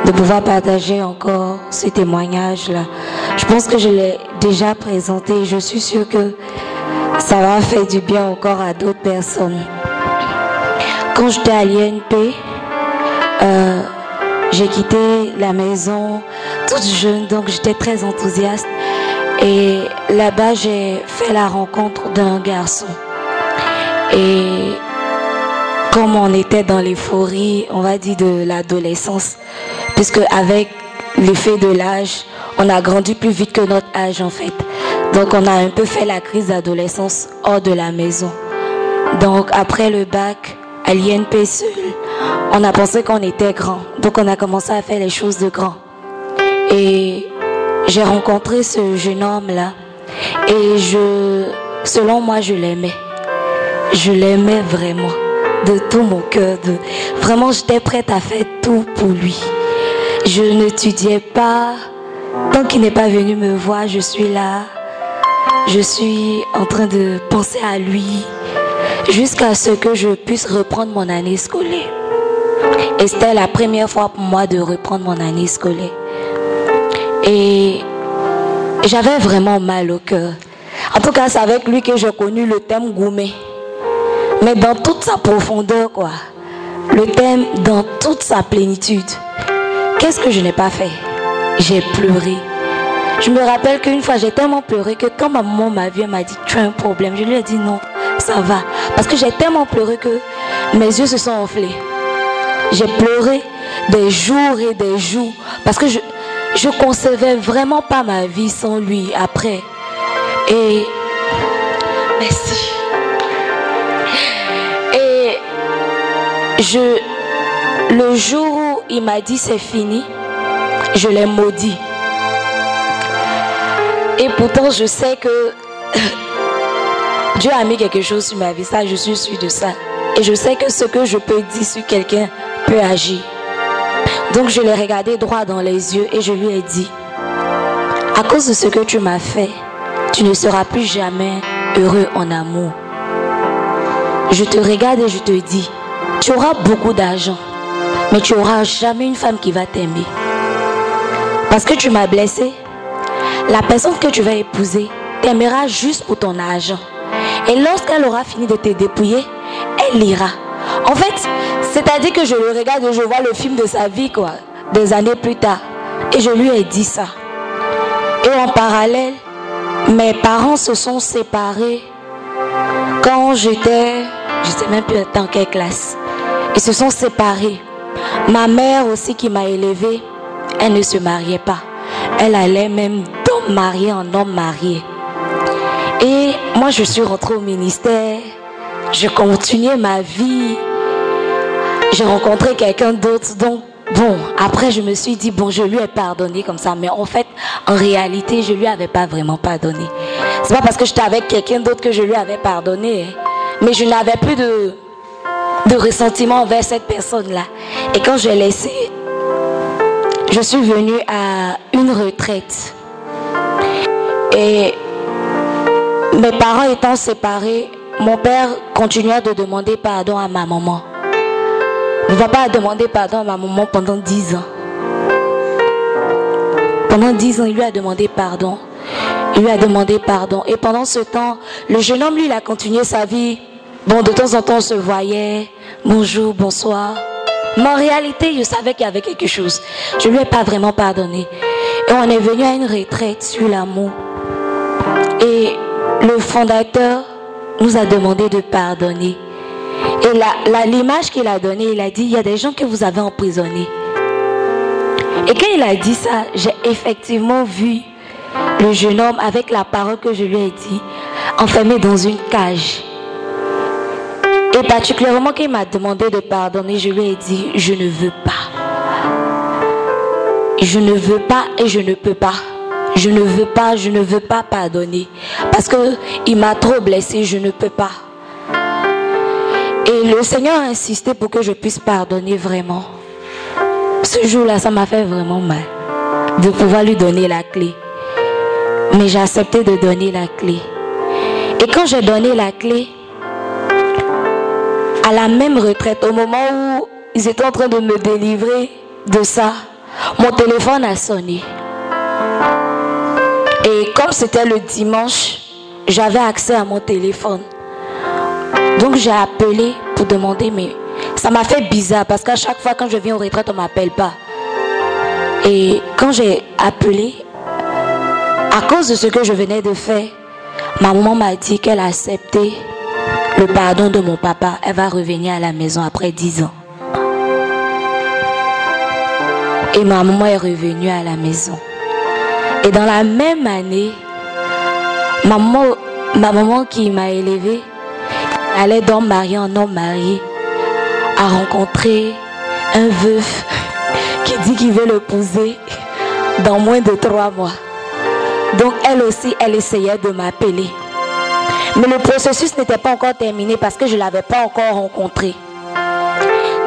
de pouvoir partager encore ce témoignage-là. Je pense que je l'ai déjà présenté. Je suis sûre que ça va faire du bien encore à d'autres personnes. Quand j'étais à l'INP, euh, j'ai quitté la maison toute jeune, donc j'étais très enthousiaste. Et là-bas, j'ai fait la rencontre d'un garçon. Et comme on était dans l'euphorie, on va dire de l'adolescence, puisque avec l'effet de l'âge, on a grandi plus vite que notre âge en fait. Donc on a un peu fait la crise d'adolescence hors de la maison. Donc après le bac, à l'INP seul, on a pensé qu'on était grand. Donc on a commencé à faire les choses de grand. Et j'ai rencontré ce jeune homme-là. Et je, selon moi, je l'aimais. Je l'aimais vraiment. De tout mon cœur. Vraiment, j'étais prête à faire tout pour lui. Je n'étudiais pas. Tant qu'il n'est pas venu me voir, je suis là. Je suis en train de penser à lui jusqu'à ce que je puisse reprendre mon année scolaire. Et c'était la première fois pour moi de reprendre mon année scolaire. Et j'avais vraiment mal au cœur. En tout cas, c'est avec lui que j'ai connu le thème gourmet. Mais dans toute sa profondeur, quoi. Le thème dans toute sa plénitude. Qu'est-ce que je n'ai pas fait? J'ai pleuré. Je me rappelle qu'une fois, j'ai tellement pleuré que quand ma maman m'a vu, elle m'a dit, tu as un problème. Je lui ai dit non, ça va. Parce que j'ai tellement pleuré que mes yeux se sont enflés. J'ai pleuré des jours et des jours. Parce que je je concevais vraiment pas ma vie sans lui après. Et merci. Et je le jour où il m'a dit c'est fini, je l'ai maudit. Et pourtant je sais que Dieu a mis quelque chose sur ma vie, ça je suis sûre de ça. Et je sais que ce que je peux dire sur quelqu'un peut agir. Donc je l'ai regardé droit dans les yeux et je lui ai dit, à cause de ce que tu m'as fait, tu ne seras plus jamais heureux en amour. Je te regarde et je te dis, tu auras beaucoup d'argent, mais tu auras jamais une femme qui va t'aimer. Parce que tu m'as blessé, la personne que tu vas épouser t'aimera juste pour ton argent. Et lorsqu'elle aura fini de te dépouiller, elle ira. En fait, c'est-à-dire que je le regarde et je vois le film de sa vie, quoi, des années plus tard. Et je lui ai dit ça. Et en parallèle, mes parents se sont séparés quand j'étais, je sais même plus dans quelle classe. Ils se sont séparés. Ma mère aussi qui m'a élevée, elle ne se mariait pas. Elle allait même d'homme marié en homme marié. Et moi, je suis rentrée au ministère. Je continuais ma vie. J'ai rencontré quelqu'un d'autre. Donc, bon, après, je me suis dit, bon, je lui ai pardonné comme ça. Mais en fait, en réalité, je lui avais pas vraiment pardonné. C'est pas parce que j'étais avec quelqu'un d'autre que je lui avais pardonné. Mais je n'avais plus de, de ressentiment envers cette personne-là. Et quand je l'ai laissé, je suis venue à une retraite. Et mes parents étant séparés, mon père continua de demander pardon à ma maman. Mon papa a demandé pardon à ma maman pendant dix ans. Pendant dix ans, il lui a demandé pardon. Il lui a demandé pardon. Et pendant ce temps, le jeune homme, lui, il a continué sa vie. Bon, de temps en temps, on se voyait. Bonjour, bonsoir. Mais en réalité, je savais qu'il y avait quelque chose. Je lui ai pas vraiment pardonné. Et on est venu à une retraite sur l'amour. Et le fondateur nous a demandé de pardonner. Et l'image qu'il a donnée, il a dit, il y a des gens que vous avez emprisonnés. Et quand il a dit ça, j'ai effectivement vu le jeune homme avec la parole que je lui ai dit, enfermé dans une cage. Et particulièrement quand il m'a demandé de pardonner, je lui ai dit, je ne veux pas. Je ne veux pas et je ne peux pas. je ne veux pas, je ne veux pas pardonner. Parce que il m'a trop blessé, je ne peux pas. Et le Seigneur a insisté pour que je puisse pardonner vraiment. Ce jour-là, ça m'a fait vraiment mal de pouvoir lui donner la clé. Mais j'ai accepté de donner la clé. Et quand j'ai donné la clé, la même retraite, au moment où ils étaient en train de me délivrer de ça, mon téléphone a sonné. Et comme c'était le dimanche, j'avais accès à mon téléphone. Donc j'ai appelé pour demander, mais ça m'a fait bizarre parce qu'à chaque fois quand je viens aux retraites, on ne m'appelle pas. Et quand j'ai appelé, à cause de ce que je venais de faire, ma maman m'a dit qu'elle a accepté le pardon de mon papa. Elle va revenir à la maison après 10 ans. Et ma maman est revenue à la maison. Et dans la même année, ma maman, ma maman qui m'a élevée, allait d'homme marié en homme marié, a rencontré un veuf (laughs) qui dit qu'il veut l'épouser dans moins de trois mois. Donc elle aussi, elle essayait de m'appeler. Mais le processus n'était pas encore terminé parce que je ne l'avais pas encore rencontré.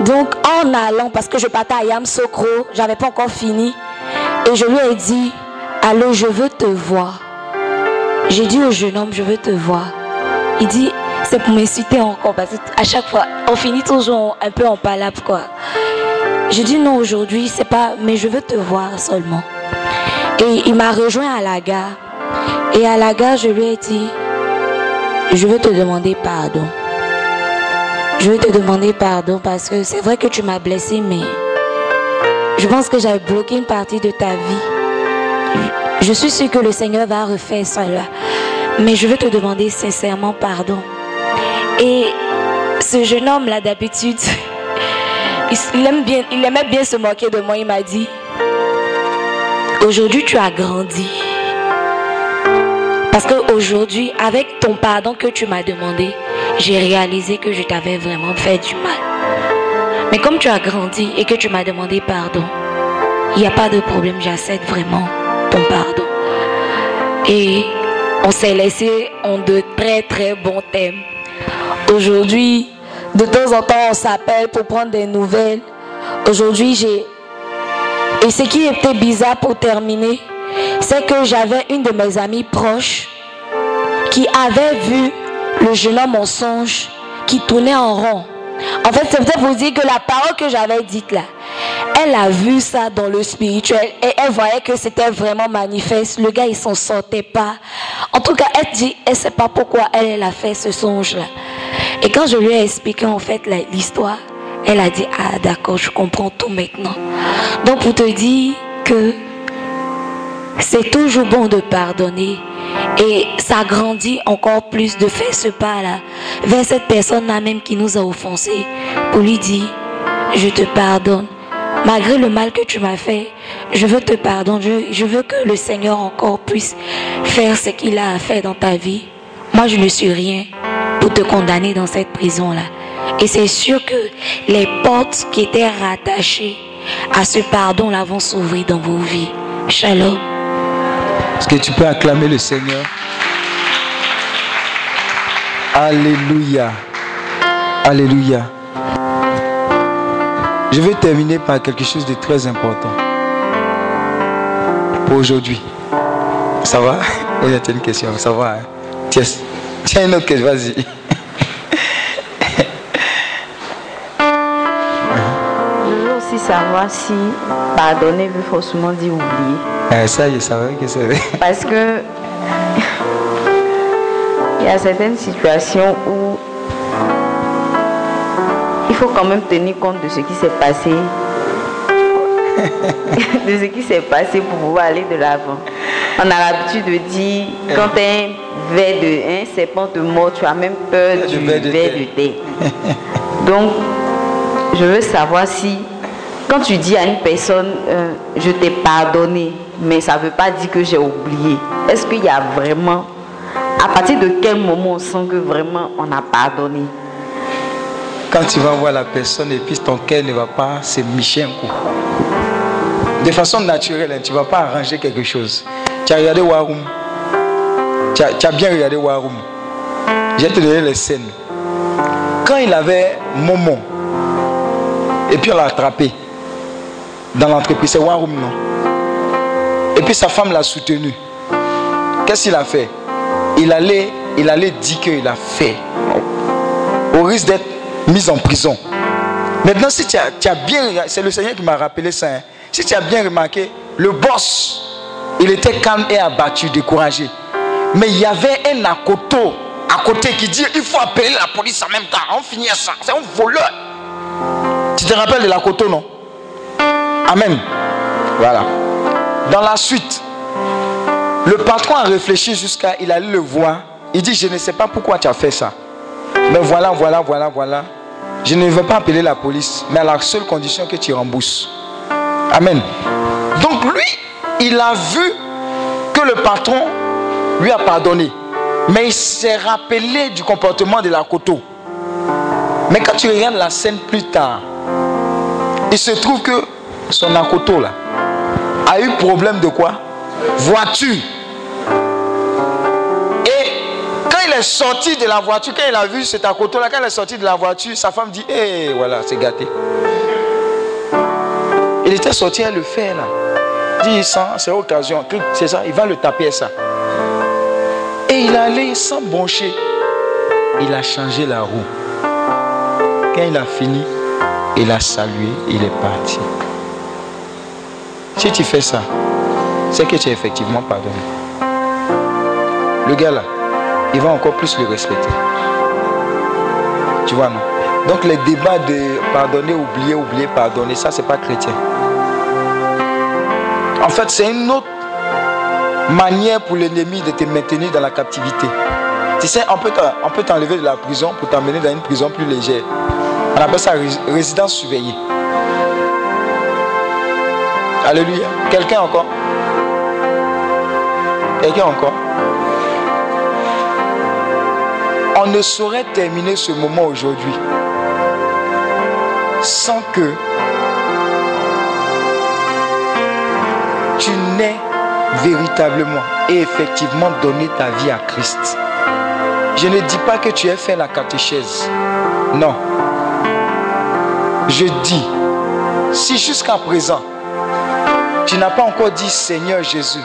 Donc en allant, parce que je partais à Yamsokro, je n'avais pas encore fini, et je lui ai dit, allô, je veux te voir. J'ai dit au jeune homme, je veux te voir. Il dit, c'est pour m'insulter encore, parce qu'à chaque fois, on finit toujours un peu en palabre, quoi. J'ai dit non, aujourd'hui, c'est pas, mais je veux te voir seulement. Et il m'a rejoint à la gare. Et à la gare, je lui ai dit, je veux te demander pardon. Je veux te demander pardon parce que c'est vrai que tu m'as blessé, mais je pense que j'avais bloqué une partie de ta vie. Je suis sûre que le Seigneur va refaire cela. Mais je veux te demander sincèrement pardon. Et ce jeune homme-là, d'habitude, (laughs) il, il aimait bien se moquer de moi. Il m'a dit, aujourd'hui tu as grandi. Parce qu'aujourd'hui, avec ton pardon que tu m'as demandé, j'ai réalisé que je t'avais vraiment fait du mal. Mais comme tu as grandi et que tu m'as demandé pardon, il n'y a pas de problème, j'accepte vraiment ton pardon. Et on s'est laissé en de très très bons thèmes. Aujourd'hui, de temps en temps, on s'appelle pour prendre des nouvelles. Aujourd'hui, j'ai... Et ce qui était bizarre pour terminer, c'est que j'avais une de mes amies proches qui avait vu le jeune homme en songe qui tournait en rond. En fait, c'est peut-être pour dire que la parole que j'avais dite là, elle a vu ça dans le spirituel et elle voyait que c'était vraiment manifeste. Le gars, il s'en sortait pas. En tout cas, elle dit, elle sait pas pourquoi elle, elle a fait ce songe là. Et quand je lui ai expliqué en fait l'histoire, elle a dit, ah d'accord, je comprends tout maintenant. Donc pour te dire que c'est toujours bon de pardonner. Et ça grandit encore plus de faire ce pas-là vers cette personne-là même qui nous a offensés pour lui dire, je te pardonne. Malgré le mal que tu m'as fait, je veux te pardonner. Je, veux que le Seigneur encore puisse faire ce qu'il a fait dans ta vie. Moi, je ne suis rien pour te condamner dans cette prison-là. Et c'est sûr que les portes qui étaient rattachées à ce pardon-là vont s'ouvrir dans vos vies. Shalom. Est-ce que tu peux acclamer le Seigneur? Alléluia. Alléluia. Je vais terminer par quelque chose de très important. Pour aujourd'hui. Ça va? (laughs) Il y a une question. Ça va hein? Tiens, tiens une autre question. Vas-y. Savoir si pardonner veut forcément dire oublier. Eh, ça, je savais que c'est vrai. (laughs) Parce que (laughs) il y a certaines situations où il faut quand même tenir compte de ce qui s'est passé. (laughs) de ce qui s'est passé pour pouvoir aller de l'avant. On a l'habitude de dire, quand un verre de un serpent te mord, tu as même peur du verre de thé. Donc, je veux savoir si, quand tu dis à une personne, euh, je t'ai pardonné, mais ça ne veut pas dire que j'ai oublié. Est-ce qu'il y a vraiment, à partir de quel moment on sent que vraiment on a pardonné? Quand tu vas voir la personne et puis ton cœur ne va pas se micher un. De façon naturelle, hein, tu ne vas pas arranger quelque chose. Tu as regardé War Room tu as, tu as bien regardé War Room. Je vais te donner les scènes. Quand il avait Momo, et puis on l'a attrapé dans l'entreprise, c'est War Room, non? Et puis sa femme l'a soutenu. Qu'est-ce qu'il a fait? Il allait, il allait dire qu'il a fait. Au risque d'être mis en prison. Maintenant, si tu as, tu as bien c'est le Seigneur qui m'a rappelé ça. hein. Si tu as bien remarqué, le boss, il était calme et abattu, découragé. Mais il y avait un akoto à côté qui dit il faut appeler la police en même temps. On finit ça. C'est un voleur. Tu te rappelles de l'akoto, non? Amen. Voilà. Dans la suite, le patron a réfléchi jusqu'à il allait le voir. Il dit Je ne sais pas pourquoi tu as fait ça. Mais voilà, voilà, voilà, voilà. Je ne veux pas appeler la police, mais à la seule condition que tu rembourses. Amen. Donc lui, il a vu que le patron lui a pardonné. Mais il s'est rappelé du comportement de la coteau. Mais quand tu regardes la scène plus tard, il se trouve que son akoto là a eu problème de quoi? Voiture. Et quand il est sorti de la voiture, quand il a vu cet akoto là, quand il est sorti de la voiture, sa femme dit Hé, voilà, c'est gâté. Il était sorti à le faire là. Il dit c'est occasion. C'est ça, il va le taper ça. Et il allait sans broncher. Il a changé la roue. Quand il a fini, il a salué, il est parti. Si tu fais ça, c'est que tu es effectivement pardonné. Le gars là, il va encore plus le respecter. Tu vois, non? Donc les débats de pardonner, oublier, oublier, pardonner, ça, c'est pas chrétien. En fait, c'est une autre manière pour l'ennemi de te maintenir dans la captivité. Tu sais, on peut t'enlever de la prison pour t'emmener dans une prison plus légère. On appelle ça rés- résidence surveillée. Alléluia. Quelqu'un encore? Quelqu'un encore? On ne saurait terminer ce moment aujourd'hui sans que tu n'aies véritablement et effectivement donné ta vie à Christ. Je ne dis pas que tu aies fait la catéchèse. Non. Je dis, si jusqu'à présent, tu n'as pas encore dit Seigneur Jésus,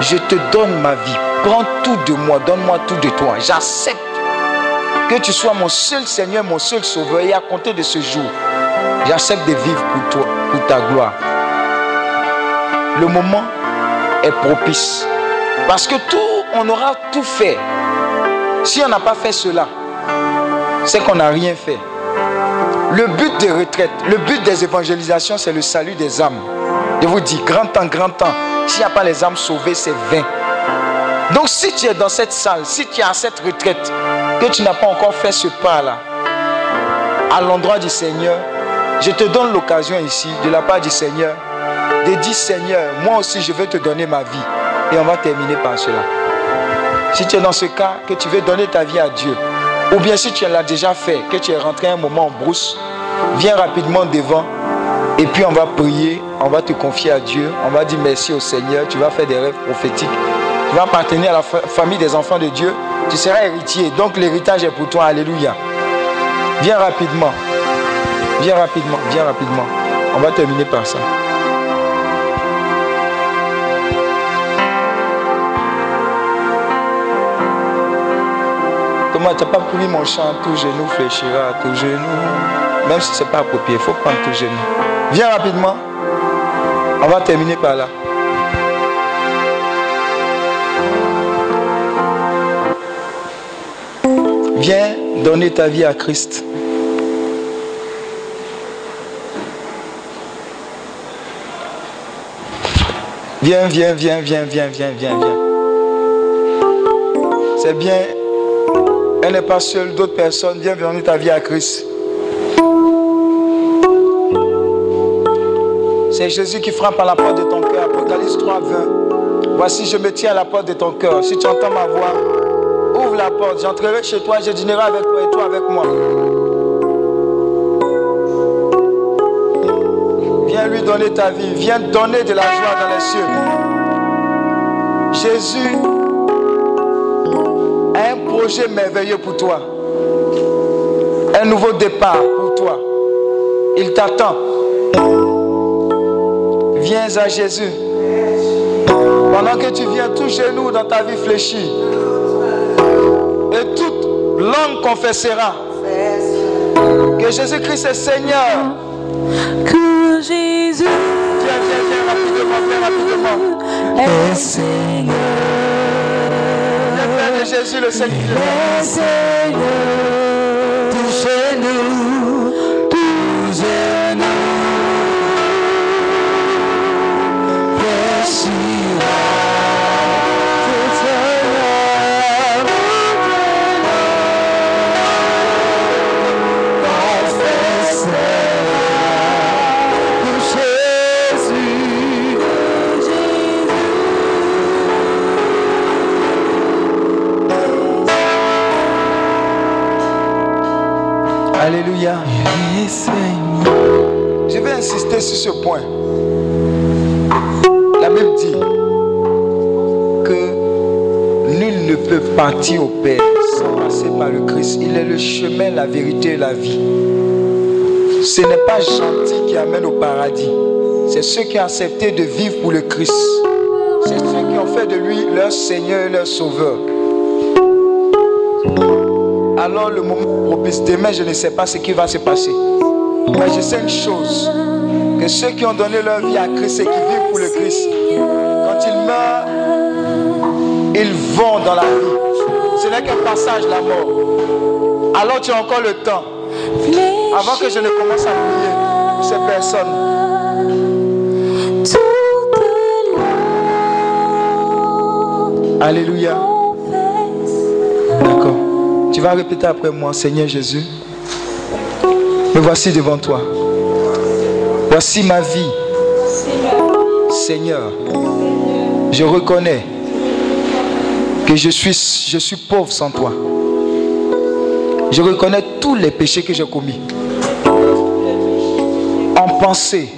je te donne ma vie, prends tout de moi, donne-moi tout de toi. J'accepte que tu sois mon seul Seigneur, mon seul Sauveur. Et à compter de ce jour, j'accepte de vivre pour toi, pour ta gloire. Le moment est propice. Parce que tout, on aura tout fait. Si on n'a pas fait cela, c'est qu'on n'a rien fait. Le but des retraites, le but des évangélisations, c'est le salut des âmes. Je vous dis, grand temps, grand temps. S'il n'y a pas les âmes sauvées, c'est vain. Donc si tu es dans cette salle, si tu es à cette retraite, que tu n'as pas encore fait ce pas-là, à l'endroit du Seigneur, je te donne l'occasion ici, de la part du Seigneur, de dire Seigneur, moi aussi je veux te donner ma vie. Et on va terminer par cela. Si tu es dans ce cas, que tu veux donner ta vie à Dieu, ou bien si tu l'as déjà fait, que tu es rentré un moment en brousse, viens rapidement devant et puis on va prier, on va te confier à Dieu, on va dire merci au Seigneur, tu vas faire des rêves prophétiques, tu vas appartenir à la fa- famille des enfants de Dieu, tu seras héritier, donc l'héritage est pour toi, alléluia. Viens rapidement, viens rapidement, viens rapidement. On va terminer par ça. Comment tu n'as pas pris mon chant, tout genou fléchira, tout genou. Même si ce n'est pas approprié, il faut prendre tout genou. Viens rapidement. On va terminer par là. Viens donner ta vie à Christ. Viens, viens, viens, viens, viens, viens, viens, viens. C'est bien. Elle n'est pas seule, d'autres personnes. Viens donner ta vie à Christ. C'est Jésus qui frappe à la porte de ton cœur. Apocalypse 3, 20. Voici, je me tiens à la porte de ton cœur. Si tu entends ma voix, ouvre la porte. J'entrerai chez toi, je dînerai avec toi et toi avec moi. Viens lui donner ta vie. Viens donner de la joie dans les cieux. Jésus a un projet merveilleux pour toi. Un nouveau départ pour toi. Il t'attend. Viens à Jésus. Pendant que tu viens tout genou dans ta vie fléchie. Et toute langue confessera que Jésus-Christ est Seigneur. Que Jésus Viens, viens, viens rapidement, viens rapidement. est Seigneur. Viens faire de Jésus le Seigneur. Seigneur. Touchez-nous. Alléluia. Je vais insister sur ce point. La Bible dit que nul ne peut partir au Père sans passer par le Christ. Il est le chemin, la vérité et la vie. Ce n'est pas gentil qui amène au paradis. C'est ceux qui ont accepté de vivre pour le Christ. C'est ceux qui ont fait de lui leur Seigneur et leur Sauveur. Alors le moment propice, demain je ne sais pas ce qui va se passer. Mais je sais une chose, que ceux qui ont donné leur vie à Christ et qui vivent pour le Christ, quand ils meurent, ils vont dans la vie. Ce n'est qu'un passage, la mort. Alors tu as encore le temps, avant que je ne commence à prier ces personnes. Alléluia. Tu vas répéter après moi, Seigneur Jésus, me voici devant toi. Voici ma vie. Seigneur, je reconnais que je suis, je suis pauvre sans toi. Je reconnais tous les péchés que j'ai commis. En pensée,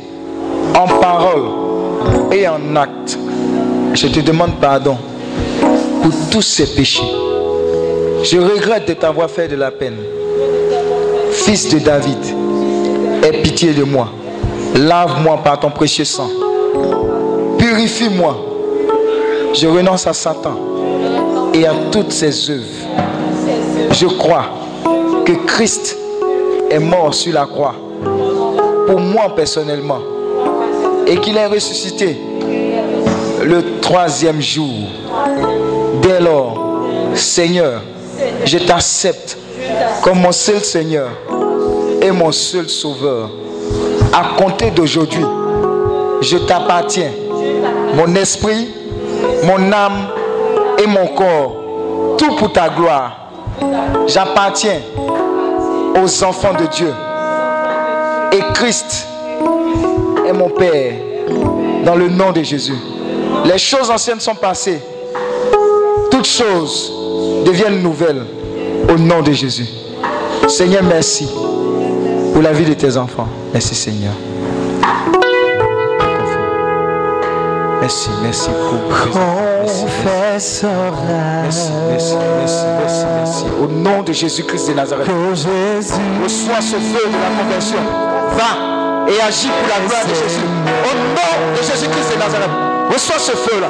en parole et en acte. Je te demande pardon pour tous ces péchés. Je regrette de t'avoir fait de la peine. Fils de David, aie pitié de moi. Lave-moi par ton précieux sang. Purifie-moi. Je renonce à Satan et à toutes ses œuvres. Je crois que Christ est mort sur la croix pour moi personnellement et qu'il est ressuscité le troisième jour. Dès lors, Seigneur, je t'accepte comme mon seul Seigneur et mon seul Sauveur. À compter d'aujourd'hui, je t'appartiens. Mon esprit, mon âme et mon corps. Tout pour ta gloire. J'appartiens aux enfants de Dieu. Et Christ est mon Père. Dans le nom de Jésus. Les choses anciennes sont passées. Toutes choses deviennent nouvelles au nom de Jésus. Seigneur, merci pour la vie de tes enfants. Merci Seigneur. Merci, merci pour Merci, merci, merci, merci, merci, merci. Au nom de Jésus-Christ de Nazareth. Reçois ce feu de la conversion. Va et agis pour la gloire de Jésus. Au nom de Jésus-Christ de Nazareth. Reçois ce feu-là.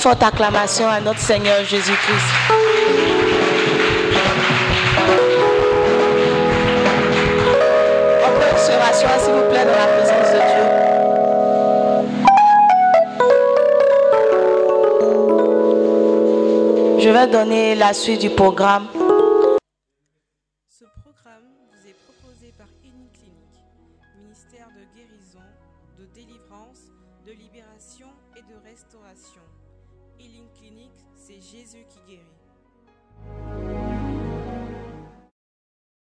Forte acclamation à notre Seigneur Jésus-Christ. On peut se rasseoir, s'il vous plaît, dans la présence de Dieu. Je vais donner la suite du programme.